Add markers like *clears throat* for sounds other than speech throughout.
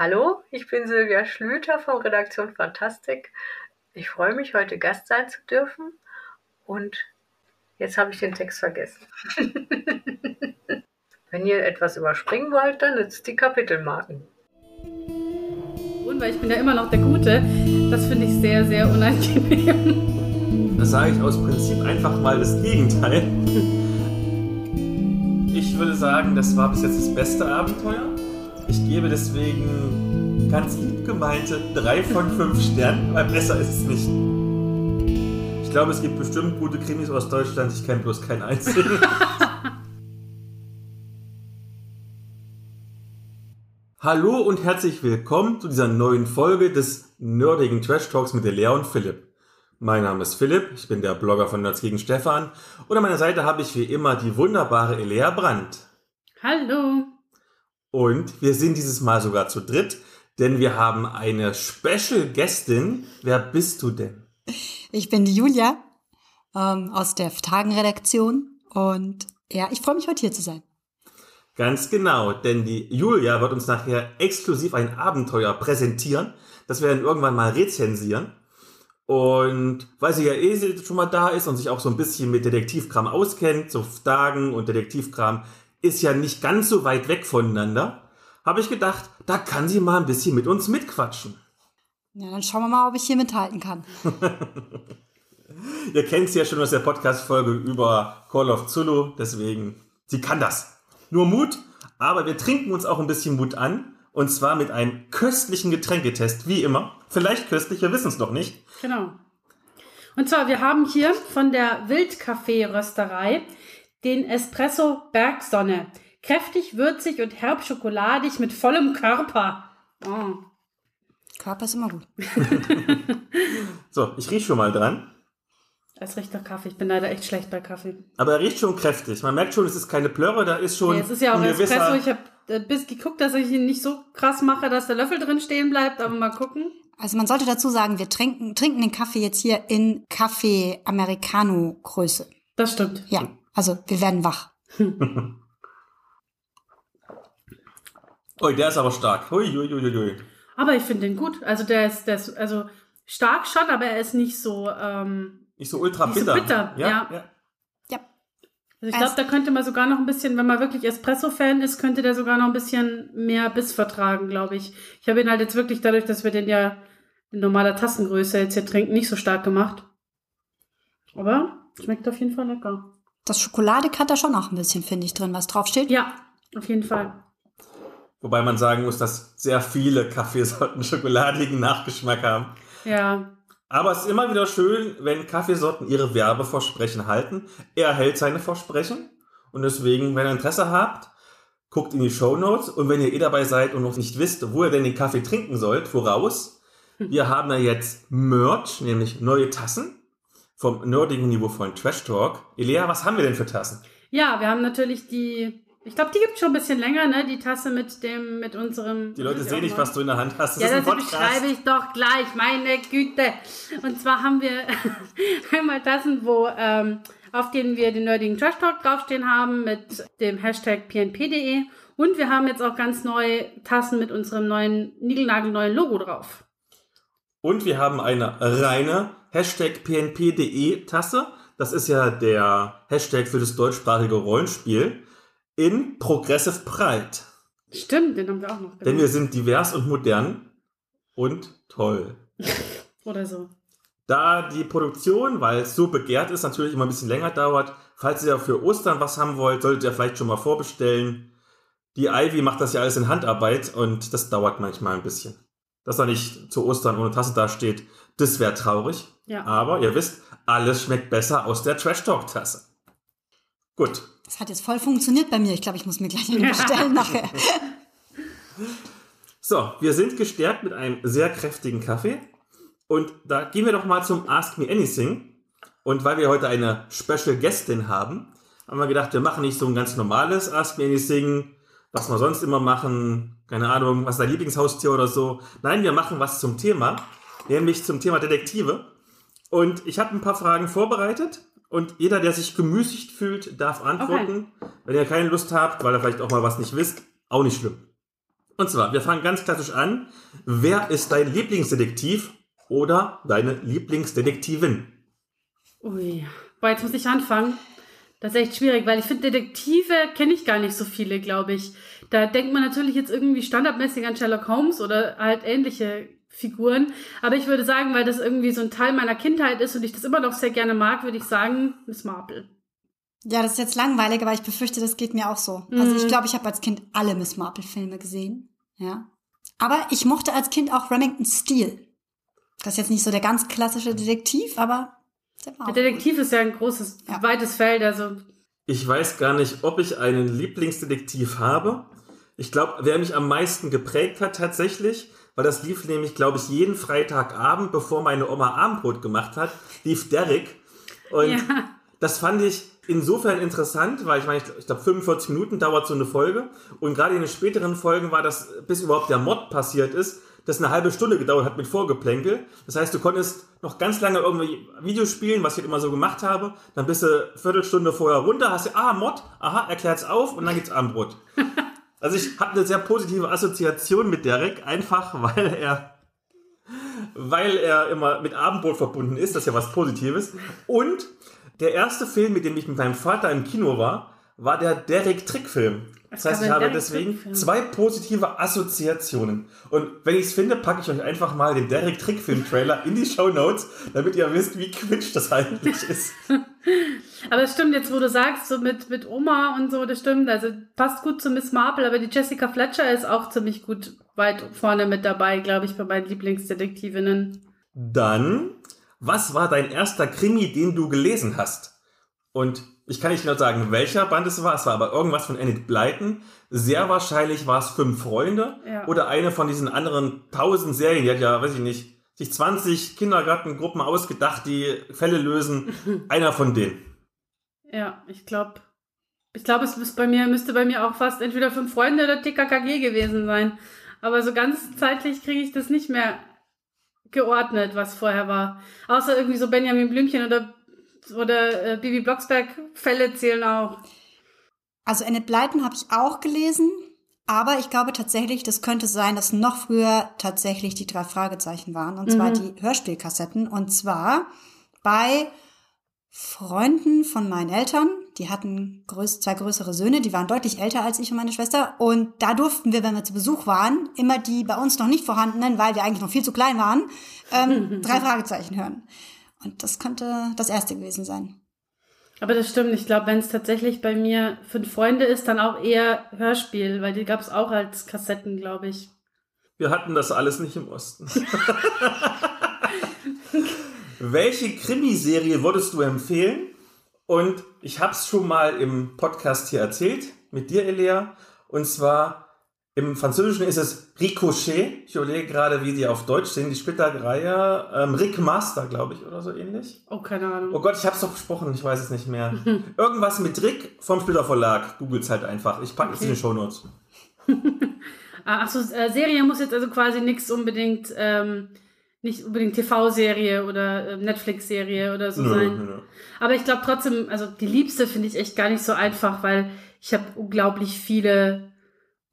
Hallo, ich bin Silvia Schlüter von Redaktion Fantastik. Ich freue mich, heute Gast sein zu dürfen. Und jetzt habe ich den Text vergessen. *laughs* Wenn ihr etwas überspringen wollt, dann nützt die Kapitelmarken. Und weil ich bin ja immer noch der Gute, das finde ich sehr, sehr unangenehm. Da sage ich aus Prinzip einfach mal das Gegenteil. Ich würde sagen, das war bis jetzt das beste Abenteuer. Ich gebe deswegen ganz lieb gemeinte 3 von 5 Sternen, weil besser ist es nicht. Ich glaube, es gibt bestimmt gute Krimis aus Deutschland, ich kenne bloß keinen einzigen. *laughs* Hallo und herzlich willkommen zu dieser neuen Folge des nerdigen Trash Talks mit der Lea und Philipp. Mein Name ist Philipp, ich bin der Blogger von Nerds gegen Stefan und an meiner Seite habe ich wie immer die wunderbare Elea Brandt. Hallo. Und wir sind dieses Mal sogar zu dritt, denn wir haben eine Special-Gästin. Wer bist du denn? Ich bin die Julia ähm, aus der Tagenredaktion und ja, ich freue mich heute hier zu sein. Ganz genau, denn die Julia wird uns nachher exklusiv ein Abenteuer präsentieren, das wir dann irgendwann mal rezensieren. Und weil sie ja eh schon mal da ist und sich auch so ein bisschen mit Detektivkram auskennt, so Dagen und Detektivkram, ist ja nicht ganz so weit weg voneinander, habe ich gedacht, da kann sie mal ein bisschen mit uns mitquatschen. Ja, dann schauen wir mal, ob ich hier mithalten kann. *laughs* Ihr kennt sie ja schon aus der Podcast-Folge über Call of Zulu, deswegen, sie kann das. Nur Mut, aber wir trinken uns auch ein bisschen Mut an. Und zwar mit einem köstlichen Getränketest, wie immer. Vielleicht köstlich, wir wissen es noch nicht. Genau. Und zwar, wir haben hier von der Wildkaffee-Rösterei den Espresso Bergsonne. Kräftig, würzig und herb schokoladig mit vollem Körper. Oh. Körper ist immer gut. *laughs* so, ich rieche schon mal dran. Es riecht nach Kaffee. Ich bin leider echt schlecht bei Kaffee. Aber er riecht schon kräftig. Man merkt schon, es ist keine Plörre, da ist schon. Nee, es ist ja auch Espresso. Ich habe äh, bis geguckt, dass ich ihn nicht so krass mache, dass der Löffel drin stehen bleibt, aber mal gucken. Also man sollte dazu sagen, wir trinken, trinken den Kaffee jetzt hier in Kaffee Americano Größe. Das stimmt. Ja. Also wir werden wach. *laughs* oh, der ist aber stark. Hui, hui, hui, hui. Aber ich finde den gut. Also der ist, der ist also stark schon, aber er ist nicht so ähm, nicht so ultra nicht bitter. So bitter. Ja. ja. ja. Also ich glaube, da könnte man sogar noch ein bisschen, wenn man wirklich Espresso-Fan ist, könnte der sogar noch ein bisschen mehr Biss vertragen, glaube ich. Ich habe ihn halt jetzt wirklich dadurch, dass wir den ja in normaler Tassengröße jetzt hier trinken, nicht so stark gemacht. Aber schmeckt auf jeden Fall lecker. Das Schokoladik hat da schon noch ein bisschen, finde ich, drin, was draufsteht. Ja, auf jeden Fall. Wobei man sagen muss, dass sehr viele Kaffeesorten *laughs* schokoladigen Nachgeschmack haben. Ja. Aber es ist immer wieder schön, wenn Kaffeesorten ihre Werbeversprechen halten. Er hält seine Versprechen. Und deswegen, wenn ihr Interesse habt, guckt in die Show Notes. Und wenn ihr eh dabei seid und noch nicht wisst, wo ihr denn den Kaffee trinken sollt, voraus. Wir haben ja jetzt Merch, nämlich neue Tassen vom nerdigen Niveau von Trash Talk. Elea, was haben wir denn für Tassen? Ja, wir haben natürlich die, ich glaube, die gibt schon ein bisschen länger, ne? Die Tasse mit dem, mit unserem. Die Leute sehen nicht, was du in der Hand hast. Das ja, das beschreibe ich doch gleich, meine Güte. Und zwar haben wir *laughs* einmal Tassen, wo, ähm, auf denen wir den nerdigen Trash Talk draufstehen haben mit dem Hashtag pnp.de. Und wir haben jetzt auch ganz neue Tassen mit unserem neuen, niegelnagelneuen Logo drauf. Und wir haben eine reine Hashtag pnp.de Tasse. Das ist ja der Hashtag für das deutschsprachige Rollenspiel in Progressive Pride. Stimmt, den haben wir auch noch. Gemacht. Denn wir sind divers und modern und toll. *laughs* Oder so. Da die Produktion, weil es so begehrt ist, natürlich immer ein bisschen länger dauert, falls ihr für Ostern was haben wollt, solltet ihr vielleicht schon mal vorbestellen. Die Ivy macht das ja alles in Handarbeit und das dauert manchmal ein bisschen. Dass er nicht zu Ostern ohne Tasse dasteht, das wäre traurig. Ja. Aber ihr wisst, alles schmeckt besser aus der Trash Talk Tasse. Gut. Das hat jetzt voll funktioniert bei mir. Ich glaube, ich muss mir gleich eine *laughs* bestellen nachher. So, wir sind gestärkt mit einem sehr kräftigen Kaffee. Und da gehen wir doch mal zum Ask Me Anything. Und weil wir heute eine Special Gästin haben, haben wir gedacht, wir machen nicht so ein ganz normales Ask Me Anything, was wir sonst immer machen. Keine Ahnung, was ist dein Lieblingshaustier oder so. Nein, wir machen was zum Thema nämlich zum Thema Detektive. Und ich habe ein paar Fragen vorbereitet und jeder, der sich gemüßigt fühlt, darf antworten. Okay. Wenn ihr keine Lust habt, weil ihr vielleicht auch mal was nicht wisst, auch nicht schlimm. Und zwar, wir fangen ganz klassisch an. Wer ist dein Lieblingsdetektiv oder deine Lieblingsdetektivin? Ui, boah, jetzt muss ich anfangen. Das ist echt schwierig, weil ich finde, Detektive kenne ich gar nicht so viele, glaube ich. Da denkt man natürlich jetzt irgendwie standardmäßig an Sherlock Holmes oder halt ähnliche Figuren. Aber ich würde sagen, weil das irgendwie so ein Teil meiner Kindheit ist und ich das immer noch sehr gerne mag, würde ich sagen, Miss Marple. Ja, das ist jetzt langweilig, aber ich befürchte, das geht mir auch so. Mhm. Also ich glaube, ich habe als Kind alle Miss Marple-Filme gesehen. Ja. Aber ich mochte als Kind auch Remington Steele. Das ist jetzt nicht so der ganz klassische Detektiv, aber der war Der auch Detektiv ist ja ein großes, Ja. weites Feld, also Ich weiß gar nicht, ob ich einen Lieblingsdetektiv habe. Ich glaube, wer mich am meisten geprägt hat tatsächlich, weil das lief nämlich, glaube ich, jeden Freitagabend, bevor meine Oma Abendbrot gemacht hat, lief Derrick. Und Ja. das fand ich insofern interessant, weil ich meine, ich glaube, 45 Minuten dauert so eine Folge. Und gerade in den späteren Folgen war das, bis überhaupt der Mod passiert ist, das eine halbe Stunde gedauert hat mit Vorgeplänkel. Das heißt, du konntest noch ganz lange irgendwie Videos spielen, was ich immer so gemacht habe. Dann bist du eine Viertelstunde vorher runter, hast du, ah, Mod, aha, erklärt's auf und dann gibt's Abendbrot. *laughs* Also ich habe eine sehr positive Assoziation mit Derek, einfach weil er, weil er immer mit Abendbrot verbunden ist, das ist ja was Positives. Und der erste Film, mit dem ich mit meinem Vater im Kino war, war der Derek Trickfilm. Das heißt, ich habe deswegen zwei positive Assoziationen. Und wenn ich es finde, packe ich euch einfach mal den Derek Trickfilm Trailer in die Show Notes, damit ihr wisst, wie quietsch das eigentlich ist. *laughs* Aber es stimmt, jetzt wo du sagst, so mit, mit Oma und so, das stimmt. Also passt gut zu Miss Marple, aber die Jessica Fletcher ist auch ziemlich gut weit vorne mit dabei, glaube ich, bei meinen Lieblingsdetektivinnen. Dann, was war dein erster Krimi, den du gelesen hast? Und ich kann nicht genau sagen, welcher Band es war. Es war aber irgendwas von Enid Blyton. Sehr wahrscheinlich war es Fünf Freunde Ja. oder eine von diesen anderen tausend Serien. Die hat ja, weiß ich nicht, sich 20 Kindergartengruppen ausgedacht, die Fälle lösen. *laughs* Einer von denen. Ja, ich glaube, ich glaube, es ist bei mir, müsste bei mir auch fast entweder fünf Freunde oder TKKG gewesen sein. Aber so ganz zeitlich kriege ich das nicht mehr geordnet, was vorher war. Außer irgendwie so Benjamin Blümchen oder, oder äh, Bibi Blocksberg Fälle zählen auch. Also Enid Blyton habe ich auch gelesen, aber ich glaube tatsächlich, das könnte sein, dass noch früher tatsächlich die drei Fragezeichen waren, und zwar die Hörspielkassetten, und zwar bei Freunden von meinen Eltern. Die hatten größ zwei größere Söhne, die waren deutlich älter als ich und meine Schwester. Und da durften wir, wenn wir zu Besuch waren, immer die bei uns noch nicht vorhandenen, weil wir eigentlich noch viel zu klein waren, ähm, *laughs* drei Fragezeichen hören. Und das könnte das erste gewesen sein. Aber das stimmt. Ich glaube, wenn es tatsächlich bei mir fünf Freunde ist, dann auch eher Hörspiel, weil die gab es auch als Kassetten, glaube ich. Wir hatten das alles nicht im Osten. *laughs* Welche Krimiserie würdest du empfehlen? Und ich habe es schon mal im Podcast hier erzählt, mit dir, Elia. Und zwar im Französischen ist es Ricochet. Ich überlege gerade, wie die auf Deutsch sind. Die Splitterreihe. Ähm, Rick Master, glaube ich, oder so ähnlich. Oh, keine Ahnung. Oh Gott, ich habe es doch besprochen, ich weiß es nicht mehr. *laughs* Irgendwas mit Rick vom Splitter Verlag. Googles halt einfach. Ich packe es in die Shownotes. *laughs* Ah, Achso, äh, Serie muss jetzt also quasi nichts unbedingt, ähm, nicht unbedingt TV-Serie oder äh, Netflix-Serie oder so Nö, sein. nö, nö. Aber ich glaube trotzdem, also die Liebste finde ich echt gar nicht so einfach, weil ich habe unglaublich viele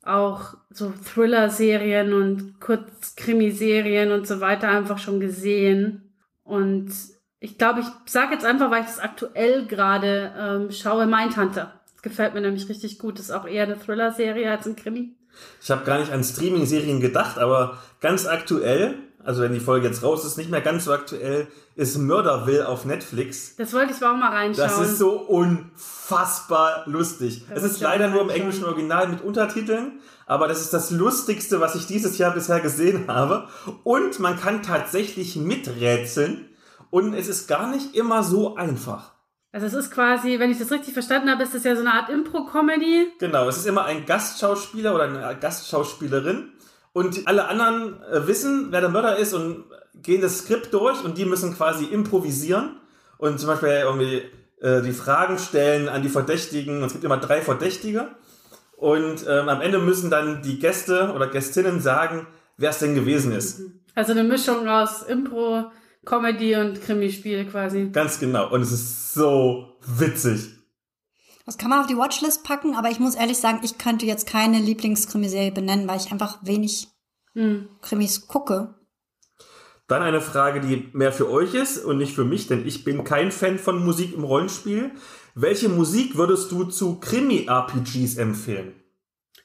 auch so Thriller-Serien und Kurzkrimiserien und so weiter einfach schon gesehen. Und ich glaube, ich sage jetzt einfach, weil ich das aktuell gerade ähm, schaue, Mindhunter. Das gefällt mir nämlich richtig gut. Das ist auch eher eine Thriller-Serie als ein Krimi. Ich habe gar nicht an Streaming-Serien gedacht, aber ganz aktuell, also wenn die Folge jetzt raus ist, nicht mehr ganz so aktuell, ist Murderville auf Netflix. Das wollte ich auch mal reinschauen. Das ist so unfassbar lustig. Das es ist leider nur im englischen Original mit Untertiteln, aber das ist das Lustigste, was ich dieses Jahr bisher gesehen habe. Und man kann tatsächlich miträtseln und es ist gar nicht immer so einfach. Also es ist quasi, wenn ich das richtig verstanden habe, ist das ja so eine Art Impro-Comedy. Genau, es ist immer ein Gastschauspieler oder eine Gastschauspielerin und alle anderen äh, wissen, wer der Mörder ist und gehen das Skript durch und die müssen quasi improvisieren und zum Beispiel irgendwie äh, die Fragen stellen an die Verdächtigen. Und es gibt immer drei Verdächtige und ähm, am Ende müssen dann die Gäste oder Gästinnen sagen, wer es denn gewesen ist. Also eine Mischung aus Impro, Comedy und Krimispiel quasi. Ganz genau. Und es ist so witzig. Das kann man auf die Watchlist packen, aber ich muss ehrlich sagen, ich könnte jetzt keine Lieblingskrimiserie benennen, weil ich einfach wenig Hm. Krimis gucke. Dann eine Frage, die mehr für euch ist und nicht für mich, denn ich bin kein Fan von Musik im Rollenspiel. Welche Musik würdest du zu Krimi-RPGs empfehlen?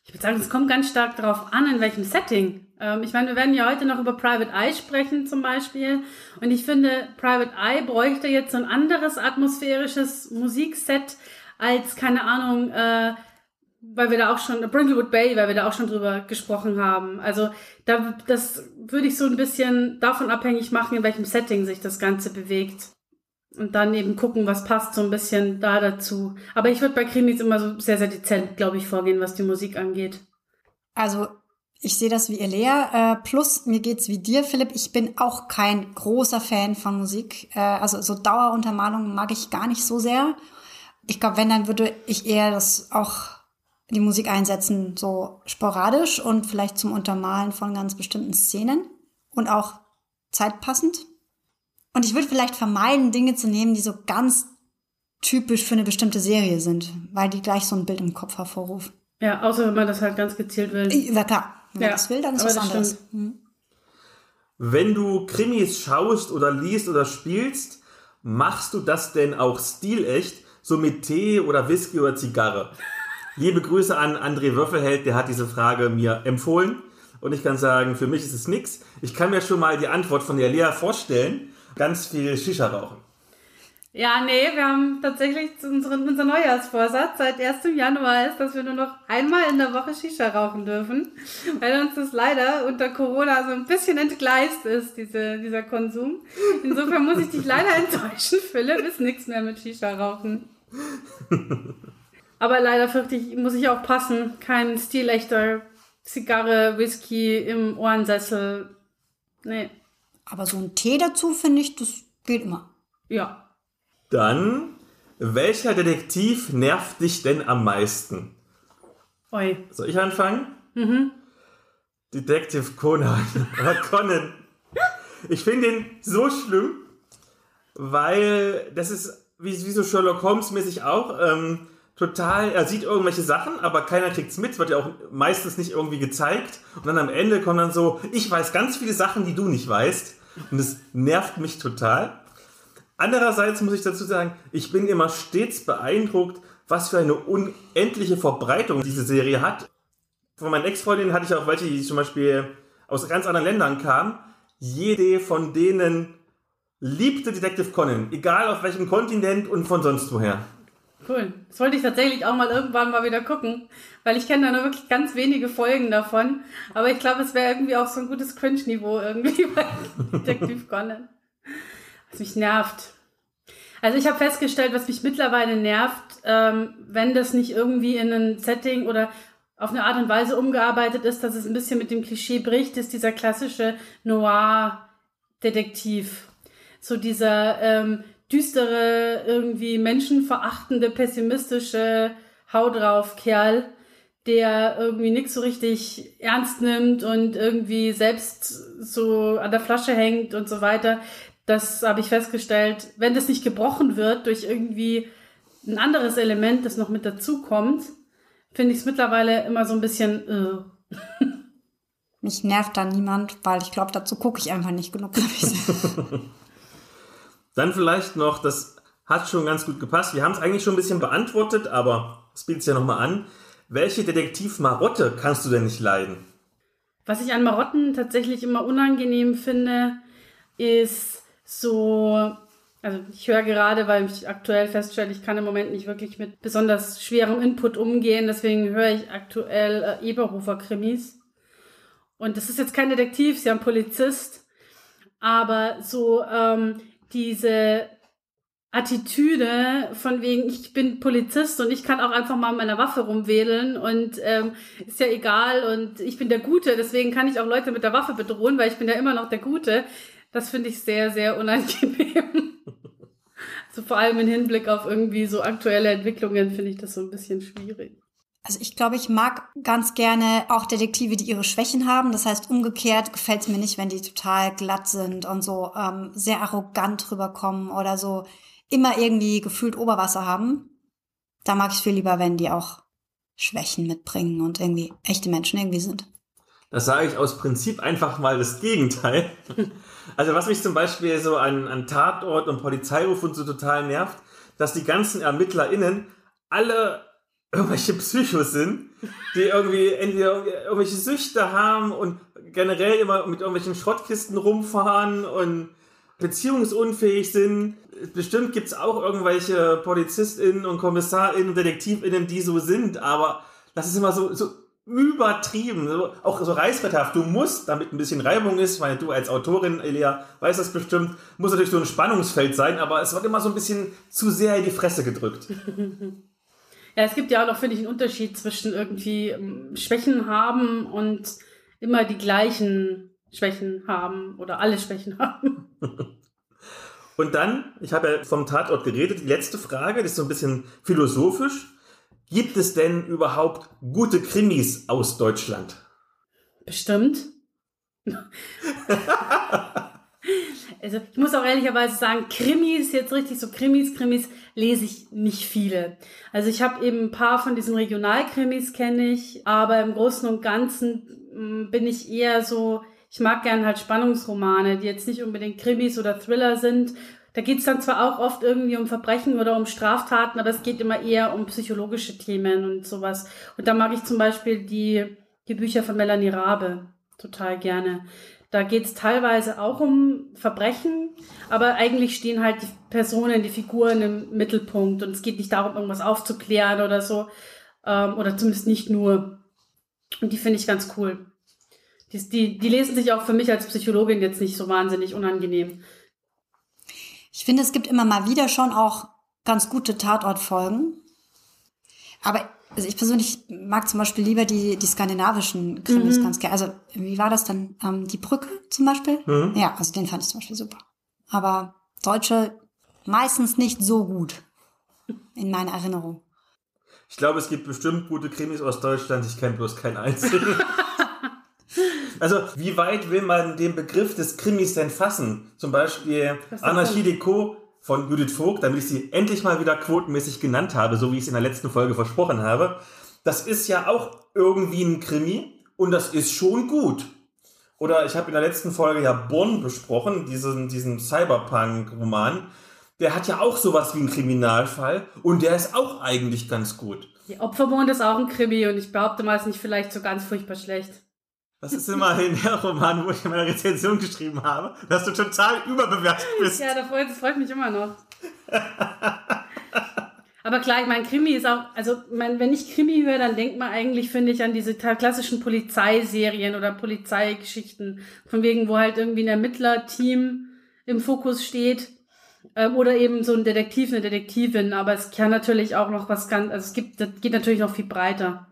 Ich würde sagen, es kommt ganz stark darauf an, in welchem Setting. Ähm, ich meine, wir werden ja heute noch über Private Eye sprechen zum Beispiel. Und ich finde, Private Eye bräuchte jetzt so ein anderes atmosphärisches Musikset als, keine Ahnung, äh, weil wir da auch schon, Brindlewood Bay, weil wir da auch schon drüber gesprochen haben. Also da, das würde ich so ein bisschen davon abhängig machen, in welchem Setting sich das Ganze bewegt. Und dann eben gucken, was passt so ein bisschen da dazu. Aber ich würde bei Krimis immer so sehr, sehr dezent, glaube ich, vorgehen, was die Musik angeht. Also ich sehe das wie ihr Lea. Äh, plus mir geht's wie dir, Philipp. Ich bin auch kein großer Fan von Musik. Äh, also so Daueruntermalung mag ich gar nicht so sehr. Ich glaube, wenn, dann würde ich eher das auch die Musik einsetzen, so sporadisch und vielleicht zum Untermalen von ganz bestimmten Szenen und auch zeitpassend. Und ich würde vielleicht vermeiden, Dinge zu nehmen, die so ganz typisch für eine bestimmte Serie sind, weil die gleich so ein Bild im Kopf hervorrufen. Ja, außer wenn man das halt ganz gezielt will. Ja, klar. Wenn Ja, man das will, dann ist was das anderes. Hm. Wenn du Krimis schaust oder liest oder spielst, machst du das denn auch stilecht, so mit Tee oder Whisky oder Zigarre? Liebe Grüße an André Würfelheld, der hat diese Frage mir empfohlen. Und ich kann sagen, für mich ist es nix. Ich kann mir schon mal die Antwort von der Lea vorstellen. Ganz viel Shisha rauchen. Ja, nee, wir haben tatsächlich unseren, unser Neujahrsvorsatz seit 1. Januar ist, dass wir nur noch einmal in der Woche Shisha rauchen dürfen, weil uns das leider unter Corona so ein bisschen entgleist ist, diese, dieser Konsum. Insofern muss ich dich leider enttäuschen, Philipp, ist nichts mehr mit Shisha rauchen. Aber leider fürchte ich, muss ich auch passen. Kein stilechter Zigarre, Whisky im Ohrensessel. Nee, Aber so ein Tee dazu, finde ich, das geht immer. ja. Dann, welcher Detektiv nervt dich denn am meisten? Oi. Soll ich anfangen? Mhm. Detective Conan. *laughs* Oder Conan. Ich finde ihn so schlimm, weil das ist wie, wie so Sherlock Holmes mäßig auch. Ähm, total, er sieht irgendwelche Sachen, aber keiner kriegt's mit, wird ja auch meistens nicht irgendwie gezeigt. Und dann am Ende kommt dann so, ich weiß ganz viele Sachen, die du nicht weißt. Und es nervt mich total. Andererseits muss ich dazu sagen, ich bin immer stets beeindruckt, was für eine unendliche Verbreitung diese Serie hat. Von meinen Ex-Freundinnen hatte ich auch welche, die zum Beispiel aus ganz anderen Ländern kamen. Jede von denen liebte Detective Conan, egal auf welchem Kontinent und von sonst woher. Cool. Das wollte ich tatsächlich auch mal irgendwann mal wieder gucken, weil ich kenne da nur wirklich ganz wenige Folgen davon. Aber ich glaube, es wäre irgendwie auch so ein gutes Cringe-Niveau irgendwie *laughs* bei Detective Conan. Was mich nervt. Also ich habe festgestellt, was mich mittlerweile nervt, ähm, wenn das nicht irgendwie in ein Setting oder auf eine Art und Weise umgearbeitet ist, dass es ein bisschen mit dem Klischee bricht, ist dieser klassische Noir-Detektiv. So dieser ähm, düstere, irgendwie menschenverachtende, pessimistische Hau drauf Kerl, der irgendwie nichts so richtig ernst nimmt und irgendwie selbst so an der Flasche hängt und so weiter. Das habe ich festgestellt, wenn das nicht gebrochen wird durch irgendwie ein anderes Element, das noch mit dazu kommt, finde ich es mittlerweile immer so ein bisschen. Äh. *laughs* Mich nervt da niemand, weil ich glaube, dazu gucke ich einfach nicht genug. *laughs* Dann vielleicht noch, das hat schon ganz gut gepasst. Wir haben es eigentlich schon ein bisschen beantwortet, aber es bietet es ja nochmal an. Welche Detektivmarotte kannst du denn nicht leiden? Was ich an Marotten tatsächlich immer unangenehm finde, ist so, also ich höre gerade, weil ich aktuell feststelle, ich kann im Moment nicht wirklich mit besonders schwerem Input umgehen, deswegen höre ich aktuell äh, Eberhofer-Krimis. Und das ist jetzt kein Detektiv, sie haben Polizist, aber so ähm, diese Attitüde von wegen, ich bin Polizist und ich kann auch einfach mal mit meiner Waffe rumwedeln und ähm, ist ja egal und ich bin der Gute, deswegen kann ich auch Leute mit der Waffe bedrohen, weil ich bin ja immer noch der Gute. Das finde ich sehr, sehr unangenehm. also vor allem im Hinblick auf irgendwie so aktuelle Entwicklungen finde ich das so ein bisschen schwierig. Also ich glaube, ich mag ganz gerne auch Detektive, die ihre Schwächen haben. Das heißt, umgekehrt gefällt es mir nicht, wenn die total glatt sind und so ähm, sehr arrogant rüberkommen oder so immer irgendwie gefühlt Oberwasser haben. Da mag ich viel lieber, wenn die auch Schwächen mitbringen und irgendwie echte Menschen irgendwie sind. Das sage ich aus Prinzip einfach mal das Gegenteil. *laughs* Also was mich zum Beispiel so an, an Tatort und Polizeiruf und so total nervt, dass die ganzen ErmittlerInnen alle irgendwelche Psychos sind, die irgendwie entweder irgendwelche Süchte haben und generell immer mit irgendwelchen Schrottkisten rumfahren und beziehungsunfähig sind. Bestimmt gibt's auch irgendwelche PolizistInnen und KommissarInnen und DetektivInnen, die so sind, aber das ist immer so, so übertrieben, so, auch so reißbretthaft. Du musst, damit ein bisschen Reibung ist, weil du als Autorin, Elia, weißt das bestimmt, muss natürlich so ein Spannungsfeld sein, aber es wird immer so ein bisschen zu sehr in die Fresse gedrückt. *laughs* Ja, es gibt ja auch noch, finde ich, einen Unterschied zwischen irgendwie ähm, Schwächen haben und immer die gleichen Schwächen haben oder alle Schwächen haben. *laughs* Und dann, ich habe ja vom Tatort geredet, die letzte Frage, das ist so ein bisschen philosophisch. Gibt es denn überhaupt gute Krimis aus Deutschland? Bestimmt. *laughs* also ich muss auch ehrlicherweise sagen, Krimis, jetzt richtig so Krimis, Krimis lese ich nicht viele. Also ich habe eben ein paar von diesen Regionalkrimis kenne ich, aber im Großen und Ganzen mm, bin ich eher so, ich mag gern halt Spannungsromane, die jetzt nicht unbedingt Krimis oder Thriller sind. Da geht's dann zwar auch oft irgendwie um Verbrechen oder um Straftaten, aber es geht immer eher um psychologische Themen und sowas. Und da mag ich zum Beispiel die, die Bücher von Melanie Rabe total gerne. Da geht's teilweise auch um Verbrechen, aber eigentlich stehen halt die Personen, die Figuren im Mittelpunkt und es geht nicht darum, irgendwas aufzuklären oder so. Ähm, oder zumindest nicht nur. Und die finde ich ganz cool. Die, die, die lesen sich auch für mich als Psychologin jetzt nicht so wahnsinnig unangenehm. Ich finde, es gibt immer mal wieder schon auch ganz gute Tatortfolgen. Aber also ich persönlich mag zum Beispiel lieber die, die skandinavischen Krimis mhm. ganz gerne. Also, wie war das dann? Ähm, die Brücke zum Beispiel? Mhm. Ja, also den fand ich zum Beispiel super. Aber deutsche meistens nicht so gut. In meiner Erinnerung. Ich glaube, es gibt bestimmt gute Krimis aus Deutschland. Ich kenne bloß keinen einzigen. *laughs* also, wie weit will man den Begriff des Krimis denn fassen? Zum Beispiel Anarchie Deco von Judith Vogt, damit ich sie endlich mal wieder quotenmäßig genannt habe, so wie ich es in der letzten Folge versprochen habe. Das ist ja auch irgendwie ein Krimi und das ist schon gut. Oder ich habe in der letzten Folge ja Bonn besprochen, diesen, diesen Cyberpunk-Roman. Der hat ja auch sowas wie einen Kriminalfall und der ist auch eigentlich ganz gut. Die Opfermond ist auch ein Krimi und ich behaupte mal, es ist nicht vielleicht so ganz furchtbar schlecht. Das ist immerhin der Roman, wo ich in meiner Rezension geschrieben habe, dass du total überbewertet bist. Ja, das freut, das freut mich immer noch. Aber klar, ich meine, Krimi ist auch, also mein, wenn ich Krimi höre, dann denkt man eigentlich, finde ich, an diese klassischen Polizeiserien oder Polizeigeschichten. Von wegen, wo halt irgendwie ein Ermittlerteam im Fokus steht. Ähm, oder eben so ein Detektiv, eine Detektivin. Aber es kann natürlich auch noch was ganz, also es gibt, das geht natürlich noch viel breiter.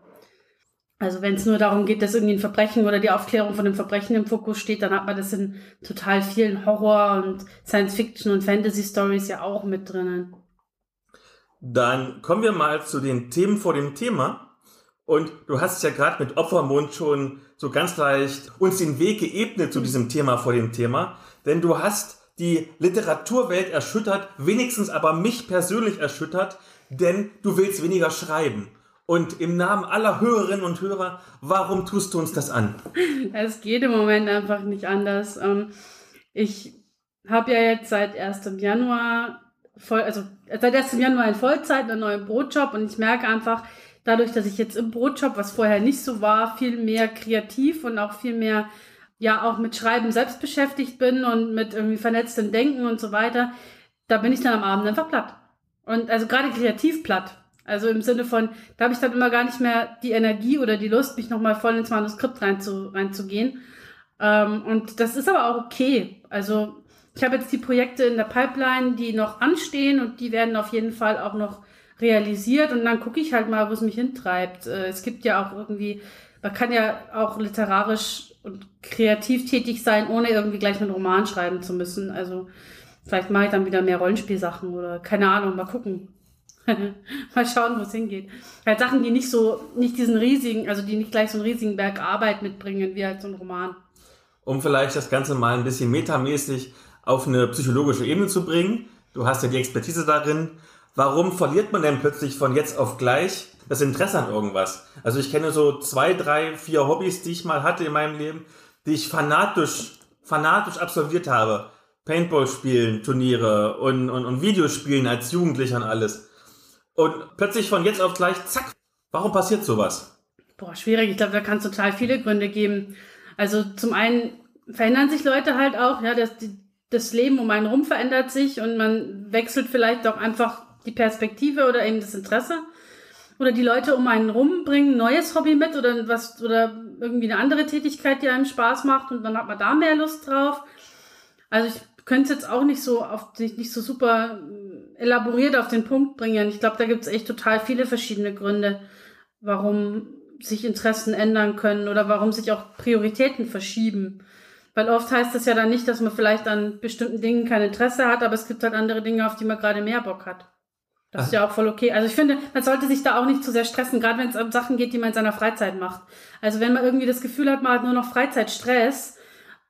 Also wenn es nur darum geht, dass irgendwie ein Verbrechen oder die Aufklärung von einem Verbrechen im Fokus steht, dann hat man das in total vielen Horror- und Science-Fiction- und Fantasy-Stories ja auch mit drinnen. Dann kommen wir mal zu den Themen vor dem Thema. Und du hast ja gerade mit Opfermond schon so ganz leicht uns den Weg geebnet zu diesem Thema vor dem Thema. Denn du hast die Literaturwelt erschüttert, wenigstens aber mich persönlich erschüttert, denn du willst weniger schreiben. Und im Namen aller Hörerinnen und Hörer, warum tust du uns das an? Es geht im Moment einfach nicht anders. Ähm, ich habe ja jetzt seit 1. Januar, voll, also seit 1. Januar in Vollzeit einen neuen Brotjob und ich merke einfach, dadurch, dass ich jetzt im Brotjob, was vorher nicht so war, viel mehr kreativ und auch viel mehr ja auch mit Schreiben selbst beschäftigt bin und mit irgendwie vernetztem Denken und so weiter, da bin ich dann am Abend einfach platt. Und also gerade kreativ platt. Also im Sinne von, da habe ich dann immer gar nicht mehr die Energie oder die Lust, mich nochmal voll ins Manuskript reinzu, reinzugehen. Ähm, und das ist aber auch okay. Also ich habe jetzt die Projekte in der Pipeline, die noch anstehen und die werden auf jeden Fall auch noch realisiert und dann gucke ich halt mal, wo es mich hintreibt. Äh, es gibt ja auch irgendwie, man kann ja auch literarisch und kreativ tätig sein, ohne irgendwie gleich einen Roman schreiben zu müssen. Also vielleicht mache ich dann wieder mehr Rollenspielsachen oder keine Ahnung, mal gucken. *laughs* mal schauen, wo es hingeht. Halt Sachen, die nicht so, nicht diesen riesigen, also die nicht gleich so einen riesigen Berg Arbeit mitbringen, wie halt so ein Roman. Um vielleicht das Ganze mal ein bisschen metamäßig auf eine psychologische Ebene zu bringen. Du hast ja die Expertise darin. warum verliert man denn plötzlich von jetzt auf gleich das Interesse an irgendwas? Also ich kenne so zwei, drei, vier Hobbys, die ich mal hatte in meinem Leben, die ich fanatisch, fanatisch absolviert habe. Paintball spielen, Turniere und, und, und Videospielen als Jugendlicher und alles. Und plötzlich von jetzt auf gleich, zack, warum passiert sowas? Boah, schwierig. Ich glaube, da kann es total viele Gründe geben. Also zum einen verändern sich Leute halt auch, ja, das, das Leben um einen rum verändert sich und man wechselt vielleicht auch einfach die Perspektive oder eben das Interesse. Oder die Leute um einen rum bringen ein neues Hobby mit oder was oder irgendwie eine andere Tätigkeit, die einem Spaß macht und dann hat man da mehr Lust drauf. Also ich könnte es jetzt auch nicht so auf nicht so super elaboriert auf den Punkt bringen. Ich glaube, da gibt es echt total viele verschiedene Gründe, warum sich Interessen ändern können oder warum sich auch Prioritäten verschieben. Weil oft heißt das ja dann nicht, dass man vielleicht an bestimmten Dingen kein Interesse hat, aber es gibt halt andere Dinge, auf die man gerade mehr Bock hat. Das ist ja auch voll okay. Also ich finde, man sollte sich da auch nicht zu sehr stressen, gerade wenn es um Sachen geht, die man in seiner Freizeit macht. Also wenn man irgendwie das Gefühl hat, man hat nur noch Freizeitstress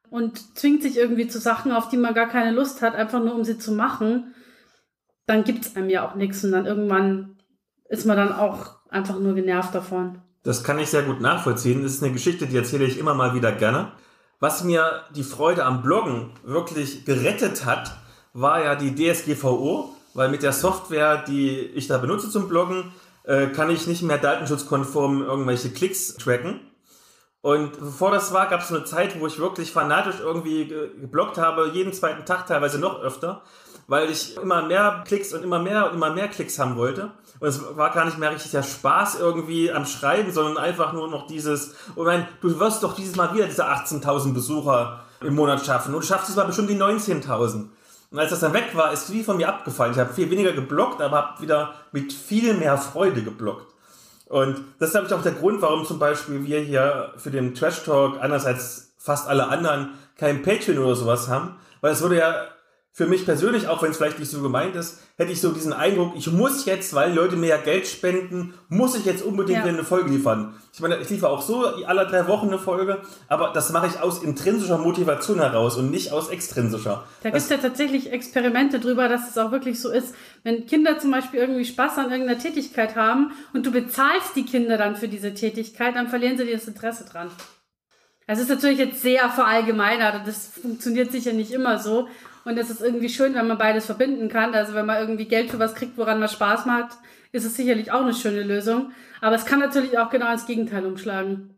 und zwingt sich irgendwie zu Sachen, auf die man gar keine Lust hat, einfach nur um sie zu machen, dann gibt es einem ja auch nichts und dann irgendwann ist man dann auch einfach nur genervt davon. Das kann ich sehr gut nachvollziehen. Das ist eine Geschichte, die erzähle ich immer mal wieder gerne. Was mir die Freude am Bloggen wirklich gerettet hat, war ja die DSGVO weil mit der Software, die ich da benutze zum Bloggen, äh, kann ich nicht mehr datenschutzkonform irgendwelche Klicks tracken. Und bevor das war, gab es eine Zeit, wo ich wirklich fanatisch irgendwie gebloggt habe, jeden zweiten Tag, teilweise noch öfter, weil ich immer mehr Klicks und immer mehr und immer mehr Klicks haben wollte. Und es war gar nicht mehr richtig der Spaß irgendwie am Schreiben, sondern einfach nur noch dieses, oh mein, du wirst doch dieses Mal wieder diese 18.000 Besucher im Monat schaffen und du schaffst diesmal bestimmt die 19.000. Und als das dann weg war, ist wie von mir abgefallen. Ich habe viel weniger geblockt, aber habe wieder mit viel mehr Freude geblockt. Und das ist, glaube ich, auch der Grund, warum zum Beispiel wir hier für den Trash Talk, anders als fast alle anderen, kein Patreon oder sowas haben. Weil es würde ja für mich persönlich, auch wenn es vielleicht nicht so gemeint ist, hätte ich so diesen Eindruck, ich muss jetzt, weil Leute mir ja Geld spenden, muss ich jetzt unbedingt ja. eine Folge liefern. Ich meine, ich liefere auch so alle drei Wochen eine Folge, aber das mache ich aus intrinsischer Motivation heraus und nicht aus extrinsischer. Da gibt es ja tatsächlich Experimente drüber, dass es auch wirklich so ist. Wenn Kinder zum Beispiel irgendwie Spaß an irgendeiner Tätigkeit haben und du bezahlst die Kinder dann für diese Tätigkeit, dann verlieren sie dir das Interesse dran. Das ist natürlich jetzt sehr verallgemeinert und das funktioniert sicher nicht immer so. Und es ist irgendwie schön, wenn man beides verbinden kann. Also wenn man irgendwie Geld für was kriegt, woran man Spaß macht, ist es sicherlich auch eine schöne Lösung. Aber es kann natürlich auch genau ins Gegenteil umschlagen.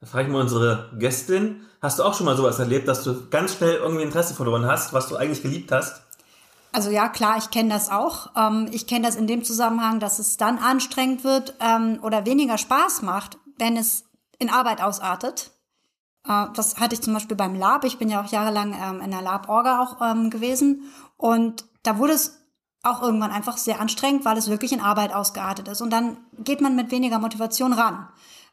Da frage ich mal unsere Gästin. Hast du auch schon mal sowas erlebt, dass du ganz schnell irgendwie Interesse verloren hast, was du eigentlich geliebt hast? Also ja, klar, ich kenne das auch. Ähm, ich kenne das in dem Zusammenhang, dass es dann anstrengend wird ähm, oder weniger Spaß macht, wenn es in Arbeit ausartet. Äh, das hatte ich zum Beispiel beim Lab. Ich bin ja auch jahrelang ähm, in der Lab-Orga auch ähm, gewesen. Und da wurde es auch irgendwann einfach sehr anstrengend, weil es wirklich in Arbeit ausgeartet ist. Und dann geht man mit weniger Motivation ran.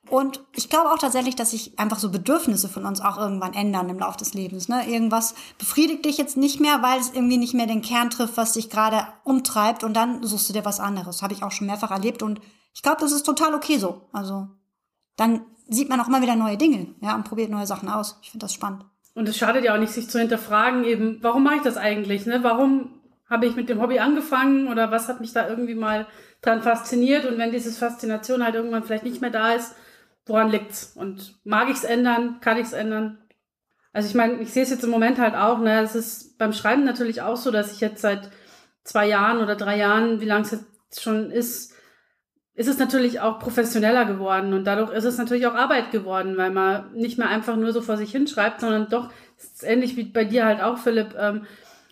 Und ich glaube auch tatsächlich, dass sich einfach so Bedürfnisse von uns auch irgendwann ändern im Laufe des Lebens. Ne? Irgendwas befriedigt dich jetzt nicht mehr, weil es irgendwie nicht mehr den Kern trifft, was dich gerade umtreibt. Und dann suchst du dir was anderes. Habe ich auch schon mehrfach erlebt. Und ich glaube, das ist total okay so. Also dann sieht man auch immer wieder neue Dinge, ja, und probiert neue Sachen aus. Ich finde das spannend. Und es schadet ja auch nicht, sich zu hinterfragen, eben, warum mache ich das eigentlich, ne? Warum habe ich mit dem Hobby angefangen oder was hat mich da irgendwie mal dran fasziniert? Und wenn diese Faszination halt irgendwann vielleicht nicht mehr da ist, woran liegt's? Und mag ich es ändern? Kann ich es ändern? Also ich meine, ich sehe es jetzt im Moment halt auch, ne? Es ist beim Schreiben natürlich auch so, dass ich jetzt seit zwei Jahren oder drei Jahren, wie lange es jetzt schon ist, ist es natürlich auch professioneller geworden und dadurch ist es natürlich auch Arbeit geworden, weil man nicht mehr einfach nur so vor sich hinschreibt, sondern doch, ähnlich wie bei dir halt auch, Philipp, ähm,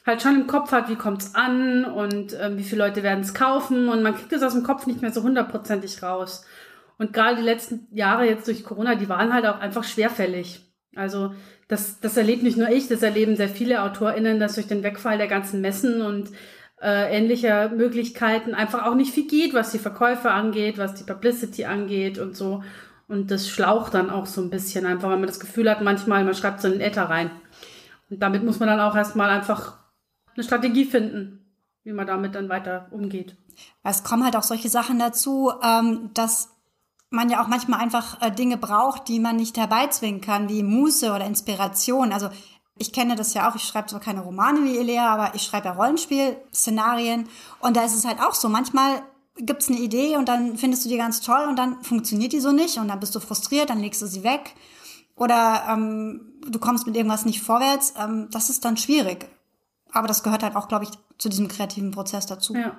halt schon im Kopf hat, wie kommt's an und ähm, wie viele Leute werden es kaufen und man kriegt es aus dem Kopf nicht mehr so hundertprozentig raus. Und gerade die letzten Jahre jetzt durch Corona, die waren halt auch einfach schwerfällig. Also das, das erlebt nicht nur ich, das erleben sehr viele AutorInnen, dass durch den Wegfall der ganzen Messen und äh, ähnlicher Möglichkeiten einfach auch nicht viel geht, was die Verkäufe angeht, was die Publicity angeht und so. Und das schlaucht dann auch so ein bisschen, einfach weil man das Gefühl hat, manchmal, man schreibt so einen Äther rein. Und damit muss man dann auch erstmal einfach eine Strategie finden, wie man damit dann weiter umgeht. Es kommen halt auch solche Sachen dazu, ähm, dass man ja auch manchmal einfach äh, Dinge braucht, die man nicht herbeizwingen kann, wie Muße oder Inspiration. Also Ich kenne das ja auch, ich schreibe zwar keine Romane wie Elea, aber ich schreibe ja Rollenspiel-Szenarien. Und da ist es halt auch so, manchmal gibt es eine Idee und dann findest du die ganz toll und dann funktioniert die so nicht und dann bist du frustriert, dann legst du sie weg. Oder ähm, du kommst mit irgendwas nicht vorwärts. Ähm, das ist dann schwierig. Aber das gehört halt auch, glaube ich, zu diesem kreativen Prozess dazu. Ja.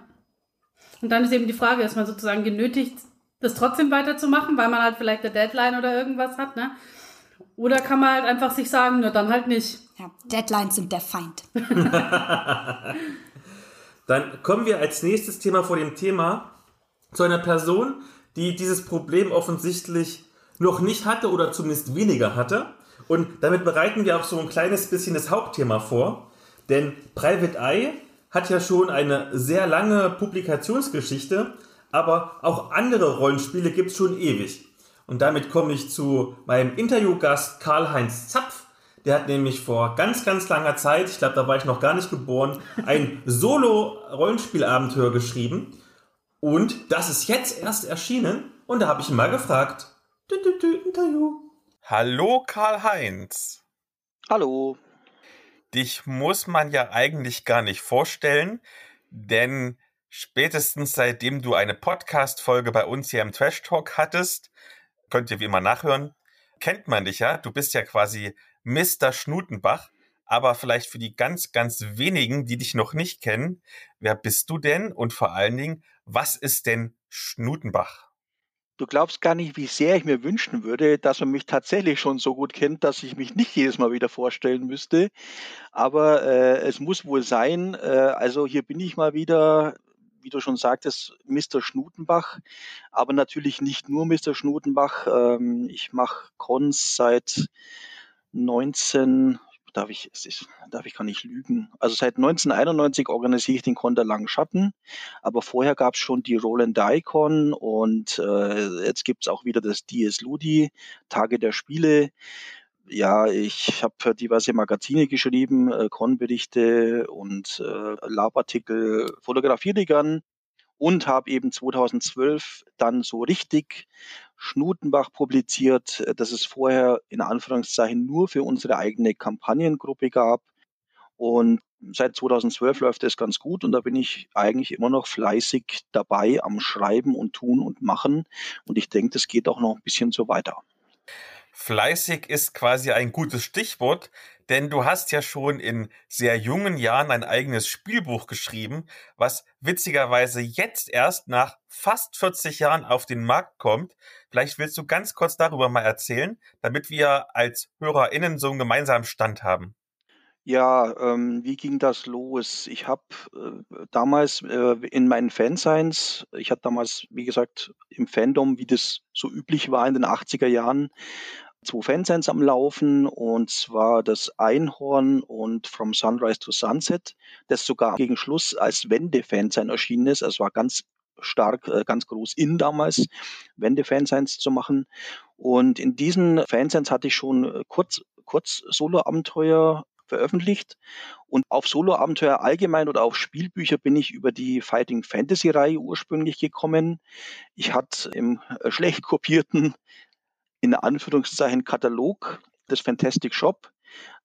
Und dann ist eben die Frage, ist man sozusagen genötigt, das trotzdem weiterzumachen, weil man halt vielleicht eine Deadline oder irgendwas hat, ne? Oder kann man halt einfach sich sagen, nur dann halt nicht. Ja, Deadlines sind der Feind. *laughs* dann kommen wir als nächstes Thema vor dem Thema zu einer Person, die dieses Problem offensichtlich noch nicht hatte oder zumindest weniger hatte. Und damit bereiten wir auch so ein kleines bisschen das Hauptthema vor. Denn Private Eye hat ja schon eine sehr lange Publikationsgeschichte, aber auch andere Rollenspiele gibt es schon ewig. Und damit komme ich zu meinem Interviewgast Karl-Heinz Zapf. Der hat nämlich vor ganz, ganz langer Zeit, ich glaube, da war ich noch gar nicht geboren, ein *laughs* Solo-Rollenspielabenteuer geschrieben. Und das ist jetzt erst erschienen. Und da habe ich ihn mal gefragt. Du, du, du, Interview. Hallo Karl-Heinz. Hallo. Dich muss man ja eigentlich gar nicht vorstellen, denn spätestens seitdem du eine Podcast-Folge bei uns hier im Trash Talk hattest, könnt ihr wie immer nachhören, kennt man dich ja. Du bist ja quasi Mr. Schnutenbach. Aber vielleicht für die ganz, ganz wenigen, die dich noch nicht kennen, wer bist du denn? Und vor allen Dingen, was ist denn Schnutenbach? Du glaubst gar nicht, wie sehr ich mir wünschen würde, dass man mich tatsächlich schon so gut kennt, dass ich mich nicht jedes Mal wieder vorstellen müsste. Aber äh, es muss wohl sein. Äh, also hier bin ich mal wieder, wie du schon sagtest, Mr. Schnutenbach. Aber natürlich nicht nur Mr. Schnutenbach. Ähm, ich mache Cons seit 19, darf ich, ist, darf ich gar nicht lügen. Also seit 1991 organisiere ich den Con der Langen Schatten, aber vorher gab es schon die Roland Con und äh, jetzt gibt es auch wieder das DS Ludi, Tage der Spiele. Ja, ich habe diverse Magazine geschrieben, äh, und äh, Labartikel, fotografiere die gern und habe eben 2012 dann so richtig Schnutenbach publiziert, äh, dass es vorher in Anführungszeichen nur für unsere eigene Kampagnengruppe gab. Und seit 2012 läuft es ganz gut und da bin ich eigentlich immer noch fleißig dabei am Schreiben und Tun und Machen. Und ich denke, das geht auch noch ein bisschen so weiter. Fleißig ist quasi ein gutes Stichwort, denn du hast ja schon in sehr jungen Jahren ein eigenes Spielbuch geschrieben, was witzigerweise jetzt erst nach fast 40 Jahren auf den Markt kommt. Vielleicht willst du ganz kurz darüber mal erzählen, damit wir als HörerInnen so einen gemeinsamen Stand haben. Ja, ähm, wie ging das los? Ich habe äh, damals äh, in meinen Fansigns, ich hatte damals, wie gesagt, im Fandom, wie das so üblich war in den 80er Jahren, zwei Fansigns am Laufen und zwar das Einhorn und From Sunrise to Sunset, das sogar gegen Schluss als Wende-Fansign erschienen ist. Es war ganz stark, äh, ganz groß in damals, Wende-Fansigns zu machen. Und in diesen Fansigns hatte ich schon äh, kurz, kurz Solo-Abenteuer veröffentlicht. Und auf Solo-Abenteuer allgemein oder auf Spielbücher bin ich über die Fighting Fantasy-Reihe ursprünglich gekommen. Ich hatte im äh, schlecht kopierten, in Anführungszeichen, Katalog des Fantastic Shop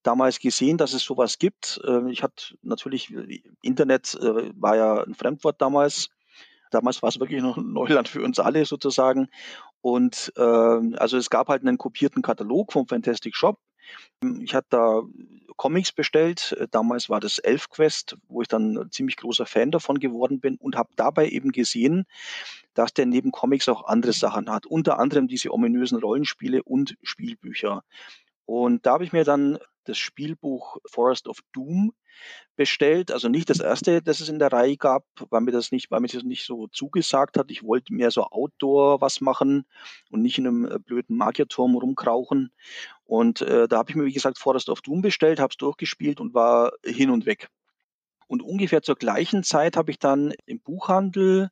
damals gesehen, dass es sowas gibt. Äh, ich hatte natürlich, Internet äh, war ja ein Fremdwort damals. Damals war es wirklich noch Neuland für uns alle sozusagen. Und äh, also es gab halt einen kopierten Katalog vom Fantastic Shop ich hatte da Comics bestellt. Damals war das Elfquest, wo ich dann ein ziemlich großer Fan davon geworden bin und habe dabei eben gesehen, dass der neben Comics auch andere Sachen hat. Unter anderem diese ominösen Rollenspiele und Spielbücher. Und da habe ich mir dann das Spielbuch Forest of Doom bestellt. Also nicht das erste, das es in der Reihe gab, weil mir das nicht, weil mir das nicht so zugesagt hat. Ich wollte mehr so Outdoor was machen und nicht in einem äh, blöden Magierturm rumkrauchen. Und äh, da habe ich mir, wie gesagt, Forest of Doom bestellt, habe es durchgespielt und war hin und weg. Und ungefähr zur gleichen Zeit habe ich dann im Buchhandel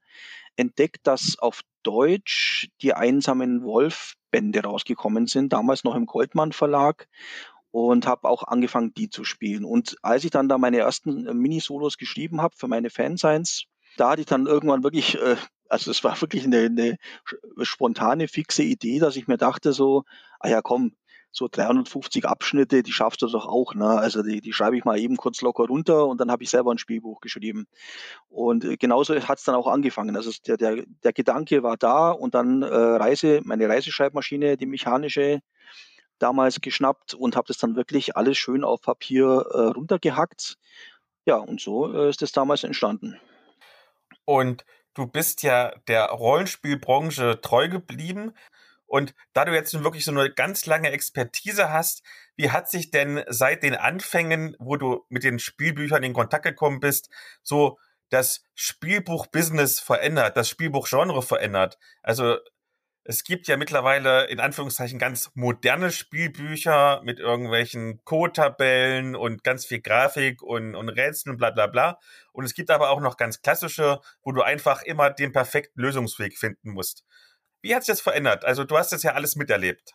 entdeckt, dass auf Deutsch die einsamen Wolf-Bände rausgekommen sind, damals noch im Goldmann Verlag und habe auch angefangen, die zu spielen. Und als ich dann da meine ersten äh, Mini-Solos geschrieben habe für meine Fansigns, da hatte ich dann irgendwann wirklich, äh, also es war *laughs* wirklich eine, eine spontane, fixe Idee, dass ich mir dachte so, ah ja komm, so 350 Abschnitte, die schaffst du doch auch. Ne? Also die, die schreibe ich mal eben kurz locker runter und dann habe ich selber ein Spielbuch geschrieben. Und äh, genauso hat es dann auch angefangen. Also der, der, der Gedanke war da und dann äh, Reise, meine Reiseschreibmaschine, die mechanische, damals geschnappt und habe das dann wirklich alles schön auf Papier äh, runtergehackt. Ja, und so äh, ist es damals entstanden. Und du bist ja der Rollenspielbranche treu geblieben. Und da du jetzt nun wirklich so eine ganz lange Expertise hast, wie hat sich denn seit den Anfängen, wo du mit den Spielbüchern in Kontakt gekommen bist, so das Spielbuch-Business verändert, das Spielbuch-Genre verändert? Also es gibt ja mittlerweile in Anführungszeichen ganz moderne Spielbücher mit irgendwelchen Code-Tabellen und ganz viel Grafik und, und Rätseln, bla bla bla. Und es gibt aber auch noch ganz klassische, wo du einfach immer den perfekten Lösungsweg finden musst. Wie hat sich das verändert? Also du hast das ja alles miterlebt.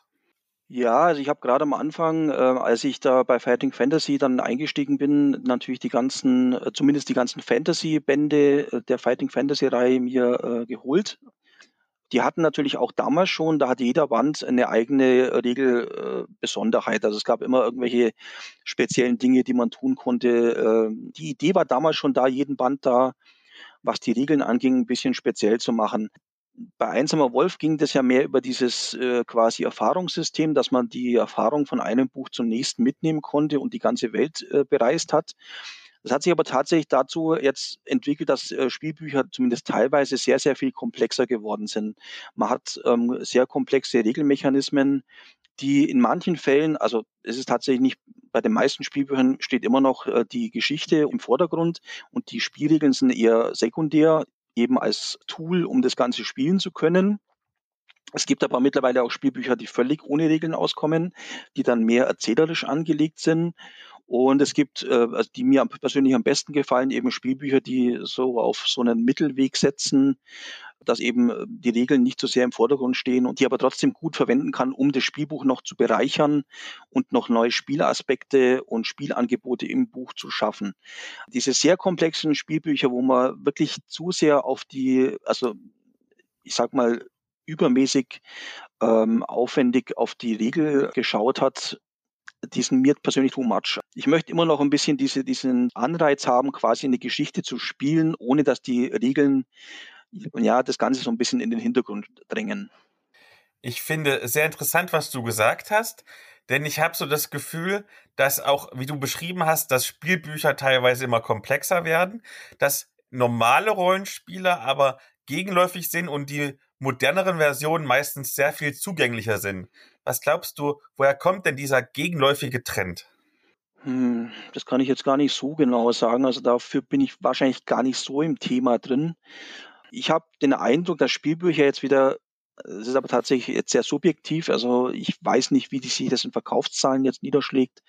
Ja, also ich habe gerade am Anfang, äh, als ich da bei Fighting Fantasy dann eingestiegen bin, natürlich die ganzen, äh, zumindest die ganzen Fantasy-Bände äh, der Fighting Fantasy-Reihe mir äh, geholt die hatten natürlich auch damals schon, da hatte jeder Band eine eigene Regelbesonderheit. Also es gab immer irgendwelche speziellen Dinge, die man tun konnte. Ähm, die Idee war damals schon da, jeden Band da, was die Regeln anging, ein bisschen speziell zu machen. Bei Einsamer Wolf ging das ja mehr über dieses äh, quasi Erfahrungssystem, dass man die Erfahrung von einem Buch zum nächsten mitnehmen konnte und die ganze Welt äh, bereist hat. Das hat sich aber tatsächlich dazu jetzt entwickelt, dass äh, Spielbücher zumindest teilweise sehr, sehr viel komplexer geworden sind. Man hat ähm, sehr komplexe Regelmechanismen, die in manchen Fällen, also es ist tatsächlich nicht, bei den meisten Spielbüchern steht immer noch äh, die Geschichte im Vordergrund und die Spielregeln sind eher sekundär, eben als Tool, um das Ganze spielen zu können. Es gibt aber mittlerweile auch Spielbücher, die völlig ohne Regeln auskommen, die dann mehr erzählerisch angelegt sind. Und es gibt, äh, also die mir persönlich am besten gefallen, eben Spielbücher, die so auf so einen Mittelweg setzen, dass eben äh, die Regeln nicht so sehr im Vordergrund stehen und die aber trotzdem gut verwenden kann, um das Spielbuch noch zu bereichern und noch neue Spielaspekte und Spielangebote im Buch zu schaffen. Diese sehr komplexen Spielbücher, wo man wirklich zu sehr auf die, also ich sag mal, übermäßig ähm, aufwendig auf die Regel geschaut hat, die sind mir persönlich too much. Ich möchte immer noch ein bisschen diese, diesen Anreiz haben, quasi eine Geschichte zu spielen, ohne dass die Regeln, ja, das Ganze so ein bisschen in den Hintergrund drängen. Ich finde sehr interessant, was du gesagt hast, denn ich habe so das Gefühl, dass auch, wie du beschrieben hast, dass Spielbücher teilweise immer komplexer werden, dass normale Rollenspieler aber gegenläufig sind und die moderneren Versionen meistens sehr viel zugänglicher sind. Was glaubst du, woher kommt denn dieser gegenläufige Trend? Hm, das kann ich jetzt gar nicht so genau sagen. Also dafür bin ich wahrscheinlich gar nicht so im Thema drin. Ich habe den Eindruck, dass Spielbücher jetzt wieder, es ist aber tatsächlich jetzt sehr subjektiv, also ich weiß nicht, wie sich das in Verkaufszahlen jetzt niederschlägt,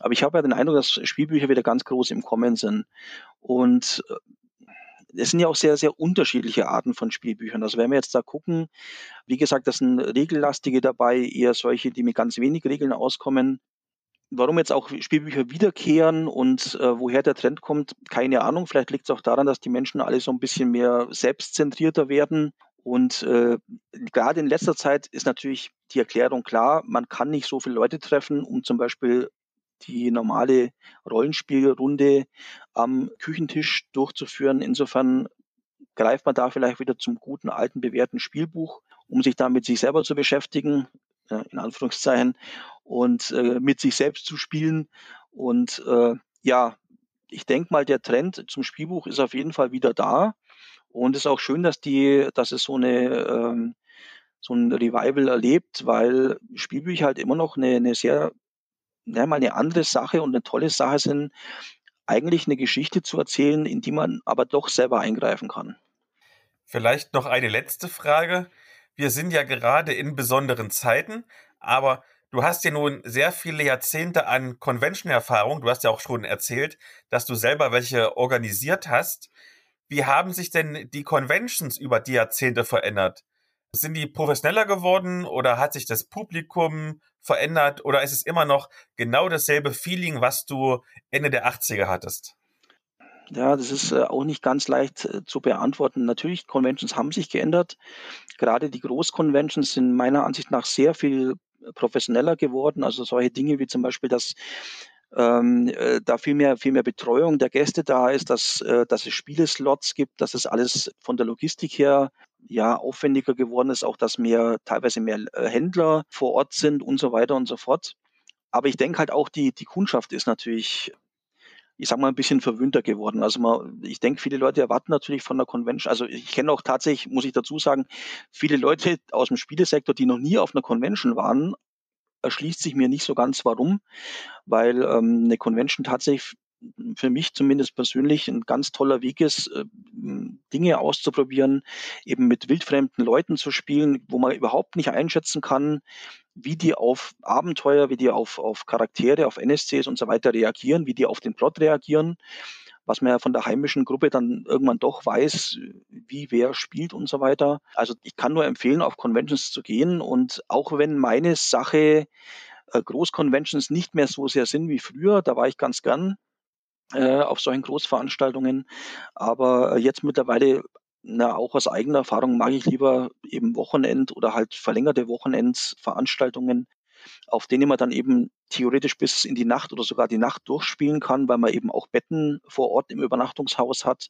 aber ich habe ja den Eindruck, dass Spielbücher wieder ganz groß im Kommen sind. Und äh, es sind ja auch sehr, sehr unterschiedliche Arten von Spielbüchern. Also wenn wir jetzt da gucken, wie gesagt, das sind regellastige dabei, eher solche, die mit ganz wenig Regeln auskommen. Warum jetzt auch Spielbücher wiederkehren und äh, woher der Trend kommt, keine Ahnung. Vielleicht liegt es auch daran, dass die Menschen alle so ein bisschen mehr selbstzentrierter werden. Und äh, gerade in letzter Zeit ist natürlich die Erklärung klar, man kann nicht so viele Leute treffen, um zum Beispiel die normale Rollenspielrunde am Küchentisch durchzuführen. Insofern greift man da vielleicht wieder zum guten alten bewährten Spielbuch, um sich da mit sich selber zu beschäftigen, in Anführungszeichen, und äh, mit sich selbst zu spielen. Und äh, ja, ich denke mal, der Trend zum Spielbuch ist auf jeden Fall wieder da. Und es ist auch schön, dass die, dass es so eine ähm, so ein Revival erlebt, weil Spielbücher halt immer noch eine, eine sehr ja, mal eine andere Sache und eine tolle Sache sind, eigentlich eine Geschichte zu erzählen, in die man aber doch selber eingreifen kann. Vielleicht noch eine letzte Frage. Wir sind ja gerade in besonderen Zeiten, aber du hast ja nun sehr viele Jahrzehnte an Convention-Erfahrung. Du hast ja auch schon erzählt, dass du selber welche organisiert hast. Wie haben sich denn die Conventions über die Jahrzehnte verändert? Sind die professioneller geworden oder hat sich das Publikum verändert oder ist es immer noch genau dasselbe Feeling, was du Ende der 80er hattest? Ja, das ist äh, auch nicht ganz leicht äh, zu beantworten. Natürlich, Conventions haben sich geändert. Gerade die Großconventions sind meiner Ansicht nach sehr viel professioneller geworden. Also solche Dinge wie zum Beispiel, dass ähm, äh, da viel mehr, viel mehr Betreuung der Gäste da ist, dass, äh, dass es Spieleslots gibt, dass es alles von der Logistik her ja aufwendiger geworden ist, auch dass mehr teilweise mehr äh, Händler vor Ort sind und so weiter und so fort. Aber ich denke halt auch, die, die Kundschaft ist natürlich ich sag mal, ein bisschen verwöhnter geworden. Also man, ich denke, viele Leute erwarten natürlich von der Convention, also ich kenne auch tatsächlich, muss ich dazu sagen, viele Leute aus dem Spielesektor, die noch nie auf einer Convention waren, erschließt sich mir nicht so ganz warum, weil ähm, eine Convention tatsächlich für mich zumindest persönlich ein ganz toller Weg ist, äh, Dinge auszuprobieren, eben mit wildfremden Leuten zu spielen, wo man überhaupt nicht einschätzen kann, wie die auf Abenteuer, wie die auf, auf Charaktere, auf NSCs und so weiter reagieren, wie die auf den Plot reagieren, was man ja von der heimischen Gruppe dann irgendwann doch weiß, wie wer spielt und so weiter. Also ich kann nur empfehlen, auf Conventions zu gehen und auch wenn meine Sache äh, Großconventions nicht mehr so sehr sind wie früher, da war ich ganz gern äh, auf solchen Großveranstaltungen, aber jetzt mittlerweile na, auch aus eigener Erfahrung mag ich lieber eben Wochenend oder halt verlängerte Wochenendsveranstaltungen, auf denen man dann eben theoretisch bis in die Nacht oder sogar die Nacht durchspielen kann, weil man eben auch Betten vor Ort im Übernachtungshaus hat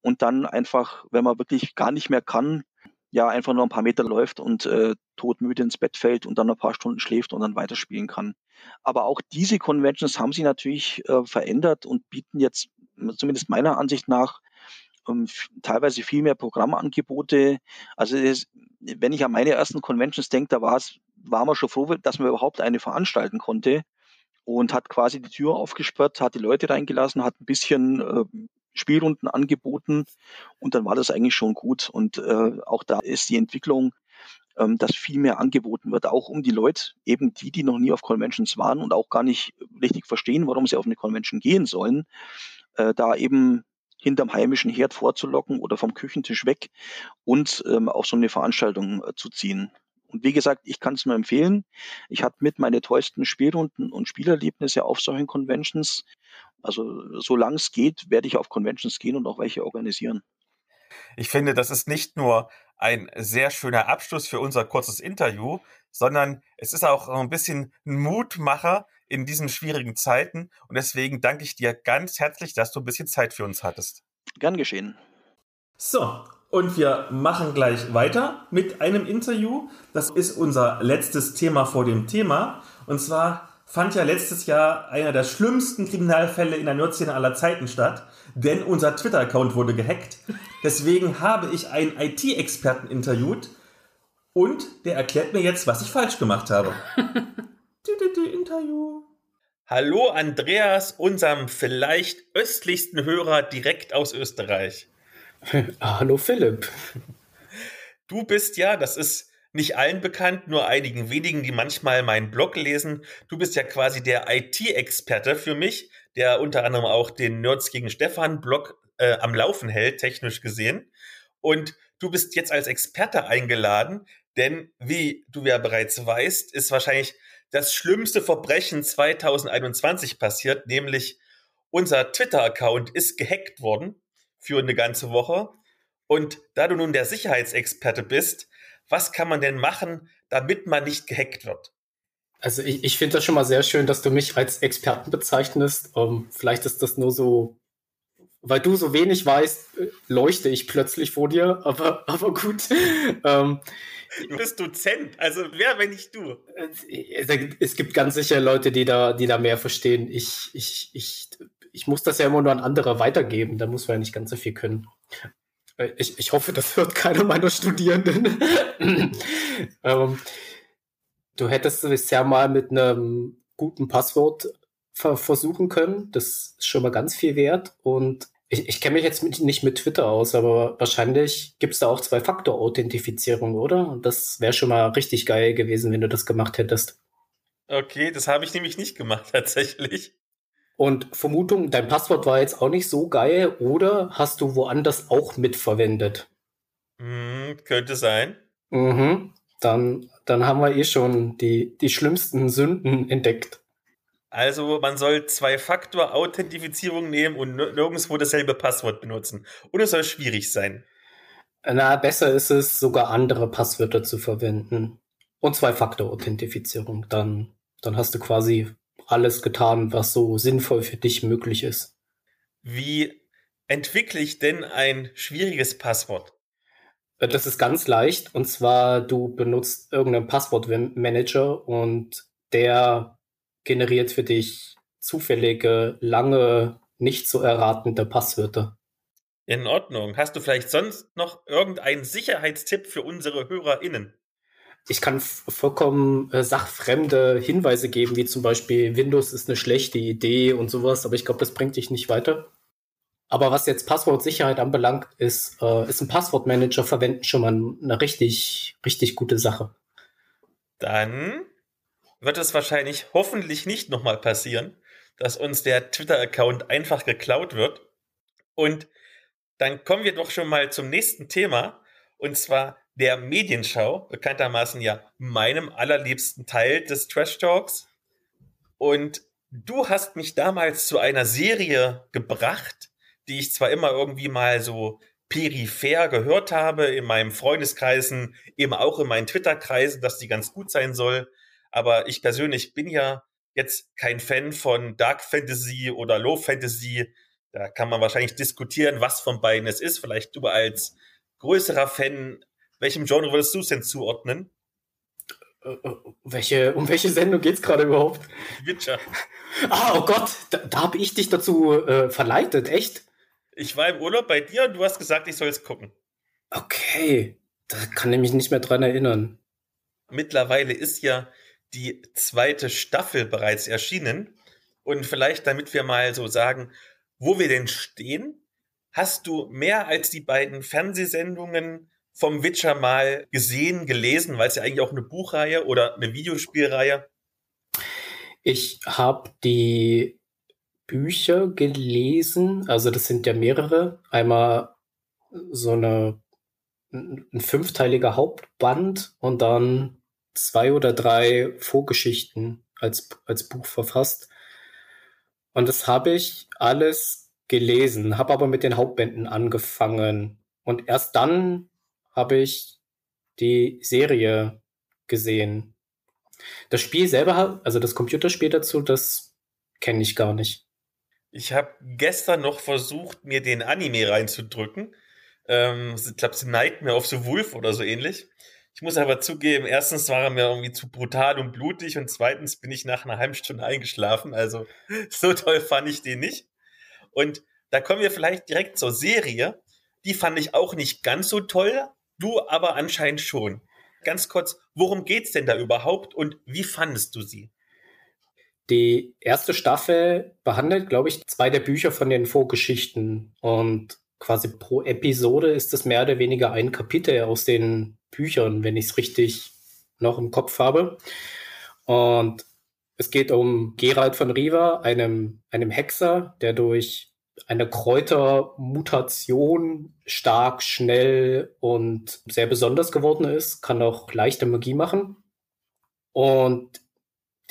und dann einfach, wenn man wirklich gar nicht mehr kann, ja einfach nur ein paar Meter läuft und äh, todmüde ins Bett fällt und dann ein paar Stunden schläft und dann weiterspielen kann. Aber auch diese Conventions haben sich natürlich äh, verändert und bieten jetzt zumindest meiner Ansicht nach ähm, teilweise viel mehr Programmangebote. Also es, wenn ich an meine ersten Conventions denke, da war es, war man schon froh, dass man überhaupt eine veranstalten konnte und hat quasi die Tür aufgesperrt, hat die Leute reingelassen, hat ein bisschen äh, Spielrunden angeboten und dann war das eigentlich schon gut. Und äh, auch da ist die Entwicklung, ähm, dass viel mehr angeboten wird, auch um die Leute, eben die, die noch nie auf Conventions waren und auch gar nicht richtig verstehen, warum sie auf eine Convention gehen sollen, äh, da eben hinterm heimischen Herd vorzulocken oder vom Küchentisch weg und ähm, auf so eine Veranstaltung äh, zu ziehen. Und wie gesagt, ich kann es nur empfehlen. Ich hatte mit meine tollsten Spielrunden und Spielerlebnisse auf solchen Conventions. Also solange es geht, werde ich auf Conventions gehen und auch welche organisieren. Ich finde, das ist nicht nur ein sehr schöner Abschluss für unser kurzes Interview, sondern es ist auch ein bisschen ein Mutmacher, in diesen schwierigen Zeiten. Und deswegen danke ich dir ganz herzlich, dass du ein bisschen Zeit für uns hattest. Gern geschehen. So, und wir machen gleich weiter mit einem Interview. Das ist unser letztes Thema vor dem Thema. Und zwar fand ja letztes Jahr einer der schlimmsten Kriminalfälle in der Nerdszene aller Zeiten statt, denn unser Twitter-Account wurde gehackt. Deswegen habe ich einen IT-Experten interviewt und der erklärt mir jetzt, was ich falsch gemacht habe. *laughs* Interview. Hallo Andreas, unserem vielleicht östlichsten Hörer direkt aus Österreich. *laughs* Hallo Philipp. Du bist ja, das ist nicht allen bekannt, nur einigen wenigen, die manchmal meinen Blog lesen. Du bist ja quasi der IT-Experte für mich, der unter anderem auch den Nerds gegen Stefan Blog äh, am Laufen hält, technisch gesehen. Und du bist jetzt als Experte eingeladen, denn wie du ja bereits weißt, ist wahrscheinlich das schlimmste Verbrechen 2021 passiert, nämlich unser Twitter-Account ist gehackt worden für eine ganze Woche. Und da du nun der Sicherheitsexperte bist, was kann man denn machen, damit man nicht gehackt wird? Also ich, ich finde das schon mal sehr schön, dass du mich als Experten bezeichnest. Um, ähm, vielleicht ist das nur so, weil du so wenig weißt, äh, leuchte ich plötzlich vor dir, *laughs* aber, aber gut. ähm, Du bist Dozent, also wer, wenn nicht du? Es gibt ganz sicher Leute, die da, die da mehr verstehen. Ich, ich, ich, ich muss das ja immer nur an andere weitergeben, da muss man ja nicht ganz so viel können. Äh, ich, ich hoffe, das hört keiner meiner Studierenden. *laughs* ähm, du hättest bisher mal mit einem guten Passwort versuchen können. Das ist schon mal ganz viel wert. Und ich, ich kenne mich jetzt mit, nicht mit Twitter aus, aber wahrscheinlich gibt es da auch Zwei-Faktor-Authentifizierung, oder? Und das wäre schon mal richtig geil gewesen, wenn du das gemacht hättest. Okay, das habe ich nämlich nicht gemacht, *laughs* tatsächlich. Und Vermutung, dein Passwort war jetzt auch nicht so geil, oder hast du woanders auch mitverwendet? Hm, könnte sein. Mhm. Dann, dann haben wir eh schon die, die schlimmsten Sünden entdeckt. Also man soll Zwei-Faktor-Authentifizierung nehmen und nirgendwo dasselbe Passwort benutzen. Und es soll schwierig sein. Na, besser ist es, sogar andere Passwörter zu verwenden. Und Zwei-Faktor-Authentifizierung. Dann, dann hast du quasi alles getan, was so sinnvoll für dich möglich ist. Wie entwickle ich denn ein schwieriges Passwort? Äh, das ist ganz leicht. Und zwar, du benutzt irgendeinen Passwortmanager und der generiert für dich zufällige, lange, nicht zu erratende Passwörter. In Ordnung. Hast du vielleicht sonst noch irgendeinen Sicherheitstipp für unsere HörerInnen? Ich kann vollkommen äh, sachfremde Hinweise geben, wie zum Beispiel Windows ist eine schlechte Idee und sowas, aber ich glaube, das bringt dich nicht weiter. Aber was jetzt Passwortsicherheit anbelangt, ist, äh, ist ein Passwortmanager verwenden schon mal eine richtig, richtig gute Sache. Dann wird es wahrscheinlich hoffentlich nicht nochmal passieren, dass uns der Twitter-Account einfach geklaut wird. Und dann kommen wir doch schon mal zum nächsten Thema, und zwar der Medienschau, bekanntermaßen ja meinem allerliebsten Teil des Trash Talks. Und du hast mich damals zu einer Serie gebracht, die ich zwar immer irgendwie mal so peripher gehört habe, in meinem Freundeskreisen, eben auch in meinen Twitter-Kreisen, dass die ganz gut sein soll. Aber ich persönlich bin ja jetzt kein Fan von Dark Fantasy oder Low Fantasy. Da kann man wahrscheinlich diskutieren, was von beiden es ist. Vielleicht du als größerer Fan, welchem Genre würdest du es denn zuordnen? Äh, äh, welche, um welche Sendung geht's gerade überhaupt? Witcher. *laughs* Ah, oh Gott, da, da habe ich dich dazu äh, verleitet, echt? Ich war im Urlaub bei dir und du hast gesagt, ich soll es gucken. Okay, da kann ich mich nicht mehr dran erinnern. Mittlerweile ist ja die zweite Staffel bereits erschienen. Und vielleicht, damit wir mal so sagen, wo wir denn stehen, hast du mehr als die beiden Fernsehsendungen vom Witcher mal gesehen, gelesen, weil es ja eigentlich auch eine Buchreihe oder eine Videospielreihe. Ich habe die Bücher gelesen, also das sind ja mehrere. Einmal so eine ein fünfteiliger Hauptband und dann zwei oder drei Vorgeschichten als, als Buch verfasst. Und das habe ich alles gelesen, habe aber mit den Hauptbänden angefangen. Und erst dann habe ich die Serie gesehen. Das Spiel selber, also das Computerspiel dazu, das kenne ich gar nicht. Ich habe gestern noch versucht, mir den Anime reinzudrücken. Ähm, ich glaube, es ist Nightmare of the Wolf oder so ähnlich. Ich muss aber zugeben, erstens war er mir irgendwie zu brutal und blutig und zweitens bin ich nach einer halben Stunde eingeschlafen. Also *laughs* so toll fand ich den nicht. Und da kommen wir vielleicht direkt zur Serie. Die fand ich auch nicht ganz so toll, du aber anscheinend schon. Ganz kurz, worum geht's denn da überhaupt und wie fandest du sie? Die erste Staffel behandelt, glaube ich, zwei der Bücher von den Vorgeschichten und quasi pro Episode ist es mehr oder weniger ein Kapitel aus den Büchern, wenn ich es richtig noch im Kopf habe. Und es geht um Gerald von Riva, einem, einem Hexer, der durch eine Kräutermutation stark, schnell und sehr besonders geworden ist, kann auch leichte Magie machen. Und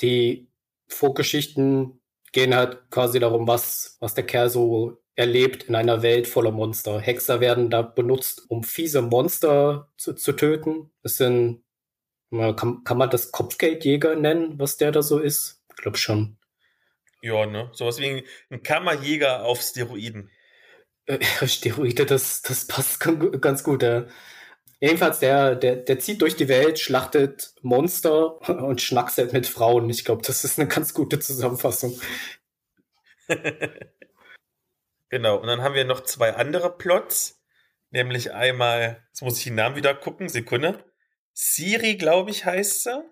die Vorgeschichten gehen halt quasi darum, was, was der Kerl so erlebt in einer Welt voller Monster. Hexer werden da benutzt, um fiese Monster zu, zu töten. Das sind, kann, kann man das Kopfgeldjäger nennen, was der da so ist? Ich glaube schon. Ja, ne? Sowas wie ein Kammerjäger auf Steroiden. Äh, Steroide, das, das passt ganz gut, ja. Jedenfalls, der, der, der zieht durch die Welt, schlachtet Monster *laughs* und schnackselt mit Frauen. Ich glaube, das ist eine ganz gute Zusammenfassung. *laughs* Genau, und dann haben wir noch zwei andere Plots, nämlich einmal, jetzt muss ich den Namen wieder gucken, Sekunde. Siri, glaube ich, heißt sie.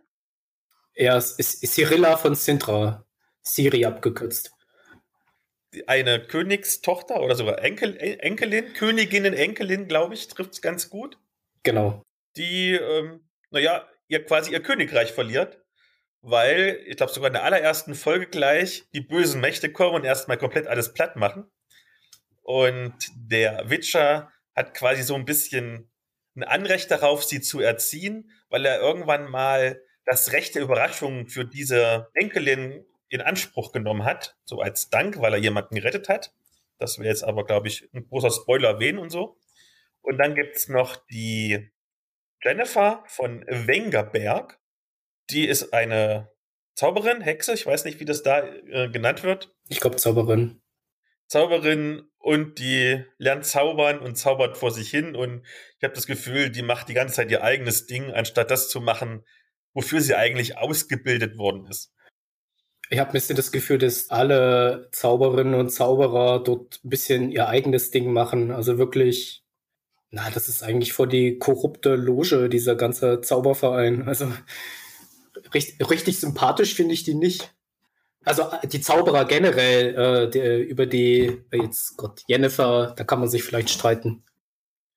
Ja, es ist Cyrilla von Sintra. Siri abgekürzt. Eine Königstochter oder sogar Enkel, Enkelin, Königinnen, Enkelin, glaube ich, trifft es ganz gut. Genau. Die, ähm, naja, ihr quasi ihr Königreich verliert, weil, ich glaube, sogar in der allerersten Folge gleich die bösen Mächte kommen und erstmal komplett alles platt machen. Und der Witcher hat quasi so ein bisschen ein Anrecht darauf, sie zu erziehen, weil er irgendwann mal das Recht der Überraschung für diese Enkelin in Anspruch genommen hat, so als Dank, weil er jemanden gerettet hat. Das wäre jetzt aber, glaube ich, ein großer Spoiler, wen und so. Und dann gibt's noch die Jennifer von Wengerberg. Die ist eine Zauberin, Hexe, ich weiß nicht, wie das da äh, genannt wird. Ich glaube Zauberin. Zauberin und die lernt zaubern und zaubert vor sich hin und ich habe das Gefühl, die macht die ganze Zeit ihr eigenes Ding, anstatt das zu machen, wofür sie eigentlich ausgebildet worden ist. Ich habe ein bisschen das Gefühl, dass alle Zauberinnen und Zauberer dort ein bisschen ihr eigenes Ding machen. Also wirklich, na, das ist eigentlich vor die korrupte Loge, dieser ganze Zauberverein. Also richtig, richtig sympathisch finde ich die nicht. Also die Zauberer generell, äh, die, über die, jetzt Gott, Jennifer, da kann man sich vielleicht streiten.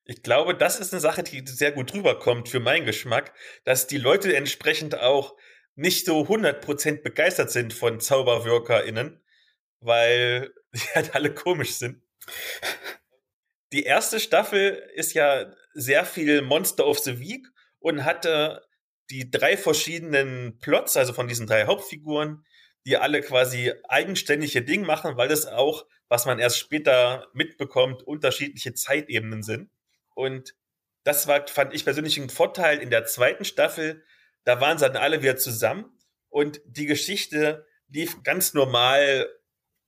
Ich glaube, das ist eine Sache, die sehr gut rüberkommt für meinen Geschmack, dass die Leute entsprechend auch nicht so 100% begeistert sind von ZauberwirkerInnen, weil *laughs* die halt alle komisch sind. Die erste Staffel ist ja sehr viel Monster of the Week und hatte die drei verschiedenen Plots, also von diesen drei Hauptfiguren, die alle quasi eigenständige Dinge machen, weil es auch, was man erst später mitbekommt, unterschiedliche Zeitebenen sind. Und das war, fand ich persönlich ein Vorteil in der zweiten Staffel. Da waren sie dann alle wieder zusammen und die Geschichte lief ganz normal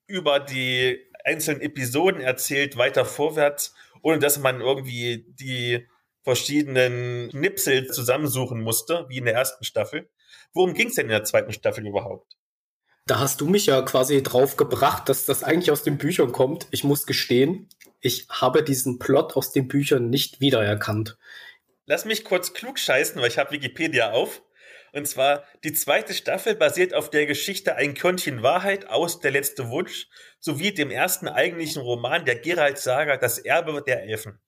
über die einzelnen Episoden erzählt, weiter vorwärts, ohne dass man irgendwie die verschiedenen Schnipsel zusammensuchen musste, wie in der ersten Staffel. Worum ging es denn in der zweiten Staffel überhaupt? Da hast du mich ja quasi drauf gebracht, dass das eigentlich aus den Büchern kommt. Ich muss gestehen, ich habe diesen Plot aus den Büchern nicht wiedererkannt. Lass mich kurz klug scheißen, weil ich habe Wikipedia auf. Und zwar, die zweite Staffel basiert auf der Geschichte Ein Körnchen Wahrheit aus Der letzte Wunsch sowie dem ersten eigentlichen Roman der Geralt Saga Das Erbe der Elfen.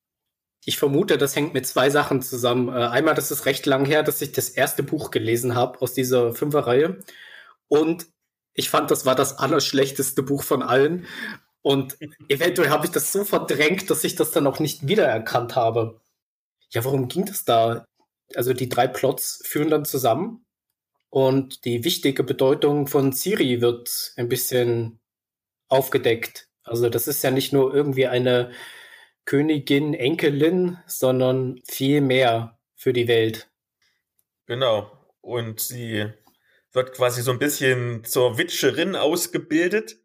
Ich vermute, das hängt mit zwei Sachen zusammen. Äh, einmal, das ist recht lang her, dass ich das erste Buch gelesen habe aus dieser Fünferreihe. Und ich fand, das war das allerschlechteste Buch von allen. Und eventuell habe ich das so verdrängt, dass ich das dann auch nicht wiedererkannt habe. Ja, worum ging das da? Also die drei Plots führen dann zusammen und die wichtige Bedeutung von Siri wird ein bisschen aufgedeckt. Also das ist ja nicht nur irgendwie eine Königin, Enkelin, sondern viel mehr für die Welt. Genau. Und sie wird quasi so ein bisschen zur Witcherin ausgebildet.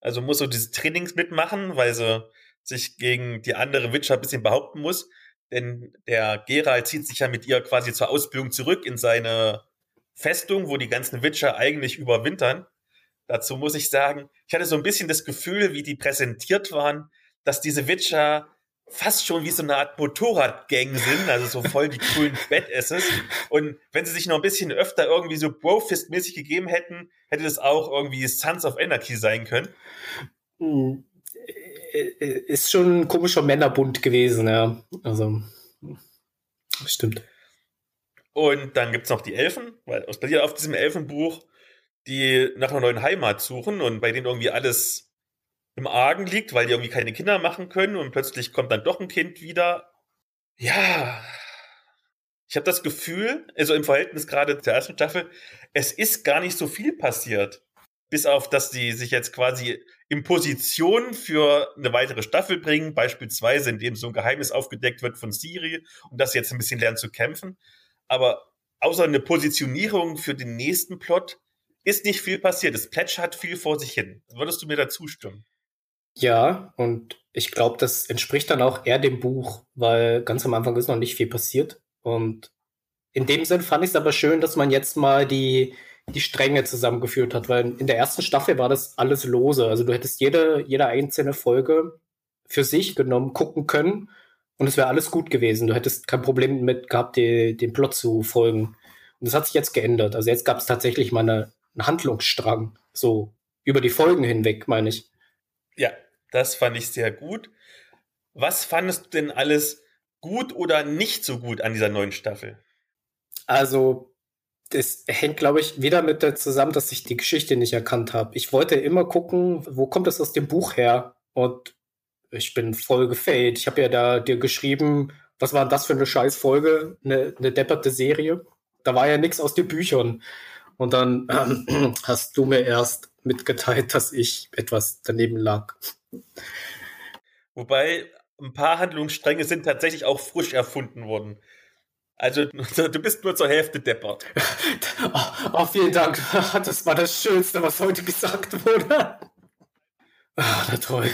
Also muss so diese Trainings mitmachen, weil sie sich gegen die andere Witcher ein bisschen behaupten muss. Denn der Geralt zieht sich ja mit ihr quasi zur Ausbildung zurück in seine Festung, wo die ganzen Witcher eigentlich überwintern. Dazu muss ich sagen, ich hatte so ein bisschen das Gefühl, wie die präsentiert waren, dass diese Witcher fast schon wie so eine Art Motorradgang sind, also so voll die coolen *laughs* Badasses. Und wenn sie sich noch ein bisschen öfter irgendwie so Brofist-mäßig gegeben hätten, hätte das auch irgendwie Sons of Anarchy sein können. Hm. Ist schon ein komischer Männerbund gewesen, ja. Also, stimmt. Und dann gibt's noch die Elfen, weil es basiert auf diesem Elfenbuch, die nach einer neuen Heimat suchen und bei denen irgendwie alles im Argen liegt, weil die irgendwie keine Kinder machen können und plötzlich kommt dann doch ein Kind wieder. Ja, ich habe das Gefühl, also im Verhältnis gerade zur ersten Staffel, es ist gar nicht so viel passiert. Bis auf, dass die sich jetzt quasi in Position für eine weitere Staffel bringen, beispielsweise indem so ein Geheimnis aufgedeckt wird von Siri und sie jetzt ein bisschen lernen zu kämpfen. Aber außer eine Positionierung für den nächsten Plot ist nicht viel passiert. Das plätschert viel vor sich hin. Würdest du mir da zustimmen? Ja, und ich glaube, das entspricht dann auch eher dem Buch, weil ganz am Anfang ist noch nicht viel passiert. Und in dem Sinn fand ich es aber schön, dass man jetzt mal die, die Stränge zusammengeführt hat, weil in der ersten Staffel war das alles lose. Also du hättest jede, jede einzelne Folge für sich genommen, gucken können und es wäre alles gut gewesen. Du hättest kein Problem mit gehabt, die, den Plot zu folgen. Und das hat sich jetzt geändert. Also jetzt gab es tatsächlich mal eine, einen Handlungsstrang, so über die Folgen hinweg, meine ich. Ja, das fand ich sehr gut. Was fandest du denn alles gut oder nicht so gut an dieser neuen Staffel? Also, das hängt, glaube ich, wieder mit der zusammen, dass ich die Geschichte nicht erkannt habe. Ich wollte immer gucken, wo kommt das aus dem Buch her? Und ich bin voll gefällt. Ich habe ja da dir geschrieben, was war das für eine Scheißfolge? Eine, eine depperte Serie. Da war ja nichts aus den Büchern. Und dann ähm, *clears throat* hast du mir erst mitgeteilt, dass ich etwas daneben lag. Wobei ein paar Handlungsstränge sind tatsächlich auch frisch erfunden worden. Also *laughs* du bist nur zur Hälfte deppert. *laughs* oh, oh, vielen Dank. *laughs* Das war das Schönste, was heute gesagt wurde. Ah, na toll.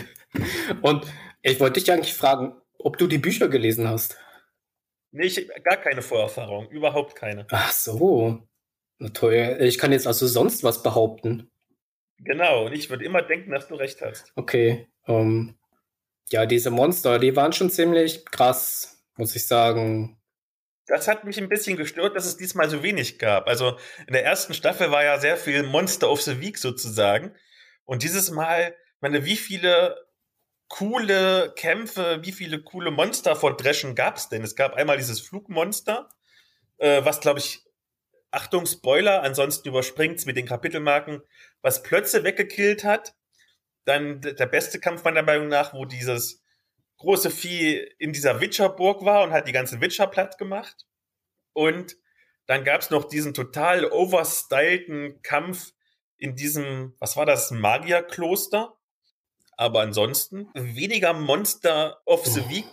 Und ich wollte dich eigentlich fragen, ob du die Bücher gelesen hast. Nee, ich gar keine Vorerfahrung. Überhaupt keine. Ach so. Na toll. Ich kann jetzt also sonst was behaupten. Genau, und ich würde immer denken, dass du recht hast. Okay. Um, ähm, ja, diese Monster, die waren schon ziemlich krass, muss ich sagen. Das hat mich ein bisschen gestört, dass es diesmal so wenig gab. Also in der ersten Staffel war ja sehr viel Monster of the Week sozusagen. Und dieses Mal, meine, wie viele coole Kämpfe, wie viele coole Monster vor Dreschen gab es denn? Es gab einmal dieses Flugmonster, äh, was glaube ich, Achtung, Spoiler, ansonsten überspringt es mit den Kapitelmarken, was Plötze weggekillt hat. Dann der beste Kampf meiner Meinung nach, wo dieses große Vieh in dieser Witcherburg war und hat die ganzen Witcher platt gemacht. Und dann gab es noch diesen total overstylten Kampf in diesem, was war das, Magierkloster. Aber ansonsten weniger Monster of the Week.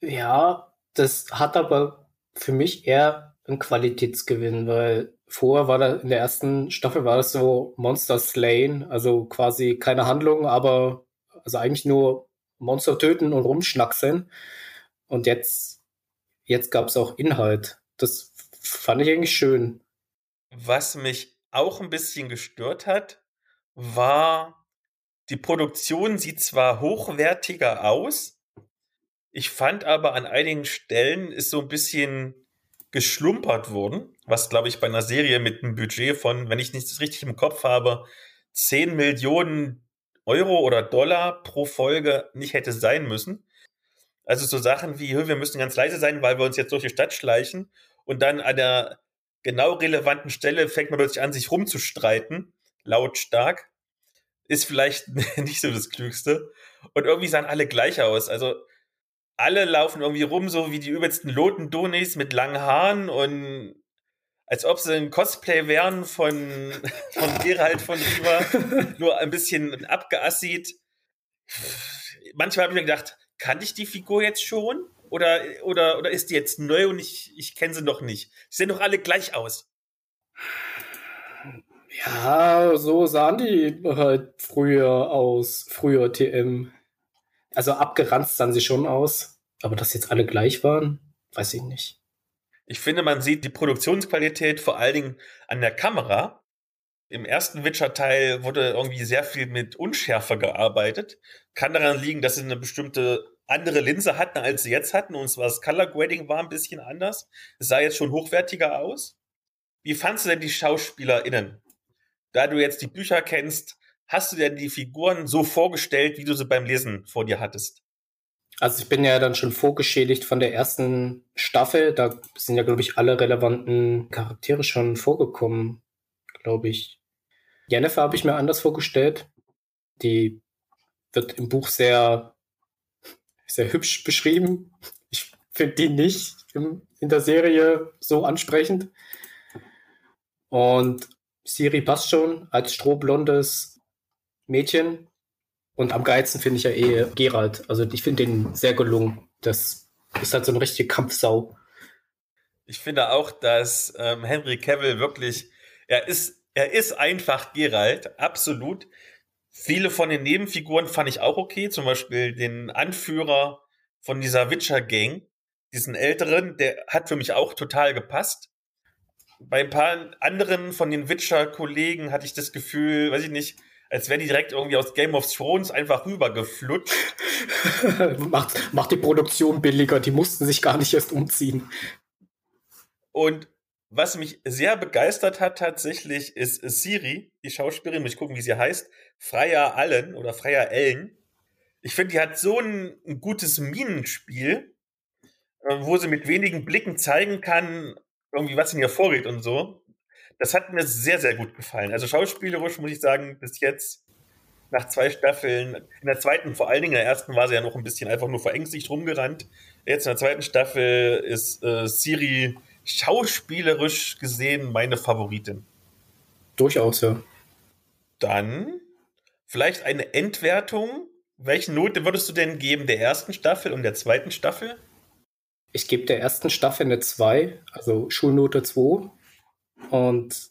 Ja, das hat aber für mich eher einen Qualitätsgewinn, weil vorher war da in der ersten Staffel war das so Monster Slain, also quasi keine Handlung, aber also eigentlich nur Monster töten und rumschnackseln. Und jetzt, jetzt gab es auch Inhalt. Das fand ich eigentlich schön. Was mich auch ein bisschen gestört hat, war, die Produktion sieht zwar hochwertiger aus, ich fand aber an einigen Stellen ist so ein bisschen geschlumpert worden, was glaube ich bei einer Serie mit einem Budget von, wenn ich nichts richtig im Kopf habe, 10 Millionen Euro oder Dollar pro Folge nicht hätte sein müssen. Also so Sachen wie, wir müssen ganz leise sein, weil wir uns jetzt durch die Stadt schleichen und dann an der genau relevanten Stelle fängt man plötzlich an, sich rumzustreiten, lautstark, ist vielleicht *laughs* nicht so das Klügste. Und irgendwie sahen alle gleich aus. Also alle laufen irgendwie rum, so wie die übelsten Loten-Donis mit langen Haaren und als ob sie ein Cosplay wären von, von Gerald von Riva, *laughs* nur ein bisschen abgeassied. Manchmal habe ich mir gedacht, kannte ich die Figur jetzt schon? Oder, oder, oder ist die jetzt neu und ich, ich kenne sie noch nicht? Sie sehen doch alle gleich aus. Ja, so sahen die halt früher aus, früher TM. Also abgeranzt sahen sie schon aus. Aber dass jetzt alle gleich waren, weiß ich nicht. Ich finde, man sieht die Produktionsqualität vor allen Dingen an der Kamera. Im ersten Witcher-Teil wurde irgendwie sehr viel mit Unschärfe gearbeitet. Kann daran liegen, dass sie eine bestimmte andere Linse hatten, als sie jetzt hatten. Und zwar das Color Grading war ein bisschen anders. Es sah jetzt schon hochwertiger aus. Wie fandst du denn die SchauspielerInnen? Da du jetzt die Bücher kennst, hast du denn die Figuren so vorgestellt, wie du sie beim Lesen vor dir hattest? Also ich bin ja dann schon vorgeschädigt von der ersten Staffel. Da sind ja, glaube ich, alle relevanten Charaktere schon vorgekommen, glaube ich. Jennifer habe ich mir anders vorgestellt. Die wird im Buch sehr, sehr hübsch beschrieben. Ich finde die nicht im, in der Serie so ansprechend. Und Siri passt schon als strohblondes Mädchen. Und am geilsten finde ich ja eh Gerald. Also ich finde den sehr gelungen. Das ist halt so eine richtige Kampfsau. Ich finde auch, dass ähm, Henry Cavill wirklich, er ist, er ist einfach Gerald, absolut. Viele von den Nebenfiguren fand ich auch okay, zum Beispiel den Anführer von dieser Witcher-Gang, diesen älteren, der hat für mich auch total gepasst. Bei ein paar anderen von den Witcher-Kollegen hatte ich das Gefühl, weiß ich nicht, als wären die direkt irgendwie aus Game of Thrones einfach rübergeflutscht. *laughs* macht, macht die Produktion billiger, die mussten sich gar nicht erst umziehen. Und was mich sehr begeistert hat tatsächlich, ist Siri, die Schauspielerin, muss ich gucken, wie sie heißt, Freya Allen oder Freya Ellen. Ich finde, die hat so ein, ein gutes Minenspiel, äh, wo sie mit wenigen Blicken zeigen kann, irgendwie was in ihr vorgeht und so das hat mir sehr, sehr gut gefallen. Also schauspielerisch muss ich sagen, bis jetzt nach zwei Staffeln, in der zweiten vor allen Dingen, in der ersten war sie ja noch ein bisschen einfach nur verängstigt rumgerannt. Jetzt in der zweiten Staffel ist äh, Siri schauspielerisch gesehen meine Favoritin. Durchaus, ja. Dann vielleicht eine Endwertung. Welche Note würdest du denn geben der ersten Staffel und der zweiten Staffel? Ich gebe der ersten Staffel eine 2, also Schulnote 2. Und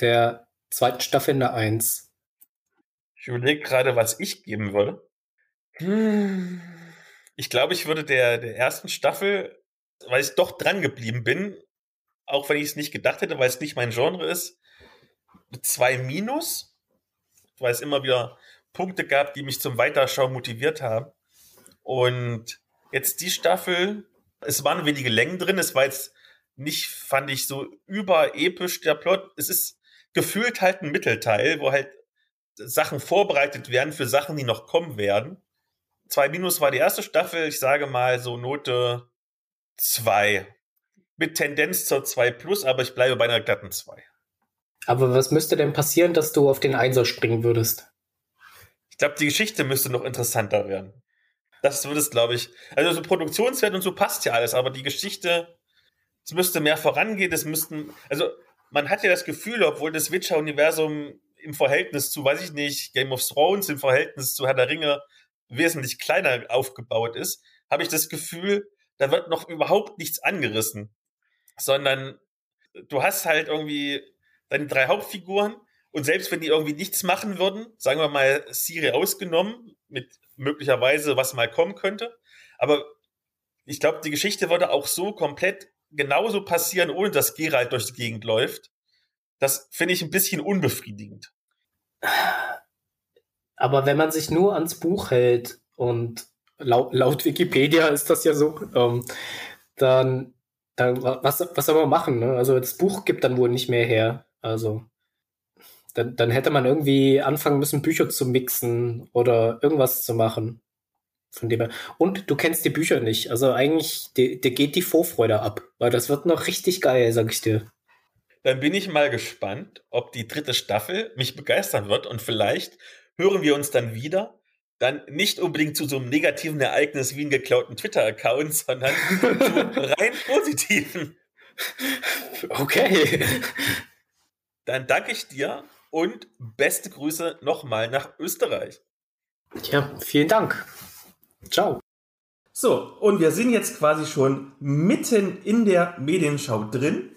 der zweiten Staffel eine 1. Ich überlege gerade, was ich geben würde. Ich glaube, ich würde der, der ersten Staffel, weil ich doch dran geblieben bin, auch wenn ich es nicht gedacht hätte, weil es nicht mein Genre ist, zwei Minus, weil es immer wieder Punkte gab, die mich zum Weiterschauen motiviert haben. Und jetzt die Staffel, es waren wenige Längen drin, es war jetzt nicht, fand ich, so überepisch der Plot. Es ist gefühlt halt ein Mittelteil, wo halt Sachen vorbereitet werden für Sachen, die noch kommen werden. Zwei Minus war die erste Staffel, ich sage mal so Note zwei Mit Tendenz zur 2 plus, aber ich bleibe bei einer glatten 2. Aber was müsste denn passieren, dass du auf den Einser springen würdest? Ich glaube, die Geschichte müsste noch interessanter werden. Das würde es, glaube ich. Also so Produktionswert und so passt ja alles, aber die Geschichte, es müsste mehr vorangehen, es müssten, also man hat ja das Gefühl, obwohl das Witcher-Universum im Verhältnis zu, weiß ich nicht, Game of Thrones, im Verhältnis zu Herr der Ringe wesentlich kleiner aufgebaut ist, habe ich das Gefühl, da wird noch überhaupt nichts angerissen, sondern du hast halt irgendwie deine drei Hauptfiguren und selbst wenn die irgendwie nichts machen würden, sagen wir mal Siri ausgenommen, mit möglicherweise was mal kommen könnte, aber ich glaube, die Geschichte würde auch so komplett genauso passieren, ohne dass Geralt durch die Gegend läuft. Das finde ich ein bisschen unbefriedigend. Aber wenn man sich nur ans Buch hält und laut, laut Wikipedia ist das ja so, ähm, dann, dann was, was soll man machen? Ne? Also das Buch gibt dann wohl nicht mehr her. Also dann, dann hätte man irgendwie anfangen müssen, Bücher zu mixen oder irgendwas zu machen. Von dem her. Und du kennst die Bücher nicht. Also eigentlich, dir, geht die Vorfreude ab, weil das wird noch richtig geil, sag ich dir. Dann bin ich mal gespannt, ob die dritte Staffel mich begeistern wird und vielleicht hören wir uns dann wieder. Dann nicht unbedingt zu so einem negativen Ereignis wie einen geklauten Twitter-Account, *laughs* sondern zu rein positiven. Okay. Dann danke ich dir und beste Grüße nochmal nach Österreich. Ja, vielen Dank. Ciao. So, und wir sind jetzt quasi schon mitten in der Medienschau drin.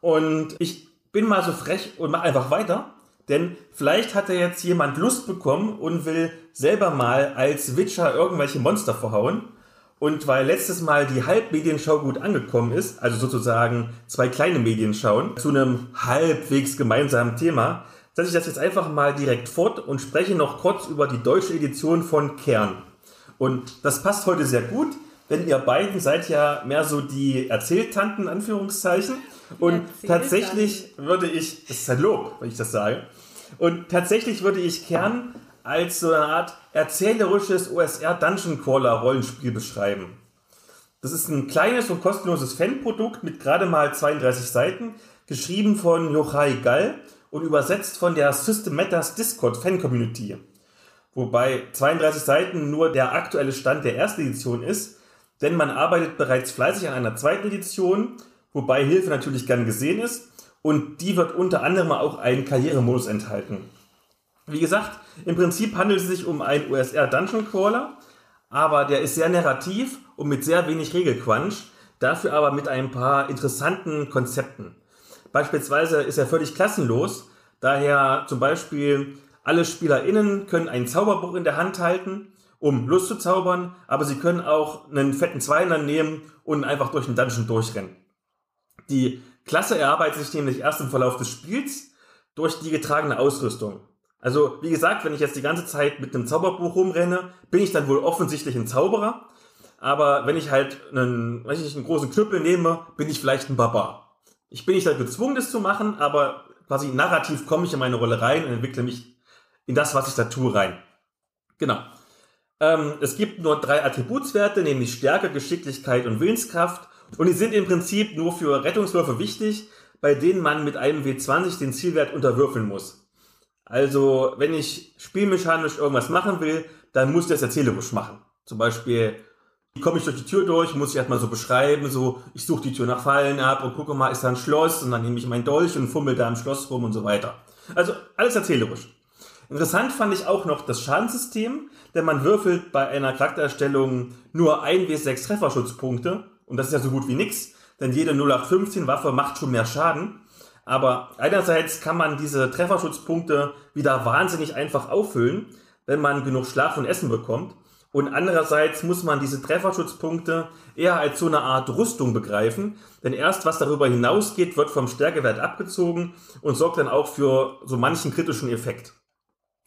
Und ich bin mal so frech und mache einfach weiter. Denn vielleicht hat ja jetzt jemand Lust bekommen und will selber mal als Witcher irgendwelche Monster verhauen. Und weil letztes Mal die Halbmedienschau gut angekommen ist, also sozusagen zwei kleine Medienschauen zu einem halbwegs gemeinsamen Thema, setze ich das jetzt einfach mal direkt fort und spreche noch kurz über die deutsche Edition von Kern. Und das passt heute sehr gut, denn ihr beiden seid ja mehr so die Erzähltanten, Anführungszeichen. Und tatsächlich würde ich, das ist ein Lob, wenn ich das sage, und tatsächlich würde ich Kern als so eine Art erzählerisches OSR Dungeon Crawler Rollenspiel beschreiben. Das ist ein kleines und kostenloses Fanprodukt mit gerade mal 32 Seiten, geschrieben von Yochai Gall und übersetzt von der System Matters Discord Fan Community. Wobei 32 Seiten nur der aktuelle Stand der ersten Edition ist, denn man arbeitet bereits fleißig an einer zweiten Edition, wobei Hilfe natürlich gern gesehen ist und die wird unter anderem auch einen Karrieremodus enthalten. Wie gesagt, im Prinzip handelt es sich um einen USR Dungeon Crawler, aber der ist sehr narrativ und mit sehr wenig Regelquansch, dafür aber mit ein paar interessanten Konzepten. Beispielsweise ist er völlig klassenlos, daher zum Beispiel alle SpielerInnen können einen Zauberbuch in der Hand halten, um Lust zu zaubern, aber sie können auch einen fetten Zweiner nehmen und einfach durch den Dungeon durchrennen. Die Klasse erarbeitet sich nämlich erst im Verlauf des Spiels durch die getragene Ausrüstung. Also, wie gesagt, wenn ich jetzt die ganze Zeit mit einem Zauberbuch rumrenne, bin ich dann wohl offensichtlich ein Zauberer. Aber wenn ich halt einen, weiß ich nicht, einen großen Knüppel nehme, bin ich vielleicht ein Barbar. Ich bin nicht halt gezwungen, das zu machen, aber quasi narrativ komme ich in meine Rolle rein und entwickle mich in das, was ich da tue, rein. Genau. Ähm, es gibt nur drei Attributswerte, nämlich Stärke, Geschicklichkeit und Willenskraft. Und die sind im Prinzip nur für Rettungswürfe wichtig, bei denen man mit einem W20 den Zielwert unterwürfeln muss. Also, wenn ich spielmechanisch irgendwas machen will, dann muss ich das erzählerisch machen. Zum Beispiel, komme ich durch die Tür durch, muss ich erstmal so beschreiben, so, ich suche die Tür nach Fallen ab und gucke mal, ist da ein Schloss und dann nehme ich meinen Dolch und fummel da im Schloss rum und so weiter. Also, alles erzählerisch. Interessant fand ich auch noch das Schadenssystem, denn man würfelt bei einer Charaktererstellung nur ein W6 Trefferschutzpunkte und das ist ja so gut wie nix, denn jede 0815-Waffe macht schon mehr Schaden. Aber einerseits kann man diese Trefferschutzpunkte wieder wahnsinnig einfach auffüllen, wenn man genug Schlaf und Essen bekommt. Und andererseits muss man diese Trefferschutzpunkte eher als so eine Art Rüstung begreifen, denn erst was darüber hinausgeht, wird vom Stärkewert abgezogen und sorgt dann auch für so manchen kritischen Effekt.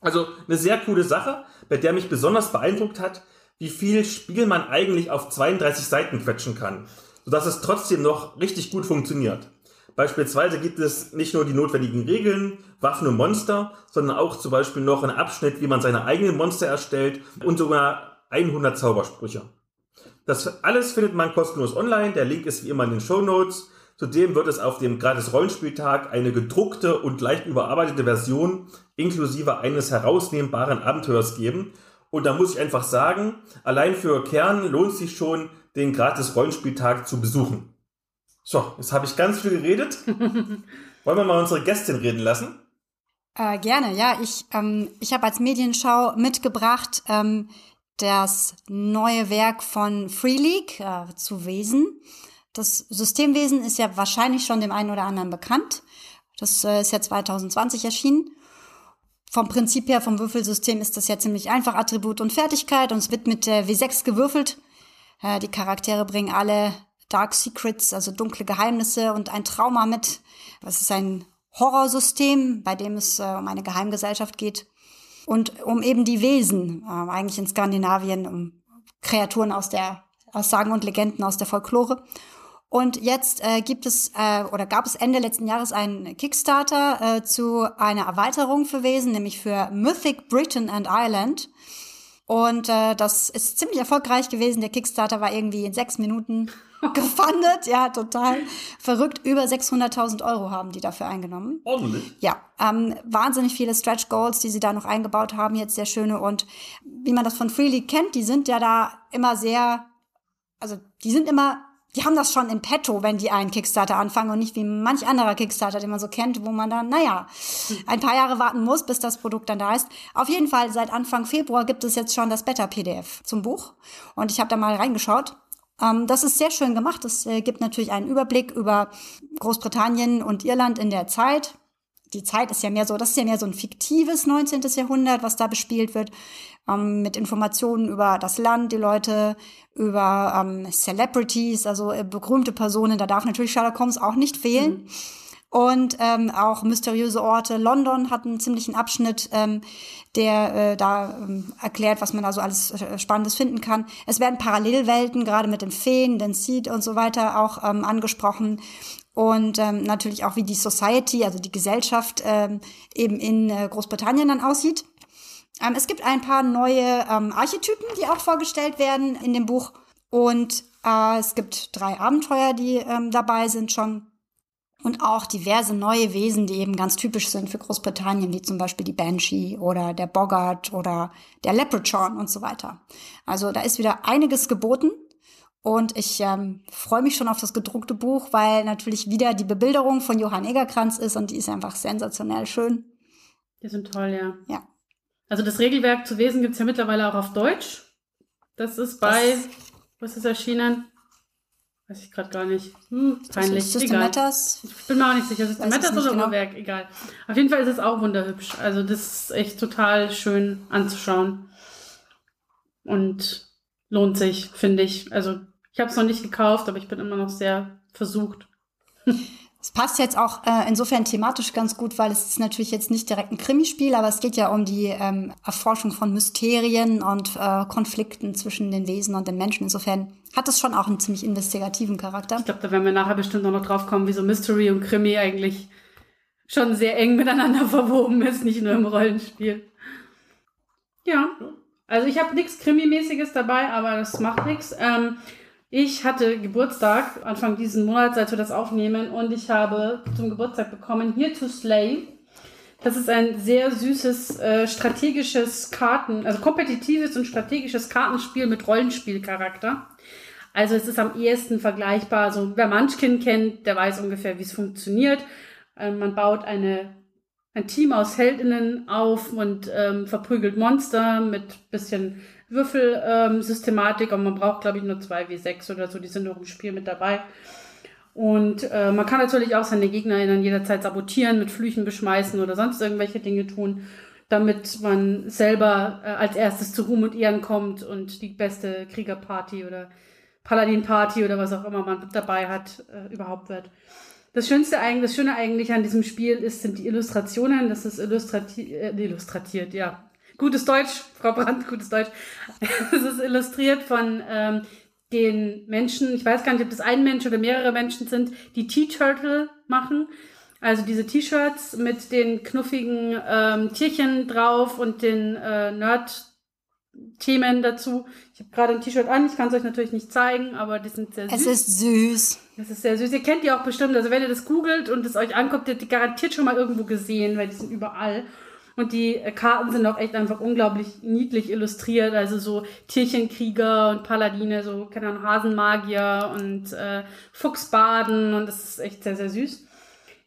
Also eine sehr coole Sache, bei der mich besonders beeindruckt hat, wie viel Spiel man eigentlich auf 32 Seiten quetschen kann, sodass es trotzdem noch richtig gut funktioniert. Beispielsweise gibt es nicht nur die notwendigen Regeln, Waffen und Monster, sondern auch zum Beispiel noch einen Abschnitt, wie man seine eigenen Monster erstellt und sogar 100 Zaubersprüche. Das alles findet man kostenlos online. Der Link ist wie immer in den Show Notes. Zudem wird es auf dem gratis Rollenspieltag eine gedruckte und leicht überarbeitete Version inklusive eines herausnehmbaren Abenteuers geben. Und da muss ich einfach sagen, allein für Kern lohnt sich schon, den gratis Rollenspieltag zu besuchen. So, jetzt habe ich ganz viel geredet. *laughs* Wollen wir mal unsere Gästin reden lassen? Äh, gerne, ja. Ich, ähm, ich habe als Medienschau mitgebracht ähm, das neue Werk von Free League äh, zu Wesen. Das Systemwesen ist ja wahrscheinlich schon dem einen oder anderen bekannt. Das äh, ist ja 2020 erschienen. Vom Prinzip her, vom Würfelsystem ist das ja ziemlich einfach, Attribut und Fertigkeit. Und es wird mit äh, W6 gewürfelt. Äh, die Charaktere bringen alle Dark Secrets, also dunkle Geheimnisse und ein Trauma mit. Das ist ein Horrorsystem, bei dem es äh, um eine Geheimgesellschaft geht und um eben die Wesen, eigentlich in Skandinavien, um Kreaturen aus der aus Sagen und Legenden aus der Folklore. Und jetzt äh, gibt es äh, oder gab es Ende letzten Jahres einen Kickstarter äh, zu einer Erweiterung für Wesen, nämlich für Mythic Britain and Ireland. Und äh, das ist ziemlich erfolgreich gewesen. Der Kickstarter war irgendwie in sechs Minuten *laughs* gefundet. Ja, total verrückt. Über 600.000 Euro haben die dafür eingenommen. Ordentlich. Ja, ähm, wahnsinnig viele Stretch Goals, die sie da noch eingebaut haben, jetzt sehr schöne. Und wie man das von Freely kennt, die sind ja da immer sehr, also die sind immer die haben das schon im Petto, wenn die einen Kickstarter anfangen und nicht wie manch anderer Kickstarter, den man so kennt, wo man dann, naja, ein paar Jahre warten muss, bis das Produkt dann da ist. Auf jeden Fall, seit Anfang Februar gibt es jetzt schon das Beta-PDF zum Buch. Und ich habe da mal reingeschaut. Ähm, das ist sehr schön gemacht. Es äh, gibt natürlich einen Überblick über Großbritannien und Irland in der Zeit die Zeit ist ja mehr so, das ist ja mehr so ein fiktives 19. Jahrhundert, was da bespielt wird, ähm, mit Informationen über das Land, die Leute, über ähm, Celebrities, also äh, berühmte Personen. Da darf natürlich Sherlock Holmes auch nicht fehlen. Mhm. Und ähm, auch mysteriöse Orte. London hat einen ziemlichen Abschnitt, ähm, der äh, da ähm, erklärt, was man da so alles äh, Spannendes finden kann. Es werden Parallelwelten, gerade mit dem Feen, den Seed und so weiter, auch ähm, angesprochen und ähm, natürlich auch, wie die Society, also die Gesellschaft ähm, eben in äh, Großbritannien dann aussieht. Ähm, es gibt ein paar neue ähm, Archetypen, die auch vorgestellt werden in dem Buch. Und äh, es gibt drei Abenteuer, die ähm, dabei sind schon. Und auch diverse neue Wesen, die eben ganz typisch sind für Großbritannien, wie zum Beispiel die Banshee oder der Boggart oder der Leprechaun und so weiter. Also da ist wieder einiges geboten. Und ich ähm, freue mich schon auf das gedruckte Buch, weil natürlich wieder die Bebilderung von Johann Egerkranz ist und die ist einfach sensationell schön. Die sind toll, ja. Ja. Also das Regelwerk zu Wesen gibt es ja mittlerweile auch auf Deutsch. Das ist bei, das, was ist erschienen? Weiß ich gerade gar nicht. Hm, peinlich. System Matters? Ich bin mir auch nicht sicher. System Matters oder genau. Uhrwerk? Egal. Auf jeden Fall ist es auch wunderhübsch. Also das ist echt total schön anzuschauen. Und lohnt sich, finde ich. Also ich habe es noch nicht gekauft, aber ich bin immer noch sehr versucht. *laughs* Es passt jetzt auch äh, insofern thematisch ganz gut, weil es ist natürlich jetzt nicht direkt ein Krimispiel, aber es geht ja um die ähm, Erforschung von Mysterien und äh, Konflikten zwischen den Wesen und den Menschen. Insofern hat es schon auch einen ziemlich investigativen Charakter. Ich glaube, da werden wir nachher bestimmt noch drauf kommen, wie so Mystery und Krimi eigentlich schon sehr eng miteinander *laughs* verwoben ist, nicht nur im Rollenspiel. Ja, also ich habe nichts Krimi-mäßiges dabei, aber das macht nichts. Ähm, ich hatte Geburtstag, Anfang diesen Monats, als wir das aufnehmen, und ich habe zum Geburtstag bekommen Here to Slay. Das ist ein sehr süßes, äh, strategisches Karten, also kompetitives und strategisches Kartenspiel mit Rollenspielcharakter. Also es ist am ehesten vergleichbar. Also wer Munchkin kennt, der weiß ungefähr, wie es funktioniert. Ähm, man baut eine ein Team aus Heldinnen auf und ähm, verprügelt Monster mit bisschen Würfelsystematik. Ähm, und man braucht, glaube ich, nur zwei wie sechs oder so. Die sind noch im Spiel mit dabei. Und äh, man kann natürlich auch seine GegnerInnen jederzeit sabotieren, mit Flüchen beschmeißen oder sonst irgendwelche Dinge tun, damit man selber äh, als erstes zu Ruhm und Ehren kommt und die beste Kriegerparty oder Paladin-Party oder was auch immer man dabei hat, äh, überhaupt wird. Das Schönste eigentlich, das Schöne eigentlich an diesem Spiel ist, sind die Illustrationen. Das ist illustrati äh, illustratiert, ja. Gutes Deutsch, Frau Brandt, gutes Deutsch. Es ist illustriert von ähm, den Menschen, ich weiß gar nicht, ob das ein Mensch oder mehrere Menschen sind, die T-Turtle machen. Also diese T-Shirts mit den knuffigen ähm, Tierchen drauf und den äh, Nerd-Themen dazu. Ich habe gerade ein T-Shirt an, ich kann es euch natürlich nicht zeigen, aber die sind sehr süß. Es ist süß. Das ist sehr süß. Ihr kennt die auch bestimmt. Also wenn ihr das googelt und es euch anguckt, ihr habt die garantiert schon mal irgendwo gesehen, weil die sind überall. Und die Karten sind auch echt einfach unglaublich niedlich illustriert. Also so Tierchenkrieger und Paladine, so keine Ahnung, Hasenmagier und äh, Fuchsbaden. Und das ist echt sehr, sehr süß.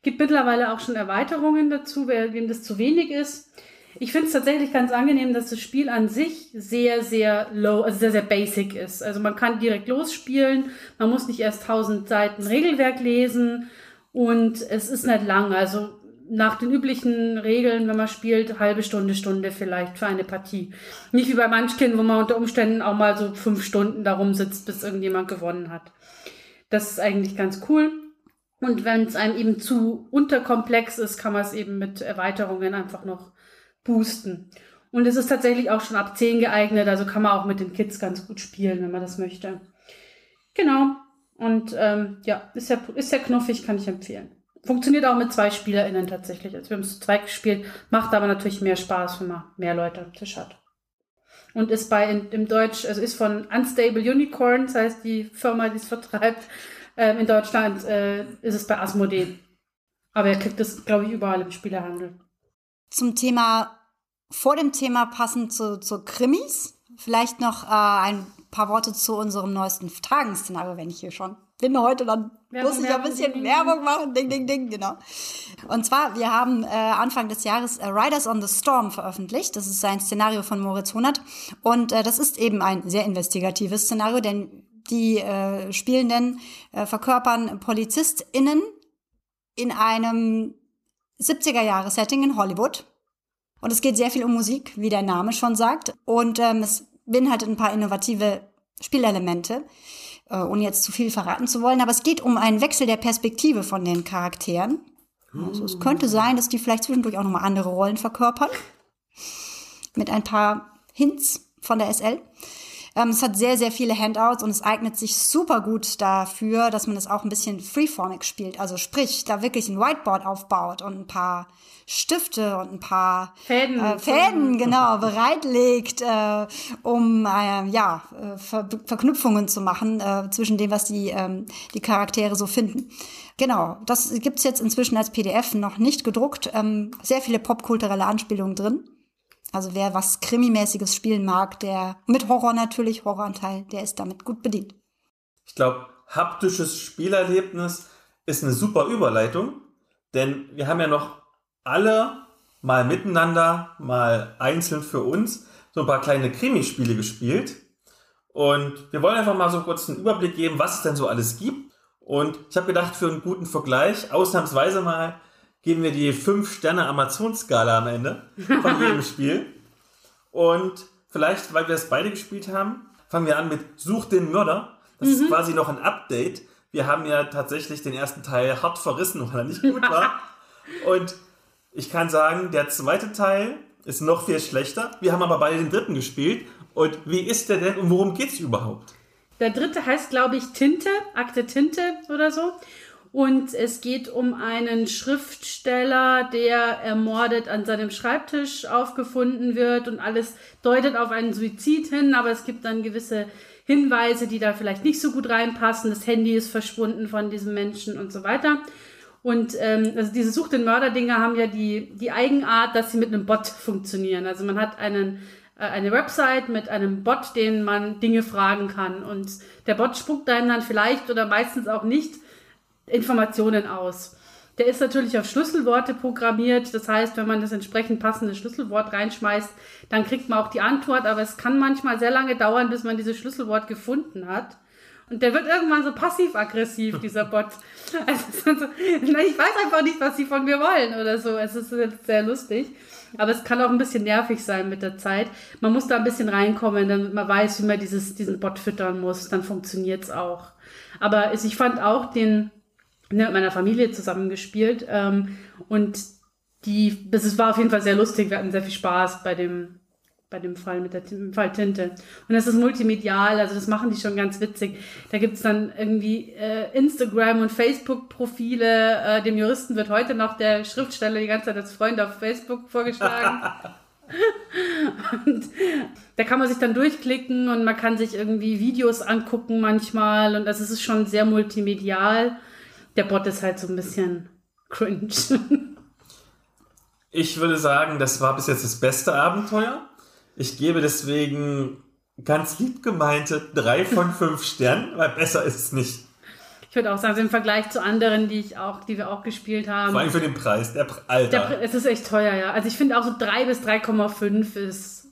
Gibt mittlerweile auch schon Erweiterungen dazu, wer, wem das zu wenig ist. Ich finde es tatsächlich ganz angenehm, dass das Spiel an sich sehr, sehr low, also sehr, sehr basic ist. Also man kann direkt losspielen, man muss nicht erst tausend Seiten Regelwerk lesen und es ist nicht lang. Also nach den üblichen Regeln, wenn man spielt, halbe Stunde, Stunde vielleicht für eine Partie. Nicht wie bei Munchkin, wo man unter Umständen auch mal so fünf Stunden darum sitzt, bis irgendjemand gewonnen hat. Das ist eigentlich ganz cool. Und wenn es einem eben zu unterkomplex ist, kann man es eben mit Erweiterungen einfach noch boosten. Und es ist tatsächlich auch schon ab 10 geeignet, also kann man auch mit den Kids ganz gut spielen, wenn man das möchte. Genau. Und ähm, ja, ist ja, ist ja knuffig, kann ich empfehlen. Funktioniert auch mit zwei SpielerInnen tatsächlich. Also wir haben es zu zweit gespielt, macht aber natürlich mehr Spaß, wenn man mehr Leute am Tisch hat. Und ist bei in, im Deutsch, also ist von Unstable Unicorn, das heißt die Firma, die es vertreibt, ähm, in Deutschland äh, ist es bei Asmodee. Aber er kriegt es, glaube ich, überall im Spielerhandel. Zum Thema, vor dem Thema passend zu, zu Krimis, vielleicht noch äh, ein paar Worte zu unserem neuesten Tagenszenario, wenn ich hier schon bin heute, dann Werbung, muss ich ein bisschen Werbung, Werbung machen. Ding, ding, ding, genau. Und zwar, wir haben äh, Anfang des Jahres äh, Riders on the Storm veröffentlicht. Das ist ein Szenario von Moritz Honert. Und äh, das ist eben ein sehr investigatives Szenario, denn die äh, Spielenden äh, verkörpern PolizistInnen in einem 70er-Jahre-Setting in Hollywood. Und es geht sehr viel um Musik, wie der Name schon sagt. Und ähm, es beinhaltet ein paar innovative Spielelemente, äh, ohne jetzt zu viel verraten zu wollen. Aber es geht um einen Wechsel der Perspektive von den Charakteren. Also es könnte sein, dass die vielleicht zwischendurch auch nochmal andere Rollen verkörpern. Mit ein paar Hints von der SL. Ähm, es hat sehr, sehr viele Handouts und es eignet sich super gut dafür, dass man es auch ein bisschen freeformig spielt. Also sprich, da wirklich ein Whiteboard aufbaut und ein paar Stifte und ein paar Fäden, äh, Fäden genau bereitlegt, äh, um äh, ja äh, Ver Verknüpfungen zu machen äh, zwischen dem, was die ähm, die Charaktere so finden. Genau, das gibt's jetzt inzwischen als PDF noch nicht gedruckt. Ähm, sehr viele popkulturelle Anspielungen drin. Also wer was Krimimäßiges spielen mag, der mit Horror natürlich, Horroranteil, der ist damit gut bedient. Ich glaube, haptisches Spielerlebnis ist eine super Überleitung, denn wir haben ja noch alle mal miteinander, mal einzeln für uns so ein paar kleine Krimispiele gespielt. Und wir wollen einfach mal so kurz einen Überblick geben, was es denn so alles gibt. Und ich habe gedacht, für einen guten Vergleich, ausnahmsweise mal geben wir die 5-Sterne-Amazon-Skala am Ende von *laughs* jedem Spiel. Und vielleicht, weil wir es beide gespielt haben, fangen wir an mit Such den Mörder. Das mhm. ist quasi noch ein Update. Wir haben ja tatsächlich den ersten Teil hart verrissen, weil er nicht gut war. *laughs* Und ich kann sagen, der zweite Teil ist noch viel schlechter. Wir haben aber beide den dritten gespielt. Und wie ist der denn und worum geht es überhaupt? Der dritte heißt, glaube ich, Tinte, Akte Tinte oder so. Und es geht um einen Schriftsteller, der ermordet an seinem Schreibtisch aufgefunden wird und alles deutet auf einen Suizid hin, aber es gibt dann gewisse Hinweise, die da vielleicht nicht so gut reinpassen. Das Handy ist verschwunden von diesem Menschen und so weiter. Und ähm, also diese Such den Mörder-Dinger haben ja die, die Eigenart, dass sie mit einem Bot funktionieren. Also man hat einen, äh, eine Website mit einem Bot, den man Dinge fragen kann. Und der Bot spuckt einem dann vielleicht oder meistens auch nicht Informationen aus. Der ist natürlich auf Schlüsselworte programmiert. Das heißt, wenn man das entsprechend passende Schlüsselwort reinschmeißt, dann kriegt man auch die Antwort. Aber es kann manchmal sehr lange dauern, bis man dieses Schlüsselwort gefunden hat. Und der wird irgendwann so passiv-aggressiv, dieser Bot. *laughs* Also, so, ich weiß einfach nicht, was sie von mir wollen oder so. Es ist jetzt sehr lustig. Aber es kann auch ein bisschen nervig sein mit der Zeit. Man muss da ein bisschen reinkommen, damit man weiß, wie man dieses, diesen Bot füttern muss. Dann funktioniert es auch. Aber ich fand auch den, ne, mit meiner Familie zusammengespielt. Ähm, und die, das war auf jeden Fall sehr lustig. Wir hatten sehr viel Spaß bei dem, bei dem Fall mit der Fall Tinte. Und das ist multimedial, also das machen die schon ganz witzig. Da gibt's dann irgendwie äh, Instagram- und Facebook-Profile. Äh, dem Juristen wird heute noch der Schriftsteller die ganze Zeit als Freund auf Facebook vorgeschlagen. *laughs* und da kann man sich dann durchklicken und man kann sich irgendwie Videos angucken manchmal. Und das ist schon sehr multimedial. Der Bot ist halt so ein bisschen cringe. Ich würde sagen, das war bis jetzt das beste Abenteuer. Ich gebe deswegen ganz lieb gemeinte drei von fünf Sternen, weil besser ist es nicht. Ich würde auch sagen, im Vergleich zu anderen, die ich auch, die wir auch gespielt haben. Vor allem für den Preis, der Pre Alter. Der, es ist echt teuer, ja. Also ich finde auch so 3 bis 3,5 ist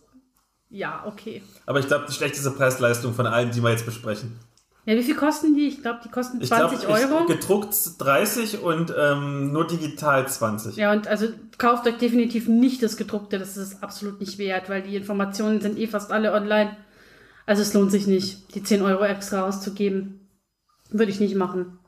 ja okay. Aber ich glaube, die schlechteste Preis-Leistung von allen, die wir jetzt besprechen. Ja, wie viel kosten die? Ich glaube, die kosten Ich 20 glaub, Euro. Ich, gedruckt 30 und ähm, nur digital 20. Ja, und also kauft euch definitiv nicht das gedruckte, das ist es absolut nicht wert, weil die Informationen sind eh fast alle online. Also es lohnt sich nicht, die 10 Euro extra auszugeben. Würde ich nicht machen.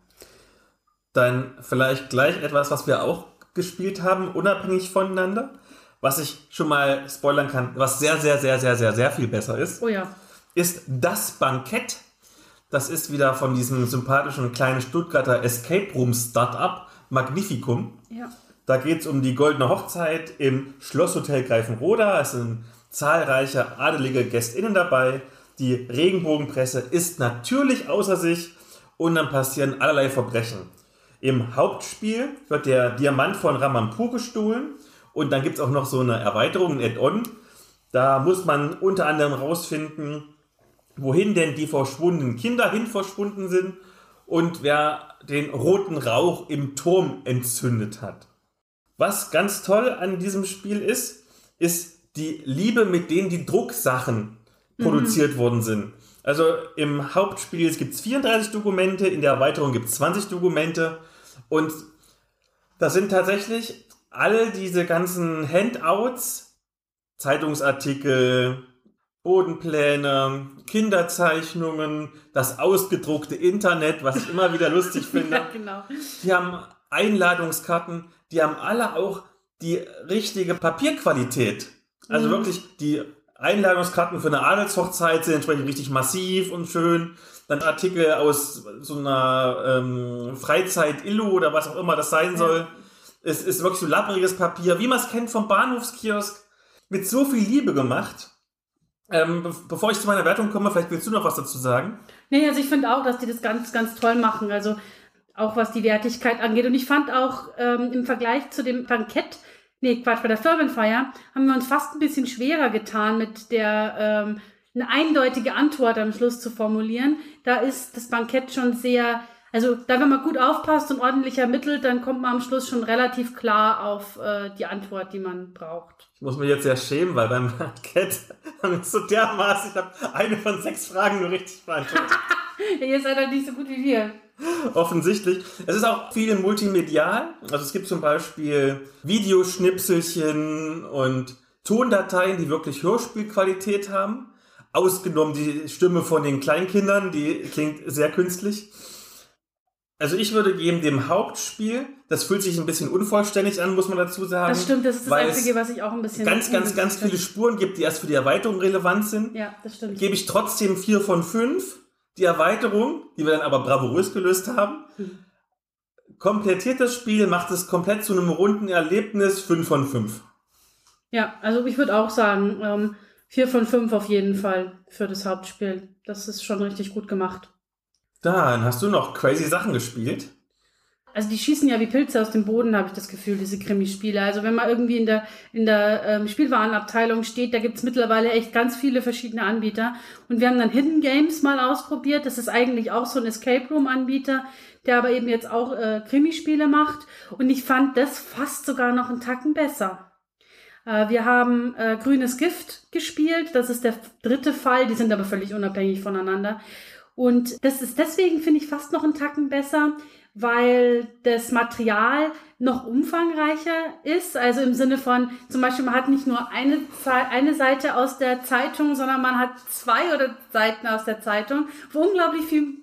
Dann vielleicht gleich etwas, was wir auch gespielt haben, unabhängig voneinander. Was ich schon mal spoilern kann, was sehr, sehr, sehr, sehr, sehr, sehr viel besser ist, Oh ja. ist das Bankett. Das ist wieder von diesem sympathischen kleinen Stuttgarter Escape Room Startup Magnificum. Ja. Da geht es um die goldene Hochzeit im Schlosshotel Greifenroda. Es sind zahlreiche adelige GästInnen dabei. Die Regenbogenpresse ist natürlich außer sich und dann passieren allerlei Verbrechen. Im Hauptspiel wird der Diamant von Ramampur gestohlen und dann gibt es auch noch so eine Erweiterung, ein Add-on. Da muss man unter anderem rausfinden, wohin denn die verschwundenen Kinder hin verschwunden sind und wer den roten Rauch im Turm entzündet hat. Was ganz toll an diesem Spiel ist, ist die Liebe, mit denen die Drucksachen produziert worden sind. Also im Hauptspiel gibt es 34 Dokumente, in der Erweiterung gibt es 20 Dokumente und da sind tatsächlich alle diese ganzen Handouts, Zeitungsartikel, Bodenpläne, Kinderzeichnungen, das ausgedruckte Internet, was ich immer wieder lustig *laughs* finde. Ja, genau. Die haben Einladungskarten, die haben alle auch die richtige Papierqualität. Also wirklich die Einladungskarten für eine Adelshochzeit sind entsprechend richtig massiv und schön. Dann Artikel aus so einer ähm, Freizeit-Illu oder was auch immer das sein soll. Es ist wirklich so lappriges Papier, wie man es kennt vom Bahnhofskiosk. Mit so viel Liebe gemacht. Ähm, be bevor ich zu meiner Wertung komme, vielleicht willst du noch was dazu sagen. Nee, also ich finde auch, dass die das ganz, ganz toll machen. Also auch was die Wertigkeit angeht. Und ich fand auch ähm, im Vergleich zu dem Bankett, nee, Quatsch, bei der Firmenfeier, haben wir uns fast ein bisschen schwerer getan, mit der ähm, eine eindeutige Antwort am Schluss zu formulieren. Da ist das Bankett schon sehr, also da, wenn man gut aufpasst und ordentlich ermittelt, dann kommt man am Schluss schon relativ klar auf äh, die Antwort, die man braucht. Ich muss mich jetzt sehr schämen, weil beim Bankett *laughs* haben wir so dermaßen, ich habe eine von sechs Fragen nur richtig beantwortet. *laughs* Ihr seid halt nicht so gut wie wir. Offensichtlich. Es ist auch viel multimedial. Also es gibt zum Beispiel Videoschnipselchen und Tondateien, die wirklich Hörspielqualität haben. Ausgenommen die Stimme von den Kleinkindern, die klingt sehr künstlich. Also ich würde geben dem Hauptspiel, das fühlt sich ein bisschen unvollständig an, muss man dazu sagen. Das stimmt, das ist das Einzige, was ich auch ein bisschen. ganz, ganz, ganz finde. viele Spuren gibt, die erst für die Erweiterung relevant sind. Ja, das stimmt. Gebe ich trotzdem vier von fünf. Die Erweiterung, die wir dann aber bravourös gelöst haben, Hm. komplettiert das Spiel, macht es komplett zu einem runden Erlebnis, fünf von fünf. Ja, also ich würde auch sagen, ähm, vier von fünf auf jeden Fall für das Hauptspiel. Das ist schon richtig gut gemacht. Dann hast du noch crazy Sachen gespielt. Also die schießen ja wie Pilze aus dem Boden, habe ich das Gefühl, diese Krimispiele. Also wenn man irgendwie in der, in der ähm, Spielwarenabteilung steht, da gibt's mittlerweile echt ganz viele verschiedene Anbieter. Und wir haben dann Hidden Games mal ausprobiert. Das ist eigentlich auch so ein Escape Room-Anbieter, der aber eben jetzt auch äh, Krimispiele macht. Und ich fand das fast sogar noch einen Tacken besser. Äh, wir haben äh, Grünes Gift gespielt. Das ist der dritte Fall. Die sind aber völlig unabhängig voneinander. Und das ist deswegen, finde ich, fast noch einen Tacken besser, weil das Material noch umfangreicher ist. Also im Sinne von, zum Beispiel, man hat nicht nur eine, eine Seite aus der Zeitung, sondern man hat zwei oder Seiten aus der Zeitung, wo unglaublich viel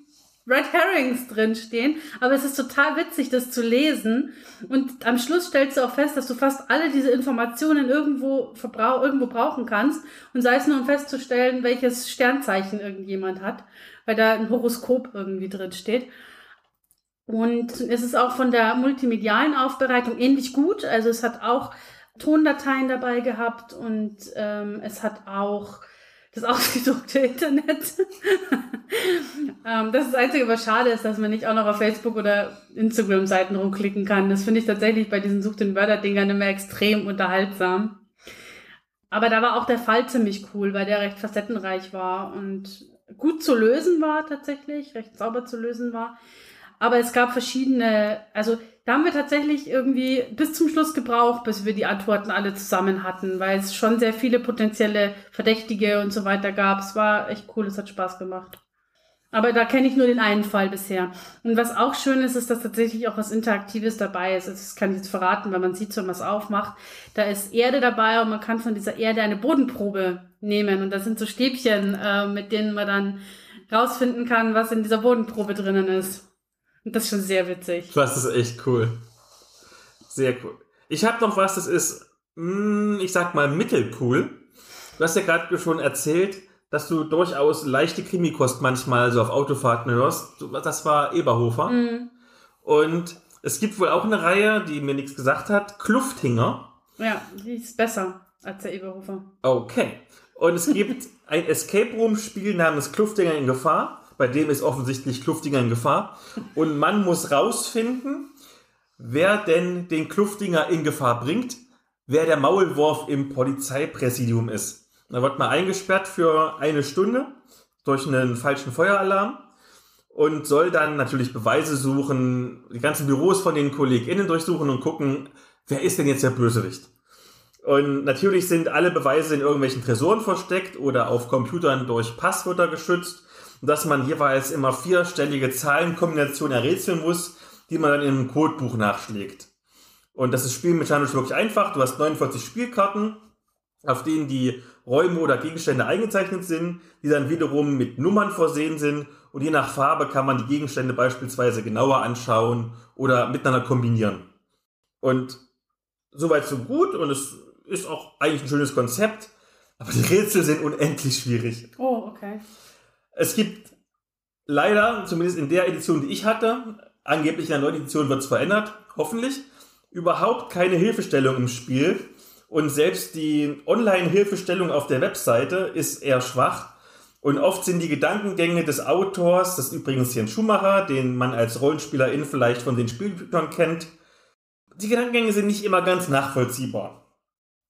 Red Herrings drinstehen. Aber es ist total witzig, das zu lesen. Und am Schluss stellst du auch fest, dass du fast alle diese Informationen irgendwo, irgendwo brauchen kannst. Und sei es nur, um festzustellen, welches Sternzeichen irgendjemand hat, weil da ein Horoskop irgendwie drin steht. Und es ist auch von der multimedialen Aufbereitung ähnlich gut. Also es hat auch Tondateien dabei gehabt und ähm, es hat auch das *laughs* ausgedruckte Internet. *laughs* ähm, das ist das Einzige, was schade ist, dass man nicht auch noch auf Facebook oder Instagram-Seiten rumklicken kann. Das finde ich tatsächlich bei diesen Such den Wörter-Dingern immer extrem unterhaltsam. Aber da war auch der Fall ziemlich cool, weil der recht facettenreich war und gut zu lösen war tatsächlich, recht sauber zu lösen war. Aber es gab verschiedene, also da haben wir tatsächlich irgendwie bis zum Schluss gebraucht, bis wir die Antworten alle zusammen hatten, weil es schon sehr viele potenzielle Verdächtige und so weiter gab. Es war echt cool, es hat Spaß gemacht. Aber da kenne ich nur den einen Fall bisher. Und was auch schön ist, ist, dass tatsächlich auch was Interaktives dabei ist. Das kann ich jetzt verraten, weil man sieht, wenn man es aufmacht. Da ist Erde dabei und man kann von dieser Erde eine Bodenprobe nehmen. Und da sind so Stäbchen, äh, mit denen man dann rausfinden kann, was in dieser Bodenprobe drinnen ist. Das ist schon sehr witzig. Das ist echt cool. Sehr cool. Ich habe noch was, das ist, mh, ich sag mal, mittelcool. Du hast ja gerade schon erzählt, dass du durchaus leichte Krimikost manchmal so auf Autofahrten hörst. Das war Eberhofer. Mhm. Und es gibt wohl auch eine Reihe, die mir nichts gesagt hat, Klufthinger. Ja, die ist besser als der Eberhofer. Okay. Und es gibt ein Escape Room Spiel namens Klufthinger in Gefahr bei dem ist offensichtlich Kluftinger in Gefahr. Und man muss rausfinden, wer denn den Kluftinger in Gefahr bringt, wer der Maulwurf im Polizeipräsidium ist. Da wird man eingesperrt für eine Stunde durch einen falschen Feueralarm und soll dann natürlich Beweise suchen, die ganzen Büros von den KollegInnen durchsuchen und gucken, wer ist denn jetzt der Bösewicht? Und natürlich sind alle Beweise in irgendwelchen Tresoren versteckt oder auf Computern durch Passwörter geschützt dass man jeweils immer vierstellige Zahlenkombinationen errätseln muss, die man dann in einem Codebuch nachschlägt. Und das ist spielmechanisch wirklich einfach. Du hast 49 Spielkarten, auf denen die Räume oder Gegenstände eingezeichnet sind, die dann wiederum mit Nummern versehen sind. Und je nach Farbe kann man die Gegenstände beispielsweise genauer anschauen oder miteinander kombinieren. Und soweit so gut und es ist auch eigentlich ein schönes Konzept, aber die Rätsel sind unendlich schwierig. Oh, okay. Es gibt leider, zumindest in der Edition, die ich hatte, angeblich in der neuen Edition wird es verändert, hoffentlich, überhaupt keine Hilfestellung im Spiel. Und selbst die Online-Hilfestellung auf der Webseite ist eher schwach. Und oft sind die Gedankengänge des Autors, das ist übrigens Jens Schumacher, den man als Rollenspielerin vielleicht von den Spielbüchern kennt, die Gedankengänge sind nicht immer ganz nachvollziehbar.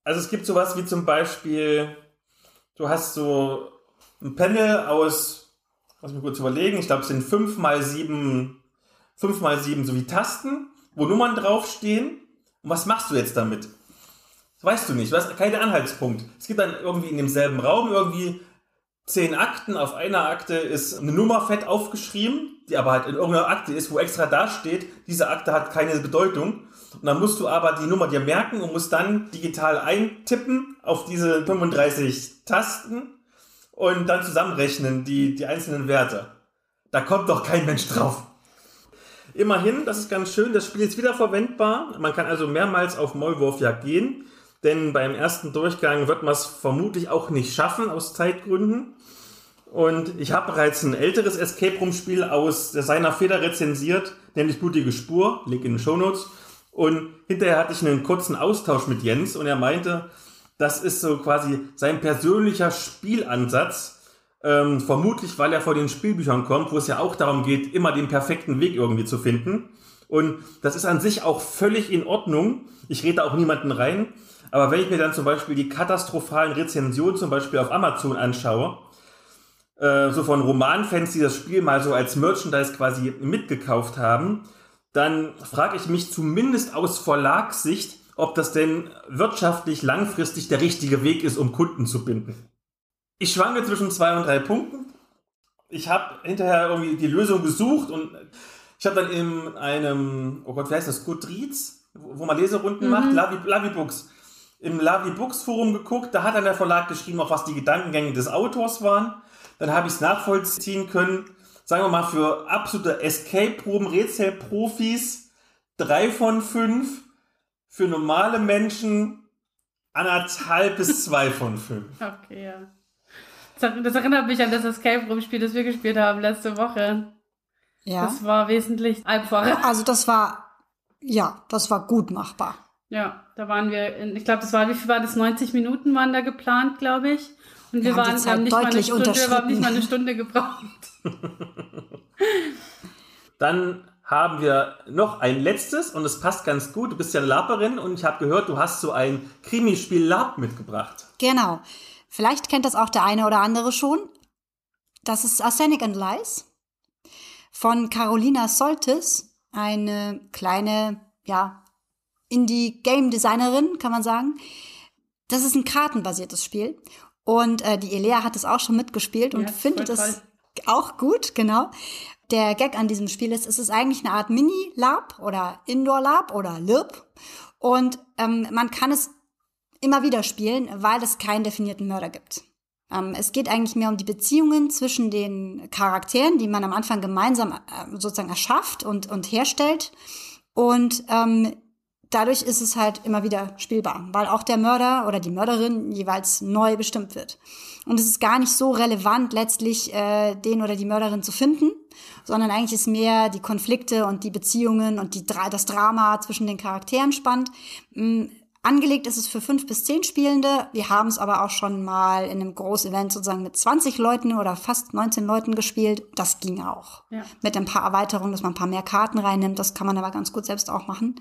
Also es gibt sowas wie zum Beispiel, du hast so ein Panel aus, lass mich kurz überlegen, ich glaube, es sind 5 mal 7, 5 mal 7 sowie Tasten, wo Nummern draufstehen. Und was machst du jetzt damit? Das weißt du nicht, du hast keinen Anhaltspunkt. Es gibt dann irgendwie in demselben Raum irgendwie zehn Akten. Auf einer Akte ist eine Nummer fett aufgeschrieben, die aber halt in irgendeiner Akte ist, wo extra da steht, diese Akte hat keine Bedeutung. Und dann musst du aber die Nummer dir merken und musst dann digital eintippen auf diese 35 Tasten und dann zusammenrechnen die, die einzelnen Werte. Da kommt doch kein Mensch drauf. Immerhin, das ist ganz schön, das Spiel ist wiederverwendbar. Man kann also mehrmals auf Maulwurfjagd gehen, denn beim ersten Durchgang wird man es vermutlich auch nicht schaffen, aus Zeitgründen. Und ich habe bereits ein älteres Escape Room Spiel aus seiner Feder rezensiert, nämlich Blutige Spur, Link in den Show Notes. Und hinterher hatte ich einen kurzen Austausch mit Jens und er meinte, das ist so quasi sein persönlicher Spielansatz. Ähm, vermutlich, weil er vor den Spielbüchern kommt, wo es ja auch darum geht, immer den perfekten Weg irgendwie zu finden. Und das ist an sich auch völlig in Ordnung. Ich rede auch niemanden rein. Aber wenn ich mir dann zum Beispiel die katastrophalen Rezensionen zum Beispiel auf Amazon anschaue, äh, so von Romanfans, die das Spiel mal so als Merchandise quasi mitgekauft haben, dann frage ich mich zumindest aus Verlagssicht, ob das denn wirtschaftlich langfristig der richtige Weg ist, um Kunden zu binden. Ich schwanke zwischen zwei und drei Punkten. Ich habe hinterher irgendwie die Lösung gesucht und ich habe dann in einem, oh Gott, wie heißt das, Goodreads, wo man Leserunden mhm. macht, Lavi, Lavi Books. Im Lavi Books Forum geguckt, da hat dann der Verlag geschrieben, auch was die Gedankengänge des Autors waren. Dann habe ich es nachvollziehen können. Sagen wir mal, für absolute Escape-Proben, Rätselprofis, drei von fünf. Für normale Menschen anderthalb bis zwei von fünf. *laughs* Okay, ja. Das erinnert mich an das Escape Room Spiel, das wir gespielt haben letzte Woche. Ja. Das war wesentlich einfacher. Also das war, ja, das war gut machbar. Ja, da waren wir, in, ich glaube, das war, wie viel war das? 90 Minuten waren da geplant, glaube ich. Und wir, wir waren, haben, nicht mal eine Stunde, wir haben nicht mal eine Stunde gebraucht. *laughs* Dann haben wir noch ein letztes und es passt ganz gut. Du bist ja Laperin und ich habe gehört, du hast so ein Krimispiel Lab mitgebracht. Genau. Vielleicht kennt das auch der eine oder andere schon. Das ist Arsenic and Lies von Carolina Soltis, eine kleine, ja, Indie-Game-Designerin, kann man sagen. Das ist ein kartenbasiertes Spiel. Und äh, die Elea hat es auch schon mitgespielt und ja, findet es auch gut, genau. Der Gag an diesem Spiel ist, es ist eigentlich eine Art Mini-Lab oder Indoor-Lab oder LIRP. Und ähm, man kann es immer wieder spielen, weil es keinen definierten Mörder gibt. Ähm, es geht eigentlich mehr um die Beziehungen zwischen den Charakteren, die man am Anfang gemeinsam äh, sozusagen erschafft und, und herstellt. Und ähm, dadurch ist es halt immer wieder spielbar, weil auch der Mörder oder die Mörderin jeweils neu bestimmt wird. Und es ist gar nicht so relevant, letztlich äh, den oder die Mörderin zu finden, sondern eigentlich ist mehr die Konflikte und die Beziehungen und die, das Drama zwischen den Charakteren spannend. Mm, Angelegt ist es für fünf bis zehn Spielende. Wir haben es aber auch schon mal in einem Groß-Event sozusagen mit 20 Leuten oder fast 19 Leuten gespielt. Das ging auch. Ja. Mit ein paar Erweiterungen, dass man ein paar mehr Karten reinnimmt. Das kann man aber ganz gut selbst auch machen.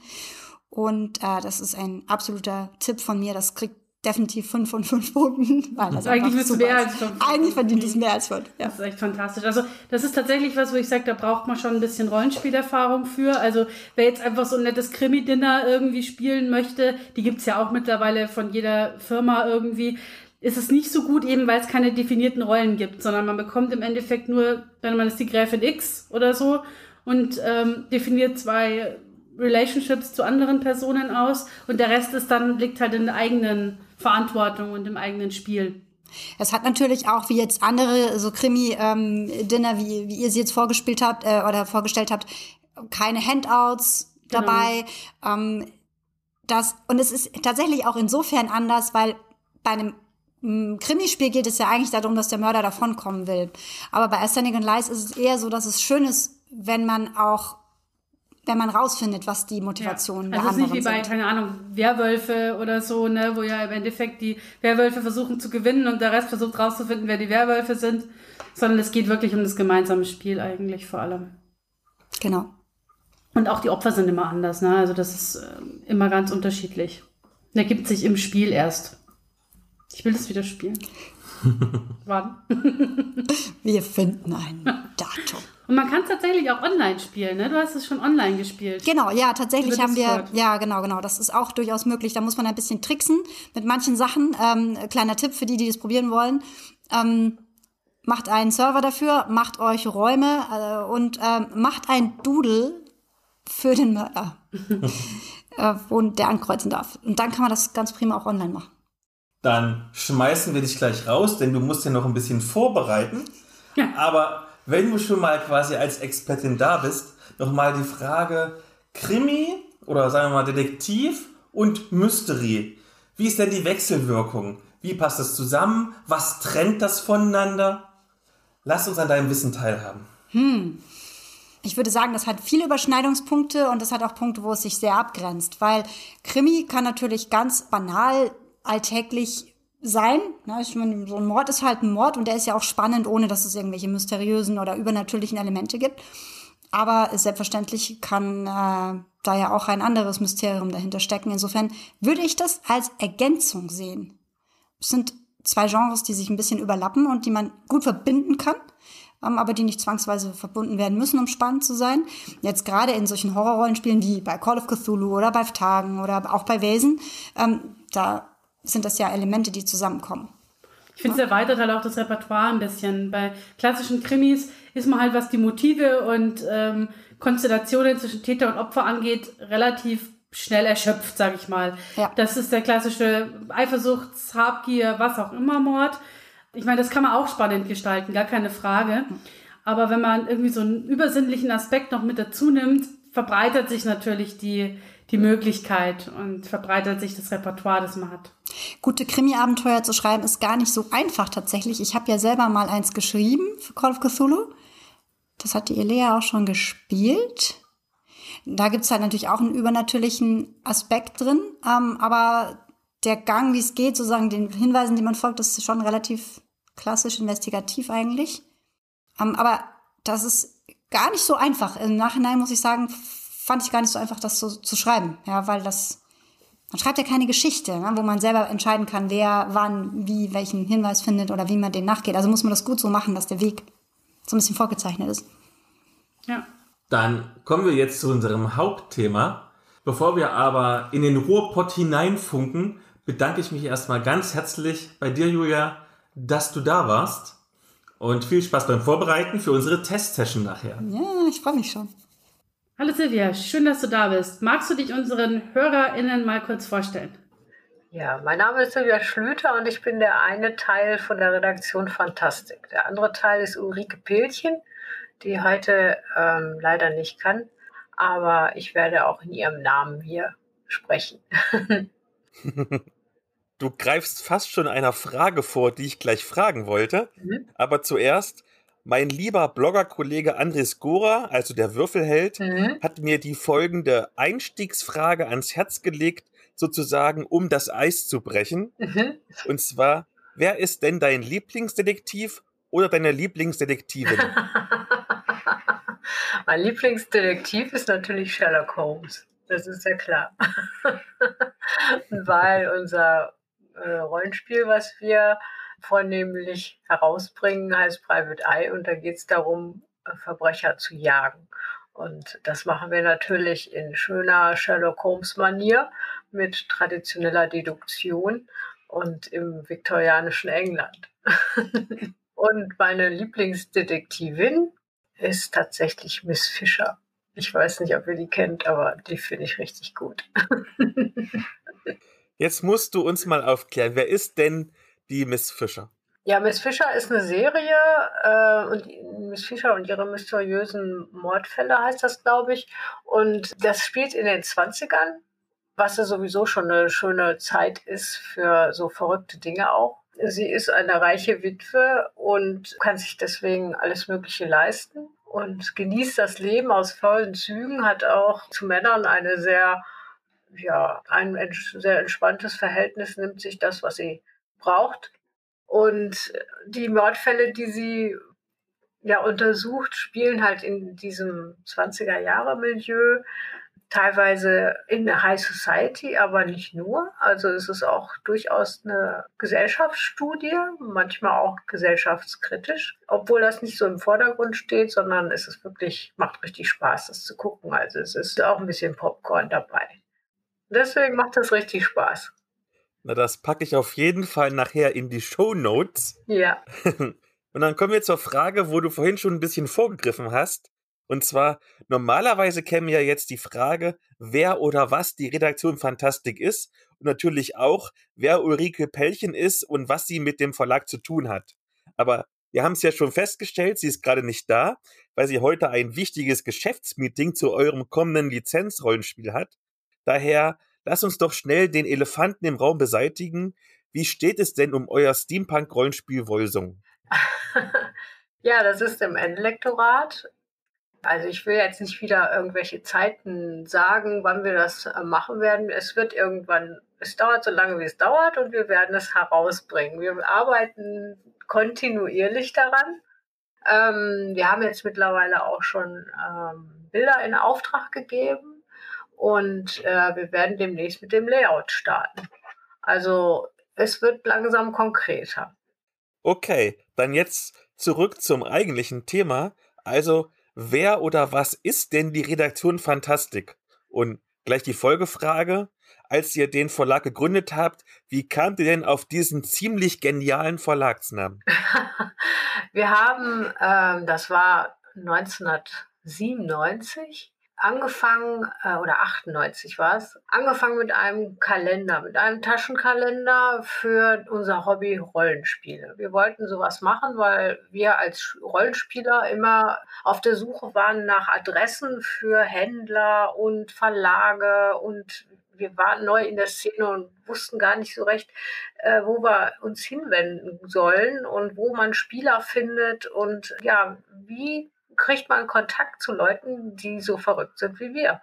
Und äh, das ist ein absoluter Tipp von mir. Das kriegt definitiv fünf von fünf Punkten. *laughs* Weil das eigentlich wird mehr als fünf. Eigentlich verdient es mehr als fünf. Ja. Das ist echt fantastisch. Also das ist tatsächlich was, wo ich sage, da braucht man schon ein bisschen Rollenspielerfahrung für. Also wer jetzt einfach so ein nettes Krimi-Dinner irgendwie spielen möchte, die gibt's ja auch mittlerweile von jeder Firma irgendwie, ist es nicht so gut, eben weil es keine definierten Rollen gibt, sondern man bekommt im Endeffekt nur, wenn man ist die Gräfin X oder so und ähm, definiert zwei Relationships zu anderen Personen aus und der Rest ist dann liegt halt in der eigenen Verantwortung und im eigenen Spiel. Es hat natürlich auch, wie jetzt andere so Krimi-Dinner, ähm, wie, wie ihr sie jetzt vorgespielt habt äh, oder vorgestellt habt, keine Handouts genau. dabei. Ähm, das, und es ist tatsächlich auch insofern anders, weil bei einem mm, Krimispiel geht es ja eigentlich darum, dass der Mörder davonkommen will. Aber bei Ascending and Lies ist es eher so, dass es schön ist, wenn man auch wenn man rausfindet, was die Motivationen ja. also der anderen. Also nicht wie bei, keine Ahnung, Werwölfe oder so, ne, wo ja im Endeffekt die Werwölfe versuchen zu gewinnen und der Rest versucht rauszufinden, wer die Werwölfe sind, sondern es geht wirklich um das gemeinsame Spiel eigentlich vor allem. Genau. Und auch die Opfer sind immer anders, ne, also das ist äh, immer ganz unterschiedlich. Der gibt sich im Spiel erst. Ich will das wieder spielen. *laughs* Wann? Wir finden ein Datum. *laughs* Und man kann es tatsächlich auch online spielen, ne? Du hast es schon online gespielt. Genau, ja, tatsächlich haben wir, ja, genau, genau. Das ist auch durchaus möglich. Da muss man ein bisschen tricksen mit manchen Sachen. Ähm, kleiner Tipp für die, die das probieren wollen. Ähm, macht einen Server dafür, macht euch Räume äh, und ähm, macht ein Doodle für den Mörder, *laughs* äh, wo der ankreuzen darf. Und dann kann man das ganz prima auch online machen. Dann schmeißen wir dich gleich raus, denn du musst ja noch ein bisschen vorbereiten. Ja. Aber wenn du schon mal quasi als Expertin da bist, nochmal die Frage Krimi oder sagen wir mal Detektiv und Mystery. Wie ist denn die Wechselwirkung? Wie passt das zusammen? Was trennt das voneinander? Lass uns an deinem Wissen teilhaben. Hm. Ich würde sagen, das hat viele Überschneidungspunkte und das hat auch Punkte, wo es sich sehr abgrenzt, weil Krimi kann natürlich ganz banal alltäglich sein. Ne? Ich meine, so ein Mord ist halt ein Mord und der ist ja auch spannend, ohne dass es irgendwelche mysteriösen oder übernatürlichen Elemente gibt. Aber selbstverständlich kann äh, da ja auch ein anderes Mysterium dahinter stecken. Insofern würde ich das als Ergänzung sehen. Es sind zwei Genres, die sich ein bisschen überlappen und die man gut verbinden kann, ähm, aber die nicht zwangsweise verbunden werden müssen, um spannend zu sein. Jetzt gerade in solchen Horrorrollenspielen wie bei Call of Cthulhu oder bei Tagen oder auch bei Wesen, ähm, da sind das ja Elemente, die zusammenkommen. Ich finde, es erweitert halt auch das Repertoire ein bisschen. Bei klassischen Krimis ist man halt, was die Motive und ähm, Konstellationen zwischen Täter und Opfer angeht, relativ schnell erschöpft, sag ich mal. Ja. Das ist der klassische Eifersucht, Habgier, was auch immer Mord. Ich meine, das kann man auch spannend gestalten, gar keine Frage. Aber wenn man irgendwie so einen übersinnlichen Aspekt noch mit dazu nimmt, verbreitert sich natürlich die, die Möglichkeit und verbreitert sich das Repertoire, das man hat. Gute Krimi-Abenteuer zu schreiben ist gar nicht so einfach tatsächlich. Ich habe ja selber mal eins geschrieben für Call of Cthulhu. Das hat die Elea auch schon gespielt. Da gibt's halt natürlich auch einen übernatürlichen Aspekt drin, ähm, aber der Gang, wie es geht, sozusagen den Hinweisen, die man folgt, das ist schon relativ klassisch investigativ eigentlich. Ähm, aber das ist gar nicht so einfach. Im Nachhinein muss ich sagen, fand ich gar nicht so einfach, das so zu schreiben, ja, weil das man schreibt ja keine Geschichte, ne, wo man selber entscheiden kann, wer wann wie welchen Hinweis findet oder wie man den nachgeht. Also muss man das gut so machen, dass der Weg so ein bisschen vorgezeichnet ist. Ja. Dann kommen wir jetzt zu unserem Hauptthema. Bevor wir aber in den Ruhrpott hineinfunken, bedanke ich mich erstmal ganz herzlich bei dir, Julia, dass du da warst. Und viel Spaß beim Vorbereiten für unsere Testsession nachher. Ja, ich freue mich schon. Hallo Silvia, schön, dass du da bist. Magst du dich unseren HörerInnen mal kurz vorstellen? Ja, mein Name ist Silvia Schlüter und ich bin der eine Teil von der Redaktion Fantastik. Der andere Teil ist Ulrike Pilchen die heute ähm, leider nicht kann, aber ich werde auch in ihrem Namen hier sprechen. *laughs* du greifst fast schon einer Frage vor, die ich gleich fragen wollte. Mhm. Aber zuerst, mein lieber Bloggerkollege Andres Gora, also der Würfelheld, mhm. hat mir die folgende Einstiegsfrage ans Herz gelegt, sozusagen, um das Eis zu brechen. Mhm. Und zwar, wer ist denn dein Lieblingsdetektiv oder deine Lieblingsdetektivin? *laughs* mein Lieblingsdetektiv ist natürlich Sherlock Holmes. Das ist ja klar. *laughs* Weil unser äh, Rollenspiel, was wir vornehmlich herausbringen, heißt Private Eye und da geht es darum, äh, Verbrecher zu jagen. Und das machen wir natürlich in schöner Sherlock Holmes-Manier mit traditioneller Deduktion und im viktorianischen England. *laughs* Und meine Lieblingsdetektivin ist tatsächlich Miss Fischer. Ich weiß nicht, ob ihr die kennt, aber die finde ich richtig gut. *laughs* Jetzt musst du uns mal aufklären, wer ist denn die Miss Fischer? Ja, Miss Fischer ist eine Serie äh, und Miss Fischer und ihre mysteriösen Mordfälle heißt das, glaube ich. Und das spielt in den 20ern, was ja sowieso schon eine schöne Zeit ist für so verrückte Dinge auch. Sie ist eine reiche Witwe und kann sich deswegen alles Mögliche leisten und genießt das Leben aus vollen Zügen, hat auch zu Männern eine sehr, ja, ein sehr entspanntes Verhältnis, nimmt sich das, was sie braucht. Und die Mordfälle, die sie ja untersucht, spielen halt in diesem 20er Jahre Milieu teilweise in der High Society, aber nicht nur. Also es ist auch durchaus eine Gesellschaftsstudie, manchmal auch gesellschaftskritisch, obwohl das nicht so im Vordergrund steht, sondern es ist wirklich, macht richtig Spaß, das zu gucken. Also es ist auch ein bisschen Popcorn dabei. Deswegen macht das richtig Spaß. Na, das packe ich auf jeden Fall nachher in die Show Notes. Ja. *laughs* Und dann kommen wir zur Frage, wo du vorhin schon ein bisschen vorgegriffen hast. Und zwar, normalerweise käme ja jetzt die Frage, wer oder was die Redaktion Fantastik ist und natürlich auch, wer Ulrike Pellchen ist und was sie mit dem Verlag zu tun hat. Aber wir haben es ja schon festgestellt, sie ist gerade nicht da, weil sie heute ein wichtiges Geschäftsmeeting zu eurem kommenden Lizenzrollenspiel hat. Daher lass uns doch schnell den Elefanten im Raum beseitigen. Wie steht es denn um euer Steampunk-Rollenspiel Wolsung? *laughs* ja, das ist im Endlektorat. Also ich will jetzt nicht wieder irgendwelche Zeiten sagen, wann wir das äh, machen werden. Es wird irgendwann, es dauert so lange, wie es dauert und wir werden es herausbringen. Wir arbeiten kontinuierlich daran. Ähm, wir haben jetzt mittlerweile auch schon ähm, Bilder in Auftrag gegeben und äh, wir werden demnächst mit dem Layout starten. Also es wird langsam konkreter. Okay, dann jetzt zurück zum eigentlichen Thema. Also, wer oder was ist denn die Redaktion Fantastik? Und gleich die Folgefrage. Als ihr den Verlag gegründet habt, wie kamt ihr denn auf diesen ziemlich genialen Verlagsnamen? *laughs* Wir haben, ähm, das war 1997, angefangen, äh, oder 98 war es, angefangen mit einem Kalender, mit einem Taschenkalender für unser Hobby Rollenspiele. Wir wollten sowas machen, weil wir als Rollenspieler immer auf der Suche waren nach Adressen für Händler und Verlage und wir waren neu in der Szene und wussten gar nicht so recht, äh, wo wir uns hinwenden sollen und wo man Spieler findet und ja, wie kriegt man Kontakt zu Leuten, die so verrückt sind wie wir.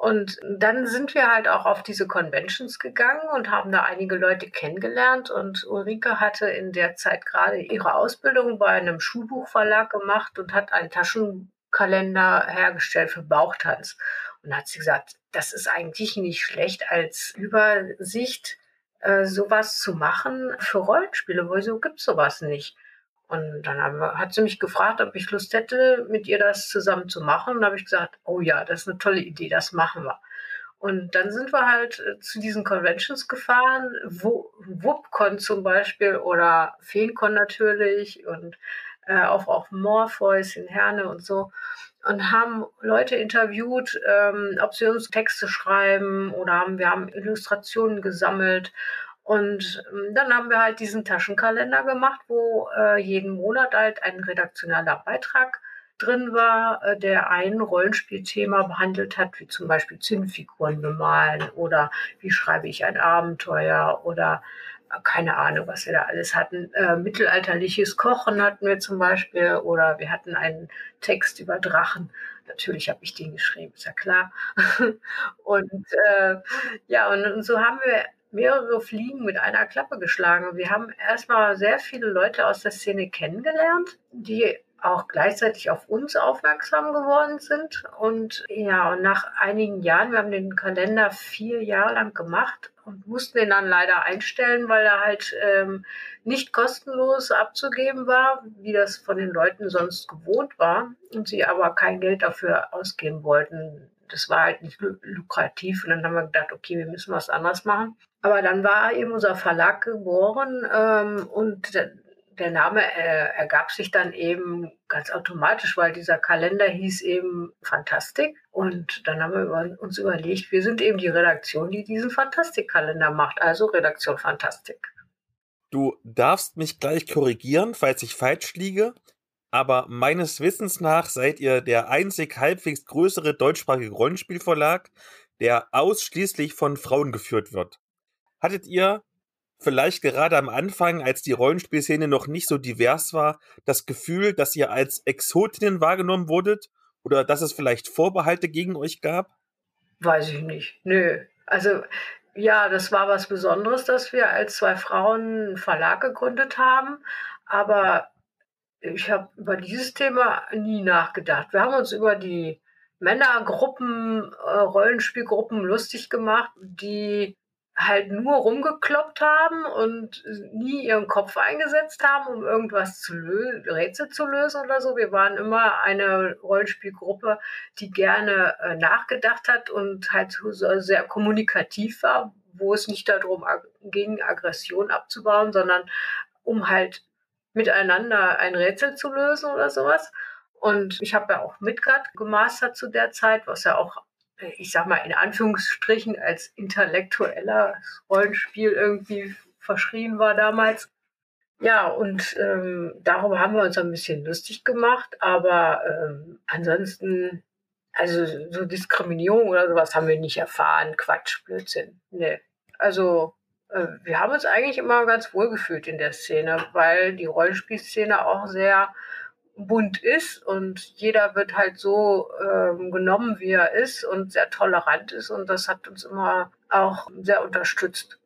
Und dann sind wir halt auch auf diese Conventions gegangen und haben da einige Leute kennengelernt. Und Ulrike hatte in der Zeit gerade ihre Ausbildung bei einem Schulbuchverlag gemacht und hat einen Taschenkalender hergestellt für Bauchtanz. Und hat sie gesagt, das ist eigentlich nicht schlecht als Übersicht, äh, sowas zu machen für Rollenspiele. Wieso gibt es sowas nicht? Und dann wir, hat sie mich gefragt, ob ich Lust hätte, mit ihr das zusammen zu machen. Und da habe ich gesagt, oh ja, das ist eine tolle Idee, das machen wir. Und dann sind wir halt äh, zu diesen Conventions gefahren, WUPCon zum Beispiel oder FeenCon natürlich und äh, auch auf Morpheus in Herne und so und haben Leute interviewt, ähm, ob sie uns Texte schreiben oder haben, wir haben Illustrationen gesammelt und ähm, dann haben wir halt diesen Taschenkalender gemacht, wo äh, jeden Monat halt ein redaktioneller Beitrag drin war, äh, der ein Rollenspielthema behandelt hat, wie zum Beispiel Zinnfiguren bemalen oder wie schreibe ich ein Abenteuer oder äh, keine Ahnung, was wir da alles hatten. Äh, mittelalterliches Kochen hatten wir zum Beispiel oder wir hatten einen Text über Drachen. Natürlich habe ich den geschrieben, ist ja klar. *laughs* und äh, ja, und, und so haben wir mehrere Fliegen mit einer Klappe geschlagen. Wir haben erstmal sehr viele Leute aus der Szene kennengelernt, die auch gleichzeitig auf uns aufmerksam geworden sind. Und ja, und nach einigen Jahren, wir haben den Kalender vier Jahre lang gemacht und mussten den dann leider einstellen, weil er halt ähm, nicht kostenlos abzugeben war, wie das von den Leuten sonst gewohnt war. Und sie aber kein Geld dafür ausgeben wollten. Das war halt nicht lukrativ. Und dann haben wir gedacht, okay, wir müssen was anderes machen. Aber dann war eben unser Verlag geboren ähm, und der, Name äh, ergab sich dann eben ganz automatisch, weil dieser Kalender hieß eben Fantastik. Und dann haben wir uns überlegt, wir sind eben die Redaktion, die diesen Fantastikkalender macht, also Redaktion Fantastik. Du darfst mich gleich korrigieren, falls ich falsch liege, aber meines Wissens nach seid ihr der einzig halbwegs größere deutschsprachige Rollenspielverlag, der ausschließlich von Frauen geführt wird. Hattet ihr vielleicht gerade am Anfang, als die Rollenspielszene noch nicht so divers war, das Gefühl, dass ihr als Exotinnen wahrgenommen wurdet oder dass es vielleicht Vorbehalte gegen euch gab? Weiß ich nicht. Nö. Also ja, das war was Besonderes, dass wir als zwei Frauen einen Verlag gegründet haben. Aber ich habe über dieses Thema nie nachgedacht. Wir haben uns über die Männergruppen, äh, Rollenspielgruppen lustig gemacht, die halt nur rumgekloppt haben und nie ihren Kopf eingesetzt haben, um irgendwas zu lösen, Rätsel zu lösen oder so. Wir waren immer eine Rollenspielgruppe, die gerne äh, nachgedacht hat und halt so sehr kommunikativ war, wo es nicht darum ging, Aggression abzubauen, sondern um halt miteinander ein Rätsel zu lösen oder sowas. Und ich habe ja auch Midgard gemastert zu der Zeit, was ja auch ich sag mal in Anführungsstrichen, als intellektueller Rollenspiel irgendwie verschrien war damals. Ja, und ähm, darüber haben wir uns ein bisschen lustig gemacht, aber ähm, ansonsten, also so Diskriminierung oder sowas haben wir nicht erfahren. Quatsch, Blödsinn. Nee. Also äh, wir haben uns eigentlich immer ganz wohl gefühlt in der Szene, weil die Rollenspielszene auch sehr bunt ist und jeder wird halt so ähm, genommen, wie er ist und sehr tolerant ist und das hat uns immer auch sehr unterstützt.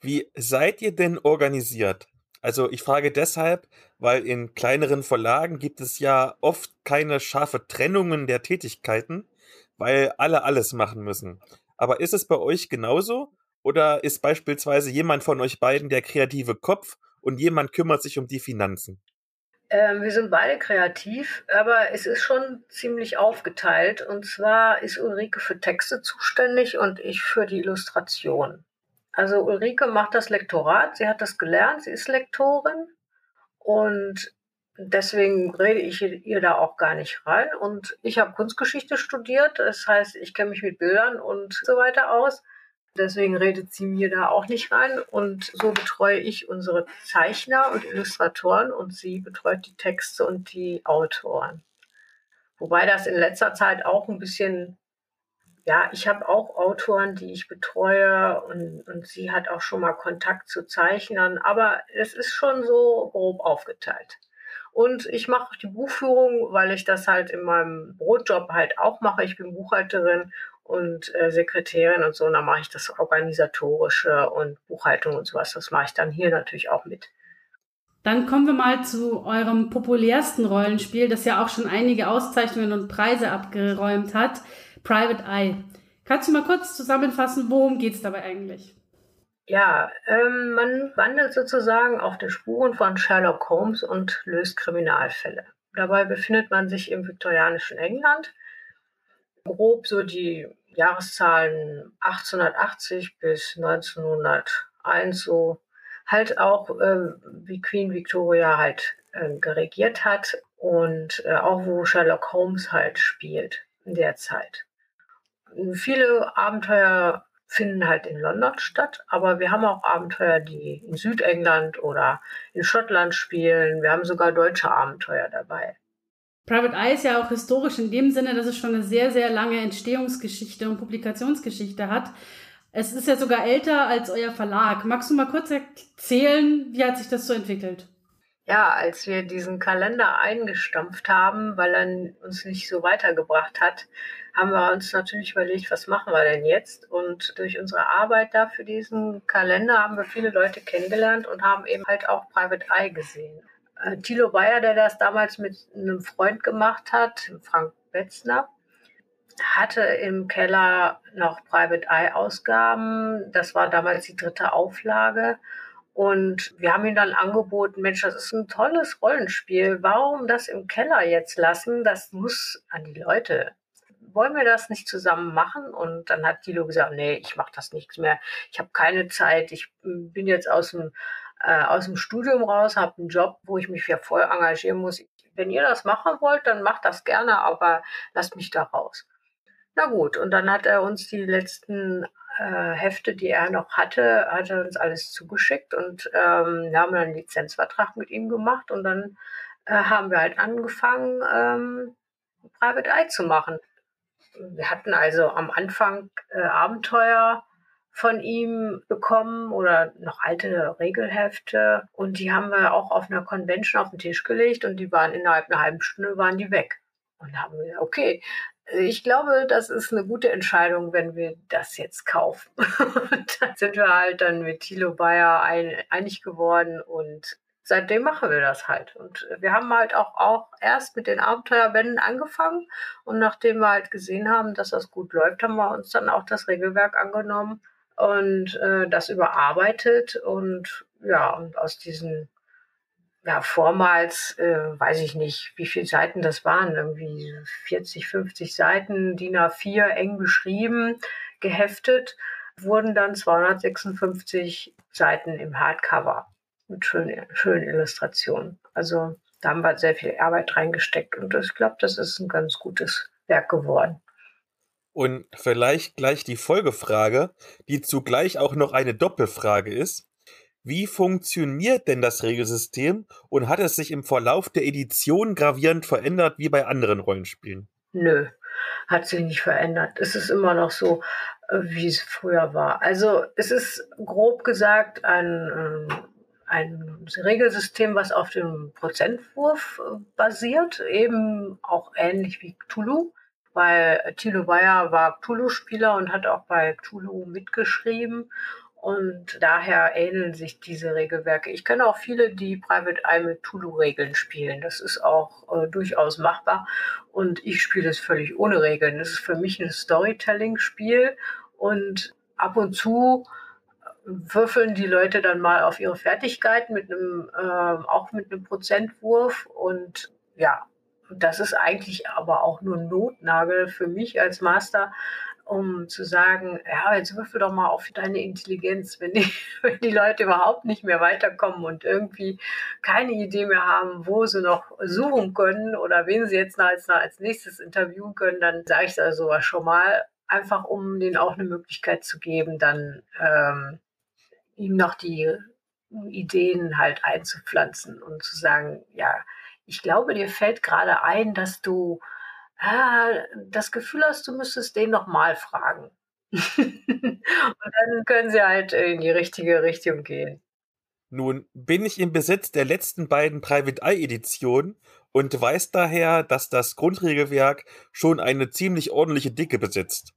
Wie seid ihr denn organisiert? Also ich frage deshalb, weil in kleineren Verlagen gibt es ja oft keine scharfe Trennungen der Tätigkeiten, weil alle alles machen müssen. Aber ist es bei euch genauso? Oder ist beispielsweise jemand von euch beiden der kreative Kopf und jemand kümmert sich um die Finanzen? Ähm, wir sind beide kreativ, aber es ist schon ziemlich aufgeteilt. Und zwar ist Ulrike für Texte zuständig und ich für die Illustration. Also Ulrike macht das Lektorat, sie hat das gelernt, sie ist Lektorin und deswegen rede ich ihr da auch gar nicht rein. Und ich habe Kunstgeschichte studiert, das heißt, ich kenne mich mit Bildern und so weiter aus. Deswegen redet sie mir da auch nicht rein. Und so betreue ich unsere Zeichner und Illustratoren und sie betreut die Texte und die Autoren. Wobei das in letzter Zeit auch ein bisschen, ja, ich habe auch Autoren, die ich betreue und, und sie hat auch schon mal Kontakt zu Zeichnern, aber es ist schon so grob aufgeteilt. Und ich mache die Buchführung, weil ich das halt in meinem Brotjob halt auch mache. Ich bin Buchhalterin und äh, Sekretärin und so. Und dann mache ich das Organisatorische und Buchhaltung und sowas. Das mache ich dann hier natürlich auch mit. Dann kommen wir mal zu eurem populärsten Rollenspiel, das ja auch schon einige Auszeichnungen und Preise abgeräumt hat, Private Eye. Kannst du mal kurz zusammenfassen, worum geht es dabei eigentlich? Ja, ähm, man wandelt sozusagen auf den Spuren von Sherlock Holmes und löst Kriminalfälle. Dabei befindet man sich im viktorianischen England grob so die Jahreszahlen 1880 bis 1901 so halt auch äh, wie Queen Victoria halt äh, geregiert hat und äh, auch wo Sherlock Holmes halt spielt in der Zeit. Viele Abenteuer finden halt in London statt, aber wir haben auch Abenteuer, die in Südengland oder in Schottland spielen. Wir haben sogar deutsche Abenteuer dabei. Private Eye ist ja auch historisch in dem Sinne, dass es schon eine sehr, sehr lange Entstehungsgeschichte und Publikationsgeschichte hat. Es ist ja sogar älter als euer Verlag. Magst du mal kurz erzählen, wie hat sich das so entwickelt? Ja, als wir diesen Kalender eingestampft haben, weil er uns nicht so weitergebracht hat, haben wir uns natürlich überlegt, was machen wir denn jetzt? Und durch unsere Arbeit da für diesen Kalender haben wir viele Leute kennengelernt und haben eben halt auch Private Eye gesehen. Äh, Thilo Bayer, der das damals mit einem Freund gemacht hat, Frank Wetzner, hatte im Keller noch Private Eye Ausgaben. Das war damals die dritte Auflage. Und wir haben ihm dann angeboten, Mensch, das ist ein tolles Rollenspiel. Warum das im Keller jetzt lassen? Das muss an die Leute. Wollen wir das nicht zusammen machen? Und dann hat Thilo gesagt, nee, ich mache das nichts mehr. Ich habe keine Zeit. Ich bin jetzt aus dem äh, aus dem Studium raus, habe einen Job, wo ich mich ja voll engagieren muss. Wenn ihr das machen wollt, dann macht das gerne, aber lasst mich da raus. Na gut, und dann hat er uns die letzten äh, Hefte, die er noch hatte, hat er uns alles zugeschickt und ähm, wir haben dann einen Lizenzvertrag mit ihm gemacht und dann äh, haben wir halt angefangen, ähm, Private Eye zu machen. Wir hatten also am Anfang äh, Abenteuer, von ihm bekommen oder noch alte Regelhefte und die haben wir auch auf einer Convention auf den Tisch gelegt und die waren innerhalb einer halben Stunde waren die weg. Und haben wir okay, ich glaube, das ist eine gute Entscheidung, wenn wir das jetzt kaufen. *laughs* dann sind wir halt dann mit Thilo Bayer ein, einig geworden und seitdem machen wir das halt. Und wir haben halt auch, auch erst mit den Abenteuerbänden angefangen und nachdem wir halt gesehen haben, dass das gut läuft, haben wir uns dann auch das Regelwerk angenommen und äh, das überarbeitet und ja, und aus diesen, ja, vormals, äh, weiß ich nicht, wie viele Seiten das waren, irgendwie 40, 50 Seiten, DIN A4 eng beschrieben, geheftet, wurden dann 256 Seiten im Hardcover mit schönen, schönen Illustrationen. Also da haben wir sehr viel Arbeit reingesteckt und ich glaube, das ist ein ganz gutes Werk geworden. Und vielleicht gleich die Folgefrage, die zugleich auch noch eine Doppelfrage ist. Wie funktioniert denn das Regelsystem und hat es sich im Verlauf der Edition gravierend verändert wie bei anderen Rollenspielen? Nö, hat sich nicht verändert. Es ist immer noch so, äh, wie es früher war. Also es ist grob gesagt ein, ähm, ein Regelsystem, was auf dem Prozentwurf äh, basiert, eben auch ähnlich wie Cthulhu weil Thilo Bayer war Cthulhu-Spieler und hat auch bei Cthulhu mitgeschrieben. Und daher ähneln sich diese Regelwerke. Ich kenne auch viele, die Private Eye mit Tulu-Regeln spielen. Das ist auch äh, durchaus machbar. Und ich spiele es völlig ohne Regeln. Das ist für mich ein Storytelling-Spiel. Und ab und zu würfeln die Leute dann mal auf ihre Fertigkeit mit einem, äh, auch mit einem Prozentwurf. Und ja, das ist eigentlich aber auch nur ein Notnagel für mich als Master, um zu sagen, ja, jetzt würfel doch mal auf deine Intelligenz, wenn die, *laughs* wenn die Leute überhaupt nicht mehr weiterkommen und irgendwie keine Idee mehr haben, wo sie noch suchen können oder wen sie jetzt als, als nächstes interviewen können, dann sage ich da sowas schon mal, einfach um denen auch eine Möglichkeit zu geben, dann ähm, ihm noch die Ideen halt einzupflanzen und zu sagen, ja, ich glaube, dir fällt gerade ein, dass du ah, das Gefühl hast, du müsstest den nochmal fragen. *laughs* und dann können sie halt in die richtige Richtung gehen. Nun bin ich im Besitz der letzten beiden Private Eye Editionen und weiß daher, dass das Grundregelwerk schon eine ziemlich ordentliche Dicke besitzt.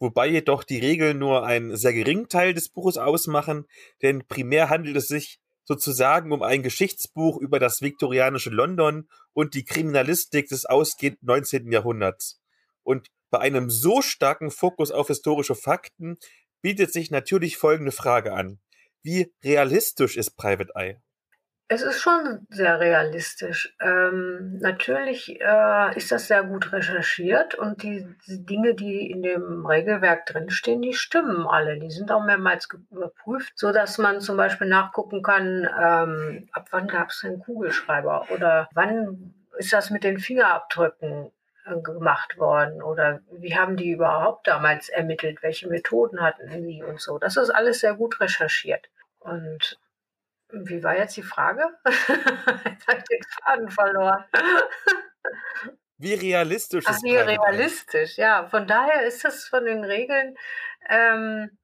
Wobei jedoch die Regeln nur einen sehr geringen Teil des Buches ausmachen, denn primär handelt es sich sozusagen um ein Geschichtsbuch über das viktorianische London und die Kriminalistik des ausgehenden 19. Jahrhunderts. Und bei einem so starken Fokus auf historische Fakten bietet sich natürlich folgende Frage an. Wie realistisch ist Private Eye? Es ist schon sehr realistisch. Ähm, natürlich äh, ist das sehr gut recherchiert und die, die, Dinge, die in dem Regelwerk drinstehen, die stimmen alle. Die sind auch mehrmals überprüft, so dass man zum Beispiel nachgucken kann, ähm, ab wann gab es einen Kugelschreiber oder wann ist das mit den Fingerabdrücken äh, gemacht worden oder wie haben die überhaupt damals ermittelt, welche Methoden hatten sie und so. Das ist alles sehr gut recherchiert. Und wie war jetzt die Frage? *laughs* jetzt habe ich den Faden verloren. Wie realistisch Ach, ist wie realistisch, ja. Von daher ist das von den Regeln, ähm,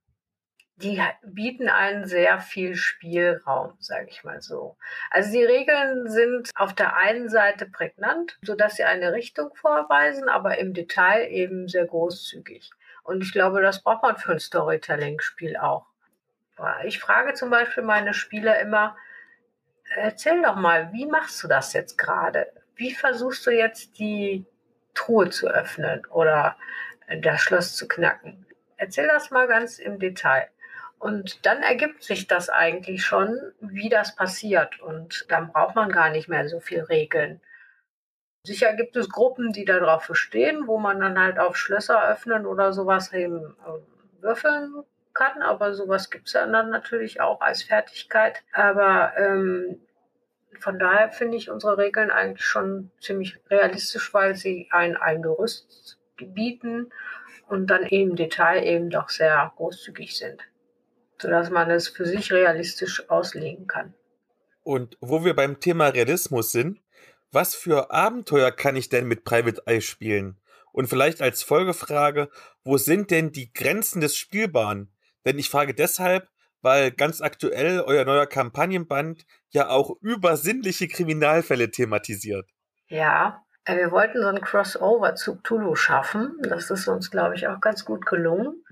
die bieten einen sehr viel Spielraum, sage ich mal so. Also die Regeln sind auf der einen Seite prägnant, sodass sie eine Richtung vorweisen, aber im Detail eben sehr großzügig. Und ich glaube, das braucht man für ein Storytelling-Spiel auch. Ich frage zum Beispiel meine Spieler immer, erzähl doch mal, wie machst du das jetzt gerade? Wie versuchst du jetzt die Truhe zu öffnen oder das Schloss zu knacken? Erzähl das mal ganz im Detail. Und dann ergibt sich das eigentlich schon, wie das passiert. Und dann braucht man gar nicht mehr so viel Regeln. Sicher gibt es Gruppen, die darauf bestehen, wo man dann halt auf Schlösser öffnen oder sowas eben äh, würfeln kann, aber sowas gibt es ja dann natürlich auch als Fertigkeit. Aber ähm, von daher finde ich unsere Regeln eigentlich schon ziemlich realistisch, weil sie ein, ein Gerüst bieten und dann im Detail eben doch sehr großzügig sind, sodass man es für sich realistisch auslegen kann. Und wo wir beim Thema Realismus sind, was für Abenteuer kann ich denn mit Private Eye spielen? Und vielleicht als Folgefrage, wo sind denn die Grenzen des Spielbaren? Denn ich frage deshalb, weil ganz aktuell euer neuer Kampagnenband ja auch übersinnliche Kriminalfälle thematisiert. Ja, äh, wir wollten so ein Crossover zu Cthulhu schaffen. Das ist uns, glaube ich, auch ganz gut gelungen.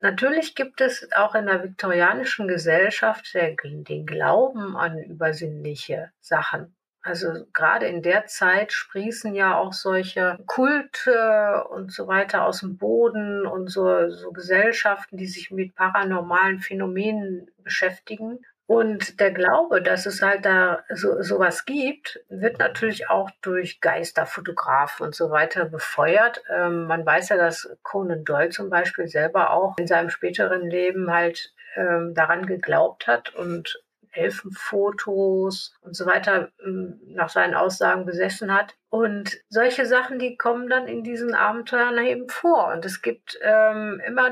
Natürlich gibt es auch in der viktorianischen Gesellschaft den Glauben an übersinnliche Sachen. Also gerade in der Zeit sprießen ja auch solche Kulte und so weiter aus dem Boden und so, so Gesellschaften, die sich mit paranormalen Phänomenen beschäftigen. Und der Glaube, dass es halt da so sowas gibt, wird natürlich auch durch Geisterfotografen und so weiter befeuert. Ähm, man weiß ja, dass Conan Doyle zum Beispiel selber auch in seinem späteren Leben halt ähm, daran geglaubt hat und Elfenfotos und so weiter ähm, nach seinen Aussagen besessen hat. Und solche Sachen, die kommen dann in diesen Abenteuern eben vor. Und es gibt ähm, immer,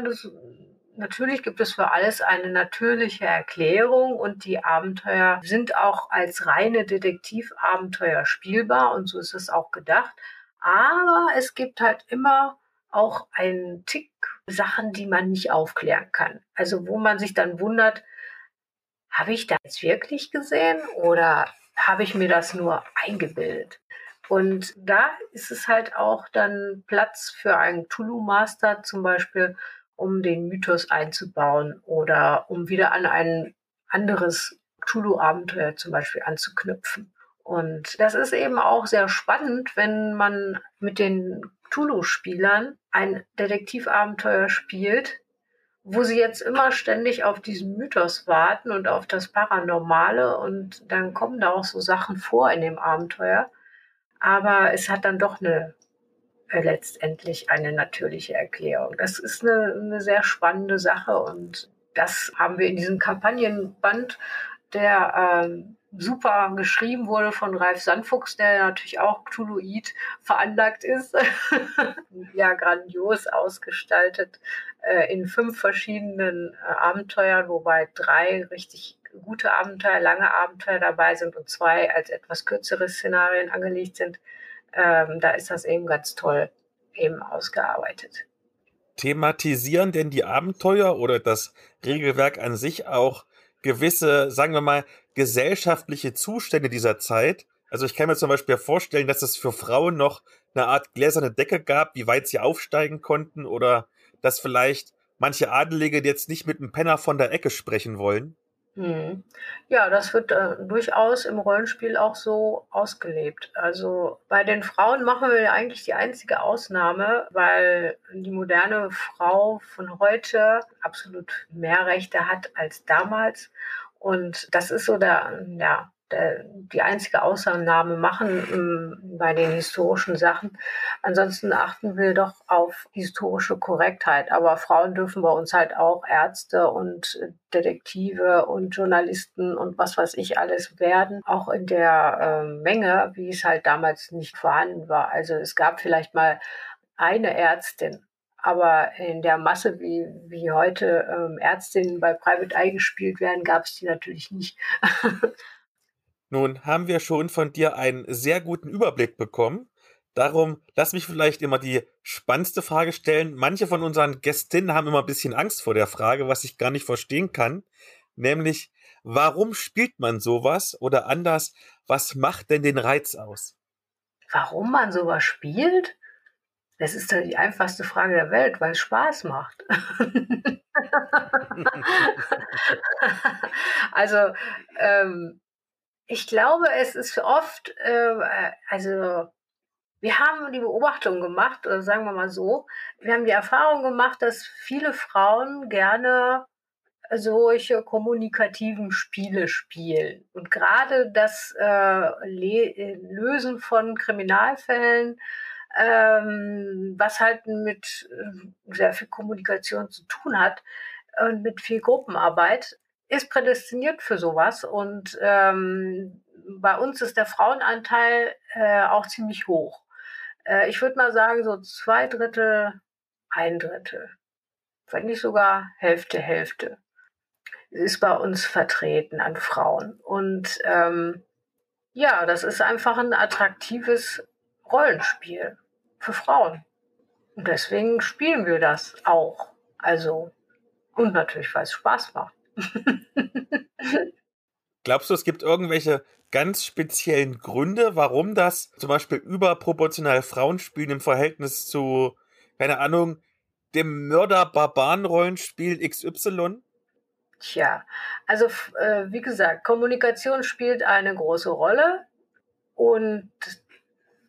natürlich gibt es für alles eine natürliche Erklärung und die Abenteuer sind auch als reine Detektivabenteuer spielbar und so ist es auch gedacht. Aber es gibt halt immer auch einen Tick Sachen, die man nicht aufklären kann. Also wo man sich dann wundert, habe ich das wirklich gesehen oder habe ich mir das nur eingebildet? Und da ist es halt auch dann Platz für einen Tulu-Master zum Beispiel, um den Mythos einzubauen oder um wieder an ein anderes Cthulhu-Abenteuer zum Beispiel anzuknüpfen. Und das ist eben auch sehr spannend, wenn man mit den Cthulhu-Spielern ein Detektivabenteuer spielt, wo sie jetzt immer ständig auf diesen Mythos warten und auf das Paranormale und dann kommen da auch so Sachen vor in dem Abenteuer. Aber es hat dann doch eine äh, letztendlich eine natürliche Erklärung. Das ist eine, eine sehr spannende Sache und das haben wir in diesem Kampagnenband, der ähm, super geschrieben wurde von Ralf Sandfuchs, der natürlich auch Cthulhuid veranlagt ist. *laughs* ja, grandios ausgestaltet äh, in fünf verschiedenen äh, Abenteuern, wobei drei richtig gute Abenteuer, lange Abenteuer dabei sind und zwei als etwas kürzere Szenarien angelegt sind. Ähm, da ist das eben ganz toll eben ausgearbeitet. Thematisieren denn die Abenteuer oder das Regelwerk an sich auch gewisse, sagen wir mal, gesellschaftliche Zustände dieser Zeit. Also ich kann mir zum Beispiel vorstellen, dass es für Frauen noch eine Art gläserne Decke gab, wie weit sie aufsteigen konnten oder dass vielleicht manche Adelige jetzt nicht mit einem Penner von der Ecke sprechen wollen. Hm. Ja, das wird äh, durchaus im Rollenspiel auch so ausgelebt. Also bei den Frauen machen wir ja eigentlich die einzige Ausnahme, weil die moderne Frau von heute absolut mehr Rechte hat als damals. Und das ist so der, ja, der, die einzige Ausnahme machen ähm, bei den historischen Sachen. Ansonsten achten wir doch auf historische Korrektheit. Aber Frauen dürfen bei uns halt auch Ärzte und Detektive und Journalisten und was weiß ich alles werden, auch in der äh, Menge, wie es halt damals nicht vorhanden war. Also es gab vielleicht mal eine Ärztin, aber in der Masse, wie, wie heute ähm, Ärztinnen bei Private Eye gespielt werden, gab es die natürlich nicht. *laughs* Nun haben wir schon von dir einen sehr guten Überblick bekommen. Darum lass mich vielleicht immer die spannendste Frage stellen. Manche von unseren Gästinnen haben immer ein bisschen Angst vor der Frage, was ich gar nicht verstehen kann. Nämlich, warum spielt man sowas? Oder anders, was macht denn den Reiz aus? Warum man sowas spielt? Das ist doch die einfachste Frage der Welt, weil es Spaß macht. *laughs* also, ähm, ich glaube, es ist oft, äh, also wir haben die Beobachtung gemacht, oder sagen wir mal so, wir haben die Erfahrung gemacht, dass viele Frauen gerne solche kommunikativen Spiele spielen. Und gerade das äh, Lösen von Kriminalfällen, ähm, was halt mit äh, sehr viel Kommunikation zu tun hat und mit viel Gruppenarbeit, ist prädestiniert für sowas und ähm, bei uns ist der Frauenanteil äh, auch ziemlich hoch. Äh, ich würde mal sagen, so zwei Drittel, ein Drittel, wenn nicht sogar Hälfte, Hälfte ist bei uns vertreten an Frauen. Und ähm, ja, das ist einfach ein attraktives Rollenspiel für Frauen. Und deswegen spielen wir das auch. Also, und natürlich, weil es Spaß macht. *laughs* Glaubst du, es gibt irgendwelche ganz speziellen Gründe, warum das zum Beispiel überproportional Frauen spielen im Verhältnis zu, keine Ahnung, dem Mörder-Barbaren-Rollenspiel XY? Tja, also äh, wie gesagt, Kommunikation spielt eine große Rolle und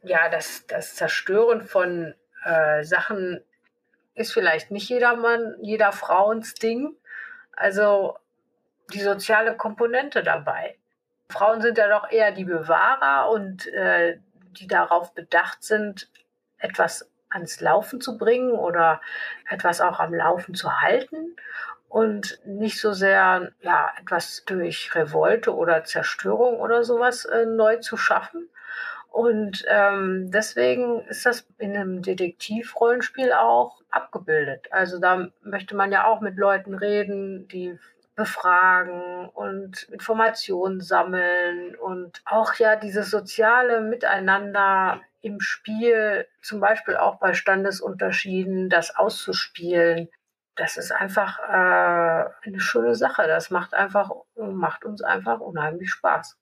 ja, das, das Zerstören von äh, Sachen ist vielleicht nicht jedermann, jeder Frauens Ding. Also die soziale Komponente dabei. Frauen sind ja doch eher die Bewahrer und äh, die darauf bedacht sind, etwas ans Laufen zu bringen oder etwas auch am Laufen zu halten und nicht so sehr ja etwas durch Revolte oder Zerstörung oder sowas äh, neu zu schaffen. Und ähm, deswegen ist das in einem Detektivrollenspiel auch abgebildet. Also da möchte man ja auch mit Leuten reden, die befragen und Informationen sammeln und auch ja dieses soziale Miteinander im Spiel, zum Beispiel auch bei Standesunterschieden, das auszuspielen. Das ist einfach äh, eine schöne Sache. Das macht einfach, macht uns einfach unheimlich Spaß.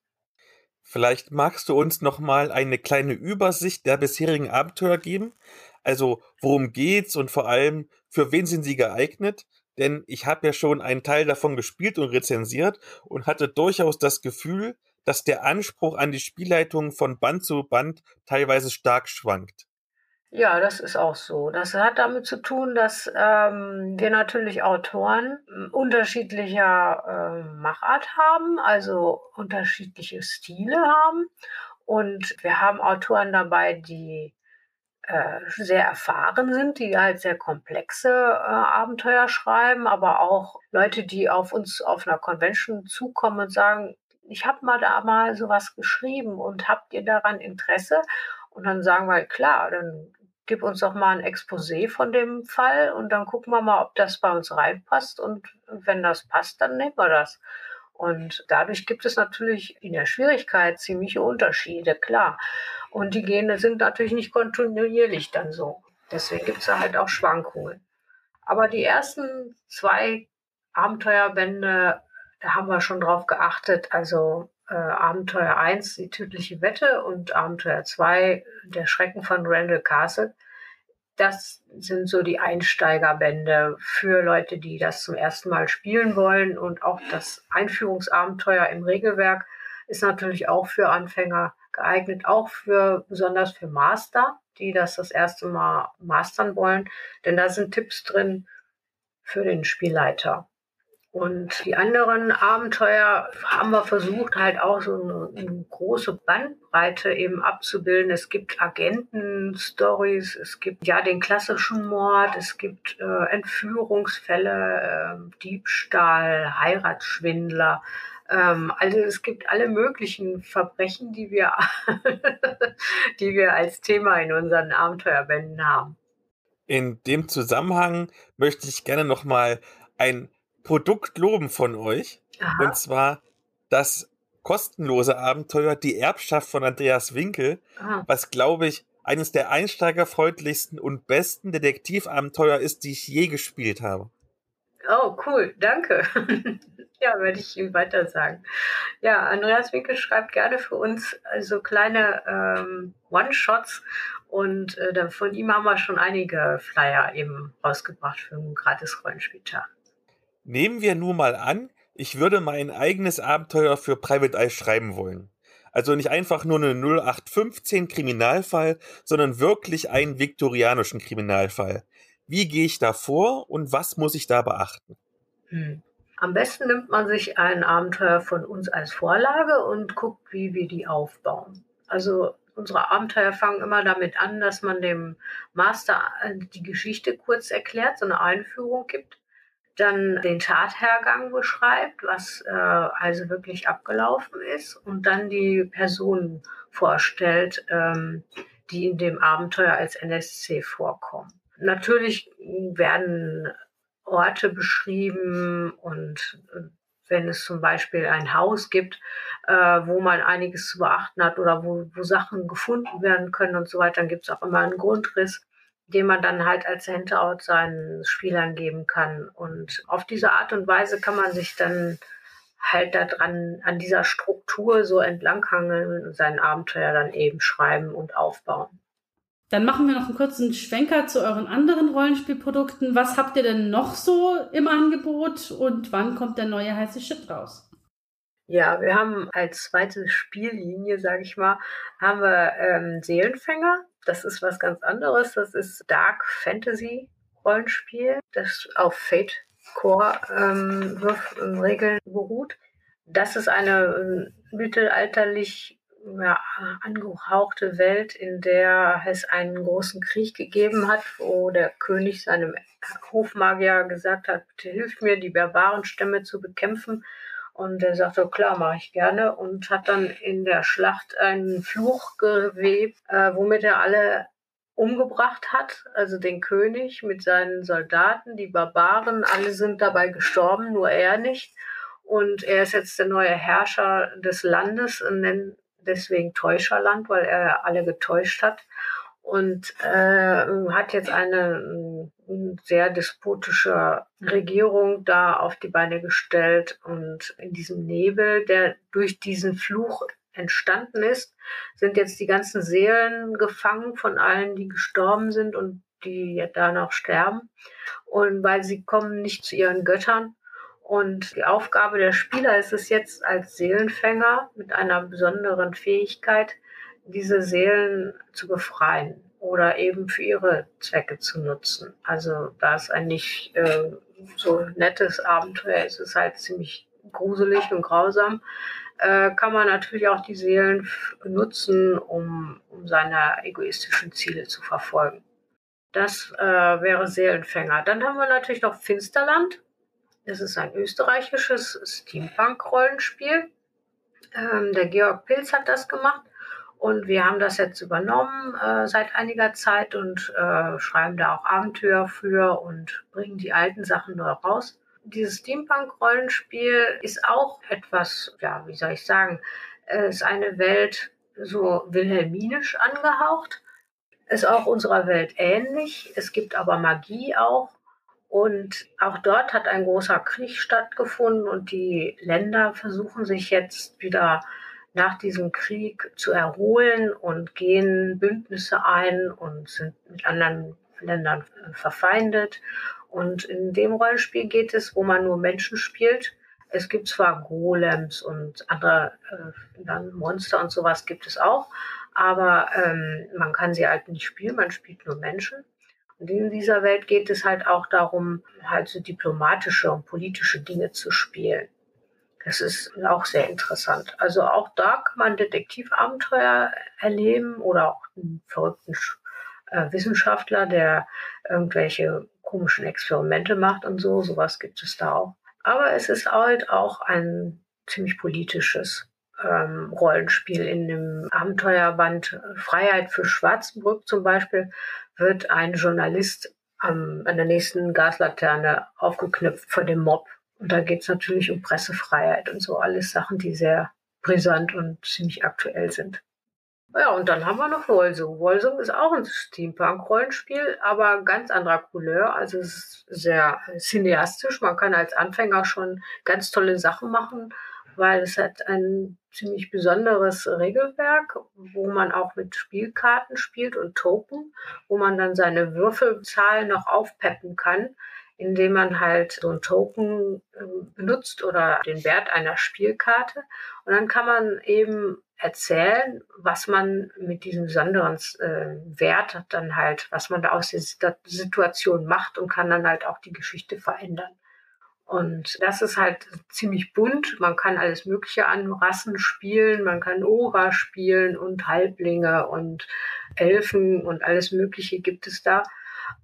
Vielleicht magst du uns noch mal eine kleine Übersicht der bisherigen Abenteuer geben. Also worum geht's und vor allem, für wen sind sie geeignet? Denn ich habe ja schon einen Teil davon gespielt und rezensiert und hatte durchaus das Gefühl, dass der Anspruch an die Spielleitung von Band zu Band teilweise stark schwankt. Ja, das ist auch so. Das hat damit zu tun, dass ähm, wir natürlich Autoren unterschiedlicher äh, Machart haben, also unterschiedliche Stile haben. Und wir haben Autoren dabei, die äh, sehr erfahren sind, die halt sehr komplexe äh, Abenteuer schreiben, aber auch Leute, die auf uns auf einer Convention zukommen und sagen, ich habe mal da mal sowas geschrieben und habt ihr daran Interesse? Und dann sagen wir, klar, dann gib uns doch mal ein Exposé von dem Fall und dann gucken wir mal, ob das bei uns reinpasst. Und wenn das passt, dann nehmen wir das. Und dadurch gibt es natürlich in der Schwierigkeit ziemliche Unterschiede, klar. Und die Gene sind natürlich nicht kontinuierlich dann so. Deswegen gibt es da halt auch Schwankungen. Aber die ersten zwei Abenteuerbände, da haben wir schon drauf geachtet. Also äh, Abenteuer 1, die tödliche Wette und Abenteuer 2, der Schrecken von Randall Castle. Das sind so die Einsteigerbände für Leute, die das zum ersten Mal spielen wollen. Und auch das Einführungsabenteuer im Regelwerk ist natürlich auch für Anfänger geeignet, auch für besonders für Master, die das das erste Mal mastern wollen. Denn da sind Tipps drin für den Spielleiter. Und die anderen Abenteuer haben wir versucht, halt auch so eine, große Bandbreite eben abzubilden. Es gibt Agenten-Stories, es gibt ja den klassischen Mord, es gibt äh, Entführungsfälle, äh, Diebstahl, Heiratsschwindler. Ähm, also es gibt alle möglichen Verbrechen, die wir, *laughs* die wir als Thema in unseren Abenteuerbänden haben. In dem Zusammenhang möchte ich gerne nochmal ein Produkt loben von euch. Aha. Und zwar das kostenlose Abenteuer Die Erbschaft von Andreas Winkel, Aha. was glaube ich eines der einsteigerfreundlichsten und besten Detektivabenteuer ist, die ich je gespielt habe. Oh, cool, danke. *laughs* ja, werde ich ihm weiter sagen. Ja, Andreas Winkel schreibt gerne für uns so kleine ähm, One-Shots und äh, von ihm haben wir schon einige Flyer eben rausgebracht für einen gratis Rollenspieltag. Nehmen wir nur mal an, ich würde mein eigenes Abenteuer für Private Eye schreiben wollen. Also nicht einfach nur einen 0815 Kriminalfall, sondern wirklich einen viktorianischen Kriminalfall. Wie gehe ich da vor und was muss ich da beachten? Hm. Am besten nimmt man sich ein Abenteuer von uns als Vorlage und guckt, wie wir die aufbauen. Also unsere Abenteuer fangen immer damit an, dass man dem Master die Geschichte kurz erklärt, so eine Einführung gibt dann den Tathergang beschreibt, was äh, also wirklich abgelaufen ist und dann die Personen vorstellt, ähm, die in dem Abenteuer als NSC vorkommen. Natürlich werden Orte beschrieben und äh, wenn es zum Beispiel ein Haus gibt, äh, wo man einiges zu beachten hat oder wo, wo Sachen gefunden werden können und so weiter, dann gibt es auch immer einen Grundriss den man dann halt als Handout seinen Spielern geben kann. Und auf diese Art und Weise kann man sich dann halt daran, an dieser Struktur so entlanghangeln und sein Abenteuer dann eben schreiben und aufbauen. Dann machen wir noch einen kurzen Schwenker zu euren anderen Rollenspielprodukten. Was habt ihr denn noch so im Angebot und wann kommt der neue heiße Shit raus? Ja, wir haben als zweite Spiellinie, sage ich mal, haben wir ähm, Seelenfänger. Das ist was ganz anderes. Das ist Dark Fantasy Rollenspiel, das auf Fate Core ähm, Regeln beruht. Das ist eine äh, mittelalterlich ja, angehauchte Welt, in der es einen großen Krieg gegeben hat, wo der König seinem Hofmagier gesagt hat, bitte hilft mir, die Barbarenstämme zu bekämpfen. Und er sagte, klar, mache ich gerne. Und hat dann in der Schlacht einen Fluch gewebt, äh, womit er alle umgebracht hat, also den König mit seinen Soldaten, die Barbaren, alle sind dabei gestorben, nur er nicht. Und er ist jetzt der neue Herrscher des Landes und nennt deswegen Täuscherland, weil er alle getäuscht hat und äh, hat jetzt eine äh, sehr despotische Regierung da auf die Beine gestellt und in diesem Nebel, der durch diesen Fluch entstanden ist, sind jetzt die ganzen Seelen gefangen von allen, die gestorben sind und die da noch sterben. Und weil sie kommen nicht zu ihren Göttern. Und die Aufgabe der Spieler ist es jetzt als Seelenfänger mit einer besonderen Fähigkeit, diese Seelen zu befreien oder eben für ihre Zwecke zu nutzen. Also da es ein nicht äh, so nettes Abenteuer ist, ist halt ziemlich gruselig und grausam, äh, kann man natürlich auch die Seelen nutzen, um, um seine egoistischen Ziele zu verfolgen. Das äh, wäre Seelenfänger. Dann haben wir natürlich noch Finsterland. Das ist ein österreichisches Steampunk-Rollenspiel. Ähm, der Georg Pilz hat das gemacht. Und wir haben das jetzt übernommen äh, seit einiger Zeit und äh, schreiben da auch Abenteuer für und bringen die alten Sachen neu raus. Dieses Steampunk-Rollenspiel ist auch etwas, ja, wie soll ich sagen, es ist eine Welt so wilhelminisch angehaucht. Ist auch unserer Welt ähnlich. Es gibt aber Magie auch. Und auch dort hat ein großer Krieg stattgefunden und die Länder versuchen sich jetzt wieder nach diesem Krieg zu erholen und gehen Bündnisse ein und sind mit anderen Ländern verfeindet. Und in dem Rollenspiel geht es, wo man nur Menschen spielt. Es gibt zwar Golems und andere äh, dann Monster und sowas gibt es auch, aber ähm, man kann sie halt nicht spielen, man spielt nur Menschen. Und in dieser Welt geht es halt auch darum, halt so diplomatische und politische Dinge zu spielen. Das ist auch sehr interessant. Also auch da kann man Detektivabenteuer erleben oder auch einen verrückten äh, Wissenschaftler, der irgendwelche komischen Experimente macht und so. Sowas gibt es da auch. Aber es ist halt auch ein ziemlich politisches ähm, Rollenspiel. In dem Abenteuerband Freiheit für Schwarzenbrück zum Beispiel wird ein Journalist ähm, an der nächsten Gaslaterne aufgeknüpft von dem Mob und da geht es natürlich um Pressefreiheit und so alles Sachen, die sehr brisant und ziemlich aktuell sind. Ja, und dann haben wir noch Wolsung. Wolsung ist auch ein Steampunk-Rollenspiel, aber ganz anderer Couleur. Also es ist sehr cineastisch. Man kann als Anfänger schon ganz tolle Sachen machen, weil es hat ein ziemlich besonderes Regelwerk, wo man auch mit Spielkarten spielt und Token, wo man dann seine Würfelzahl noch aufpeppen kann indem man halt so ein Token ähm, benutzt oder den Wert einer Spielkarte. Und dann kann man eben erzählen, was man mit diesem besonderen äh, Wert dann halt, was man da aus der Situation macht und kann dann halt auch die Geschichte verändern. Und das ist halt ziemlich bunt. Man kann alles Mögliche an Rassen spielen. Man kann Ora spielen und Halblinge und Elfen und alles Mögliche gibt es da.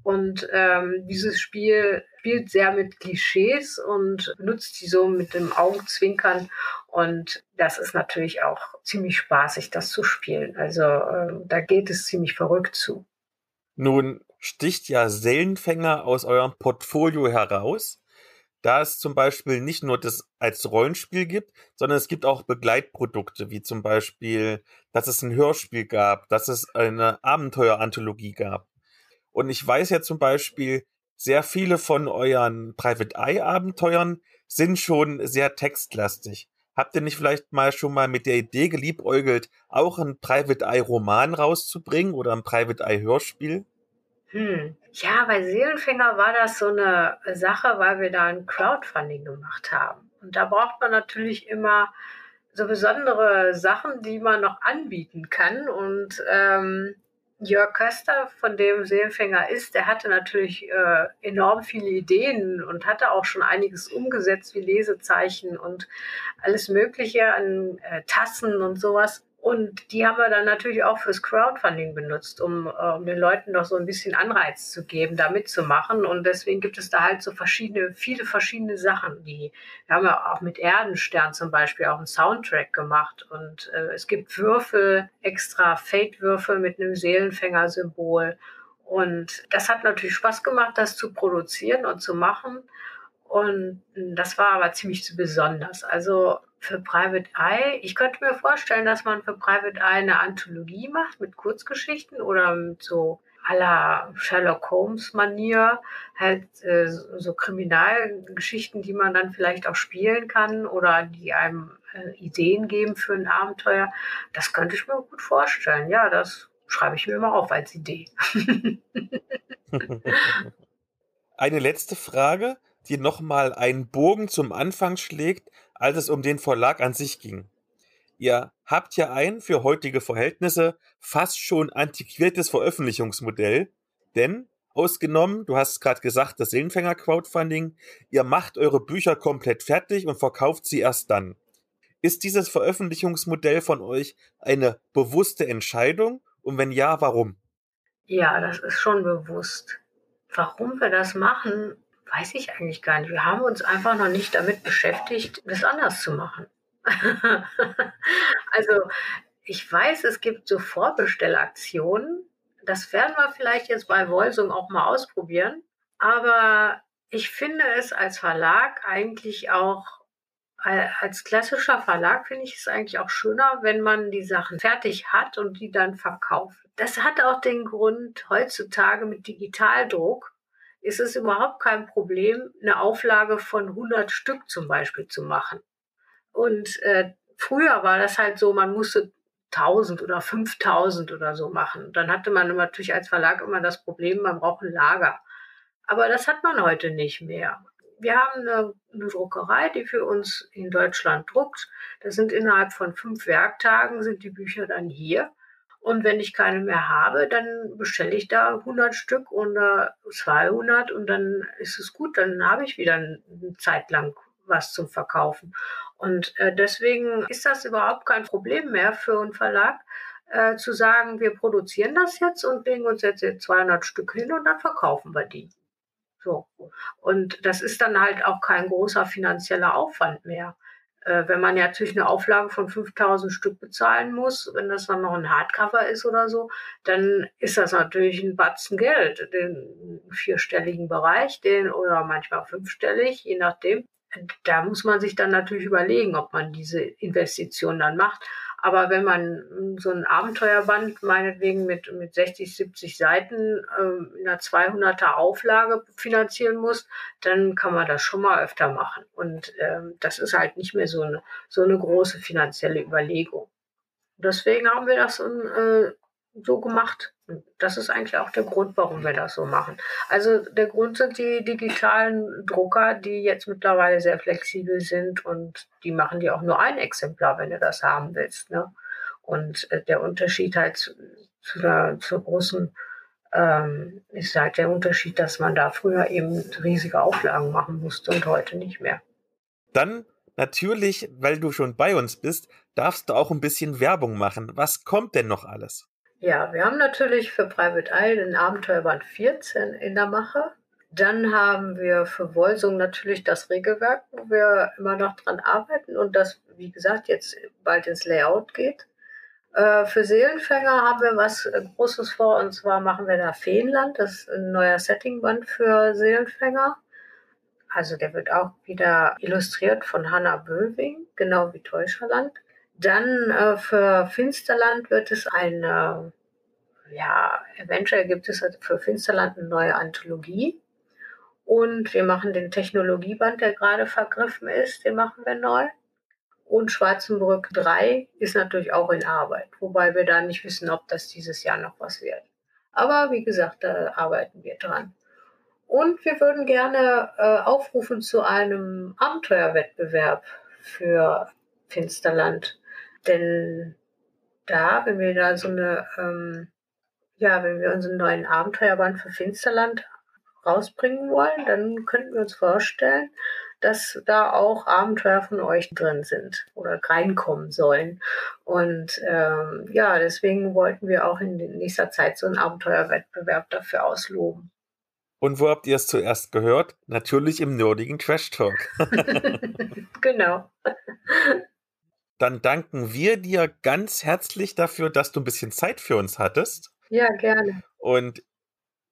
Und ähm, dieses Spiel spielt sehr mit Klischees und nutzt die so mit dem Augenzwinkern. Und das ist natürlich auch ziemlich spaßig, das zu spielen. Also äh, da geht es ziemlich verrückt zu. Nun sticht ja Seelenfänger aus eurem Portfolio heraus, da es zum Beispiel nicht nur das als Rollenspiel gibt, sondern es gibt auch Begleitprodukte, wie zum Beispiel, dass es ein Hörspiel gab, dass es eine Abenteueranthologie gab. Und ich weiß ja zum Beispiel, sehr viele von euren Private Eye Abenteuern sind schon sehr textlastig. Habt ihr nicht vielleicht mal schon mal mit der Idee geliebäugelt, auch ein Private Eye Roman rauszubringen oder ein Private Eye Hörspiel? Hm. Ja, bei Seelenfänger war das so eine Sache, weil wir da ein Crowdfunding gemacht haben. Und da braucht man natürlich immer so besondere Sachen, die man noch anbieten kann. Und ähm, Jörg Köster, von dem Seelenfänger ist, der hatte natürlich äh, enorm viele Ideen und hatte auch schon einiges umgesetzt, wie Lesezeichen und alles Mögliche an äh, Tassen und sowas. Und die haben wir dann natürlich auch fürs Crowdfunding benutzt, um, äh, um den Leuten noch so ein bisschen Anreiz zu geben, da mitzumachen. Und deswegen gibt es da halt so verschiedene, viele verschiedene Sachen. Die, wir haben ja auch mit Erdenstern zum Beispiel auch einen Soundtrack gemacht. Und äh, es gibt Würfel, extra Fate-Würfel mit einem Seelenfänger-Symbol. Und das hat natürlich Spaß gemacht, das zu produzieren und zu machen. Und das war aber ziemlich besonders. Also für Private Eye, ich könnte mir vorstellen, dass man für Private Eye eine Anthologie macht mit Kurzgeschichten oder mit so aller Sherlock Holmes-Manier, halt äh, so Kriminalgeschichten, die man dann vielleicht auch spielen kann oder die einem äh, Ideen geben für ein Abenteuer. Das könnte ich mir gut vorstellen. Ja, das schreibe ich mir immer auf als Idee. *laughs* *laughs* Eine letzte Frage, die nochmal einen Bogen zum Anfang schlägt, als es um den Verlag an sich ging. Ihr habt ja ein für heutige Verhältnisse fast schon antiquiertes Veröffentlichungsmodell, denn ausgenommen, du hast gerade gesagt, das Seelenfänger Crowdfunding, ihr macht eure Bücher komplett fertig und verkauft sie erst dann. Ist dieses Veröffentlichungsmodell von euch eine bewusste Entscheidung und wenn ja, warum? Ja, das ist schon bewusst. Warum wir das machen, weiß ich eigentlich gar nicht. Wir haben uns einfach noch nicht damit beschäftigt, das anders zu machen. *laughs* also ich weiß, es gibt so Vorbestellaktionen. Das werden wir vielleicht jetzt bei Wolsung auch mal ausprobieren. Aber ich finde es als Verlag eigentlich auch, als klassischer Verlag finde ich es eigentlich auch schöner, wenn man die Sachen fertig hat und die dann verkauft. Das hat auch den Grund, heutzutage mit Digitaldruck ist es überhaupt kein Problem, eine Auflage von 100 Stück zum Beispiel zu machen. Und äh, früher war das halt so, man musste 1000 oder 5000 oder so machen. Dann hatte man natürlich als Verlag immer das Problem, man braucht ein Lager. Aber das hat man heute nicht mehr. Wir haben eine, eine Druckerei, die für uns in Deutschland druckt. Das sind innerhalb von fünf Werktagen sind die Bücher dann hier. Und wenn ich keine mehr habe, dann bestelle ich da 100 Stück oder 200 und dann ist es gut. Dann habe ich wieder eine Zeit lang was zum Verkaufen. Und äh, deswegen ist das überhaupt kein Problem mehr für einen Verlag, äh, zu sagen, wir produzieren das jetzt und legen uns jetzt 200 Stück hin und dann verkaufen wir die. So. Und das ist dann halt auch kein großer finanzieller Aufwand mehr. Äh, wenn man ja natürlich eine Auflage von 5000 Stück bezahlen muss, wenn das dann noch ein Hardcover ist oder so, dann ist das natürlich ein Batzen Geld, den vierstelligen Bereich, den oder manchmal fünfstellig, je nachdem da muss man sich dann natürlich überlegen, ob man diese Investition dann macht. Aber wenn man so ein Abenteuerband meinetwegen mit, mit 60, 70 Seiten äh, in einer 200er Auflage finanzieren muss, dann kann man das schon mal öfter machen. Und ähm, das ist halt nicht mehr so eine, so eine große finanzielle Überlegung. Deswegen haben wir das äh, so gemacht. Das ist eigentlich auch der Grund, warum wir das so machen. Also der Grund sind die digitalen Drucker, die jetzt mittlerweile sehr flexibel sind und die machen dir auch nur ein Exemplar, wenn du das haben willst. Ne? Und äh, der Unterschied halt zu, zu der, zur großen ähm, ist halt der Unterschied, dass man da früher eben riesige Auflagen machen musste und heute nicht mehr. Dann natürlich, weil du schon bei uns bist, darfst du auch ein bisschen Werbung machen. Was kommt denn noch alles? Ja, wir haben natürlich für Private Eye den Abenteuerband 14 in der Mache. Dann haben wir für Wolsung natürlich das Regelwerk, wo wir immer noch dran arbeiten und das, wie gesagt, jetzt bald ins Layout geht. Äh, für Seelenfänger haben wir was Großes vor und zwar machen wir da Feenland. Das ist ein neuer Settingband für Seelenfänger. Also der wird auch wieder illustriert von Hanna Böwing, genau wie Täuscherland. Dann äh, für Finsterland wird es eine, ja, eventuell gibt es für Finsterland eine neue Anthologie. Und wir machen den Technologieband, der gerade vergriffen ist, den machen wir neu. Und Schwarzenbrück 3 ist natürlich auch in Arbeit, wobei wir da nicht wissen, ob das dieses Jahr noch was wird. Aber wie gesagt, da arbeiten wir dran. Und wir würden gerne äh, aufrufen zu einem Abenteuerwettbewerb für Finsterland. Denn da, wenn wir da so eine, ähm, ja, wenn wir unseren neuen Abenteuerband für Finsterland rausbringen wollen, dann könnten wir uns vorstellen, dass da auch Abenteuer von euch drin sind oder reinkommen sollen. Und ähm, ja, deswegen wollten wir auch in nächster Zeit so einen Abenteuerwettbewerb dafür ausloben. Und wo habt ihr es zuerst gehört? Natürlich im nerdigen Trash Talk. *laughs* genau dann danken wir dir ganz herzlich dafür, dass du ein bisschen Zeit für uns hattest. Ja, gerne. Und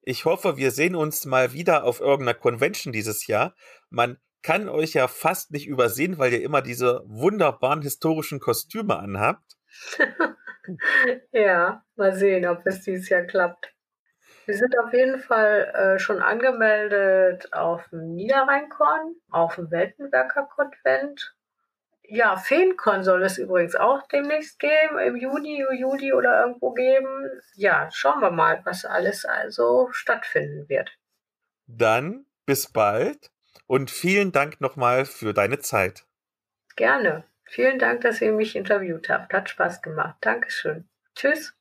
ich hoffe, wir sehen uns mal wieder auf irgendeiner Convention dieses Jahr. Man kann euch ja fast nicht übersehen, weil ihr immer diese wunderbaren historischen Kostüme anhabt. *laughs* ja, mal sehen, ob es dieses Jahr klappt. Wir sind auf jeden Fall äh, schon angemeldet auf dem Niederrheinkorn, auf dem Weltenwerker-Konvent. Ja, Feenkon soll es übrigens auch demnächst geben, im Juni, Juli oder irgendwo geben. Ja, schauen wir mal, was alles also stattfinden wird. Dann bis bald und vielen Dank nochmal für deine Zeit. Gerne. Vielen Dank, dass ihr mich interviewt habt. Hat Spaß gemacht. Dankeschön. Tschüss.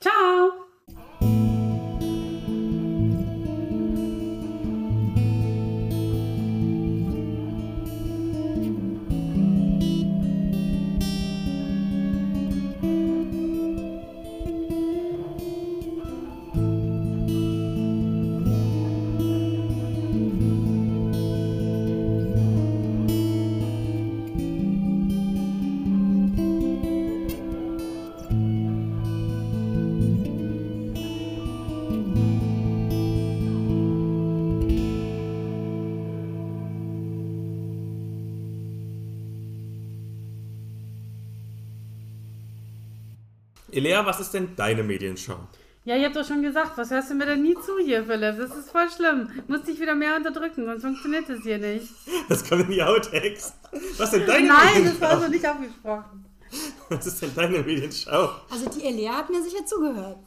Ciao. Elea, was ist denn deine Medienschau? Ja, ihr habt doch schon gesagt, was hörst du mir denn nie zu hier, Philipp? Das ist voll schlimm. Muss dich wieder mehr unterdrücken, sonst funktioniert das hier nicht. Das kommt in die Outtakes. Was ist denn deine Nein, das Medienschau? war so nicht abgesprochen. Was ist denn deine Medienschau? Also die Elea hat mir sicher zugehört.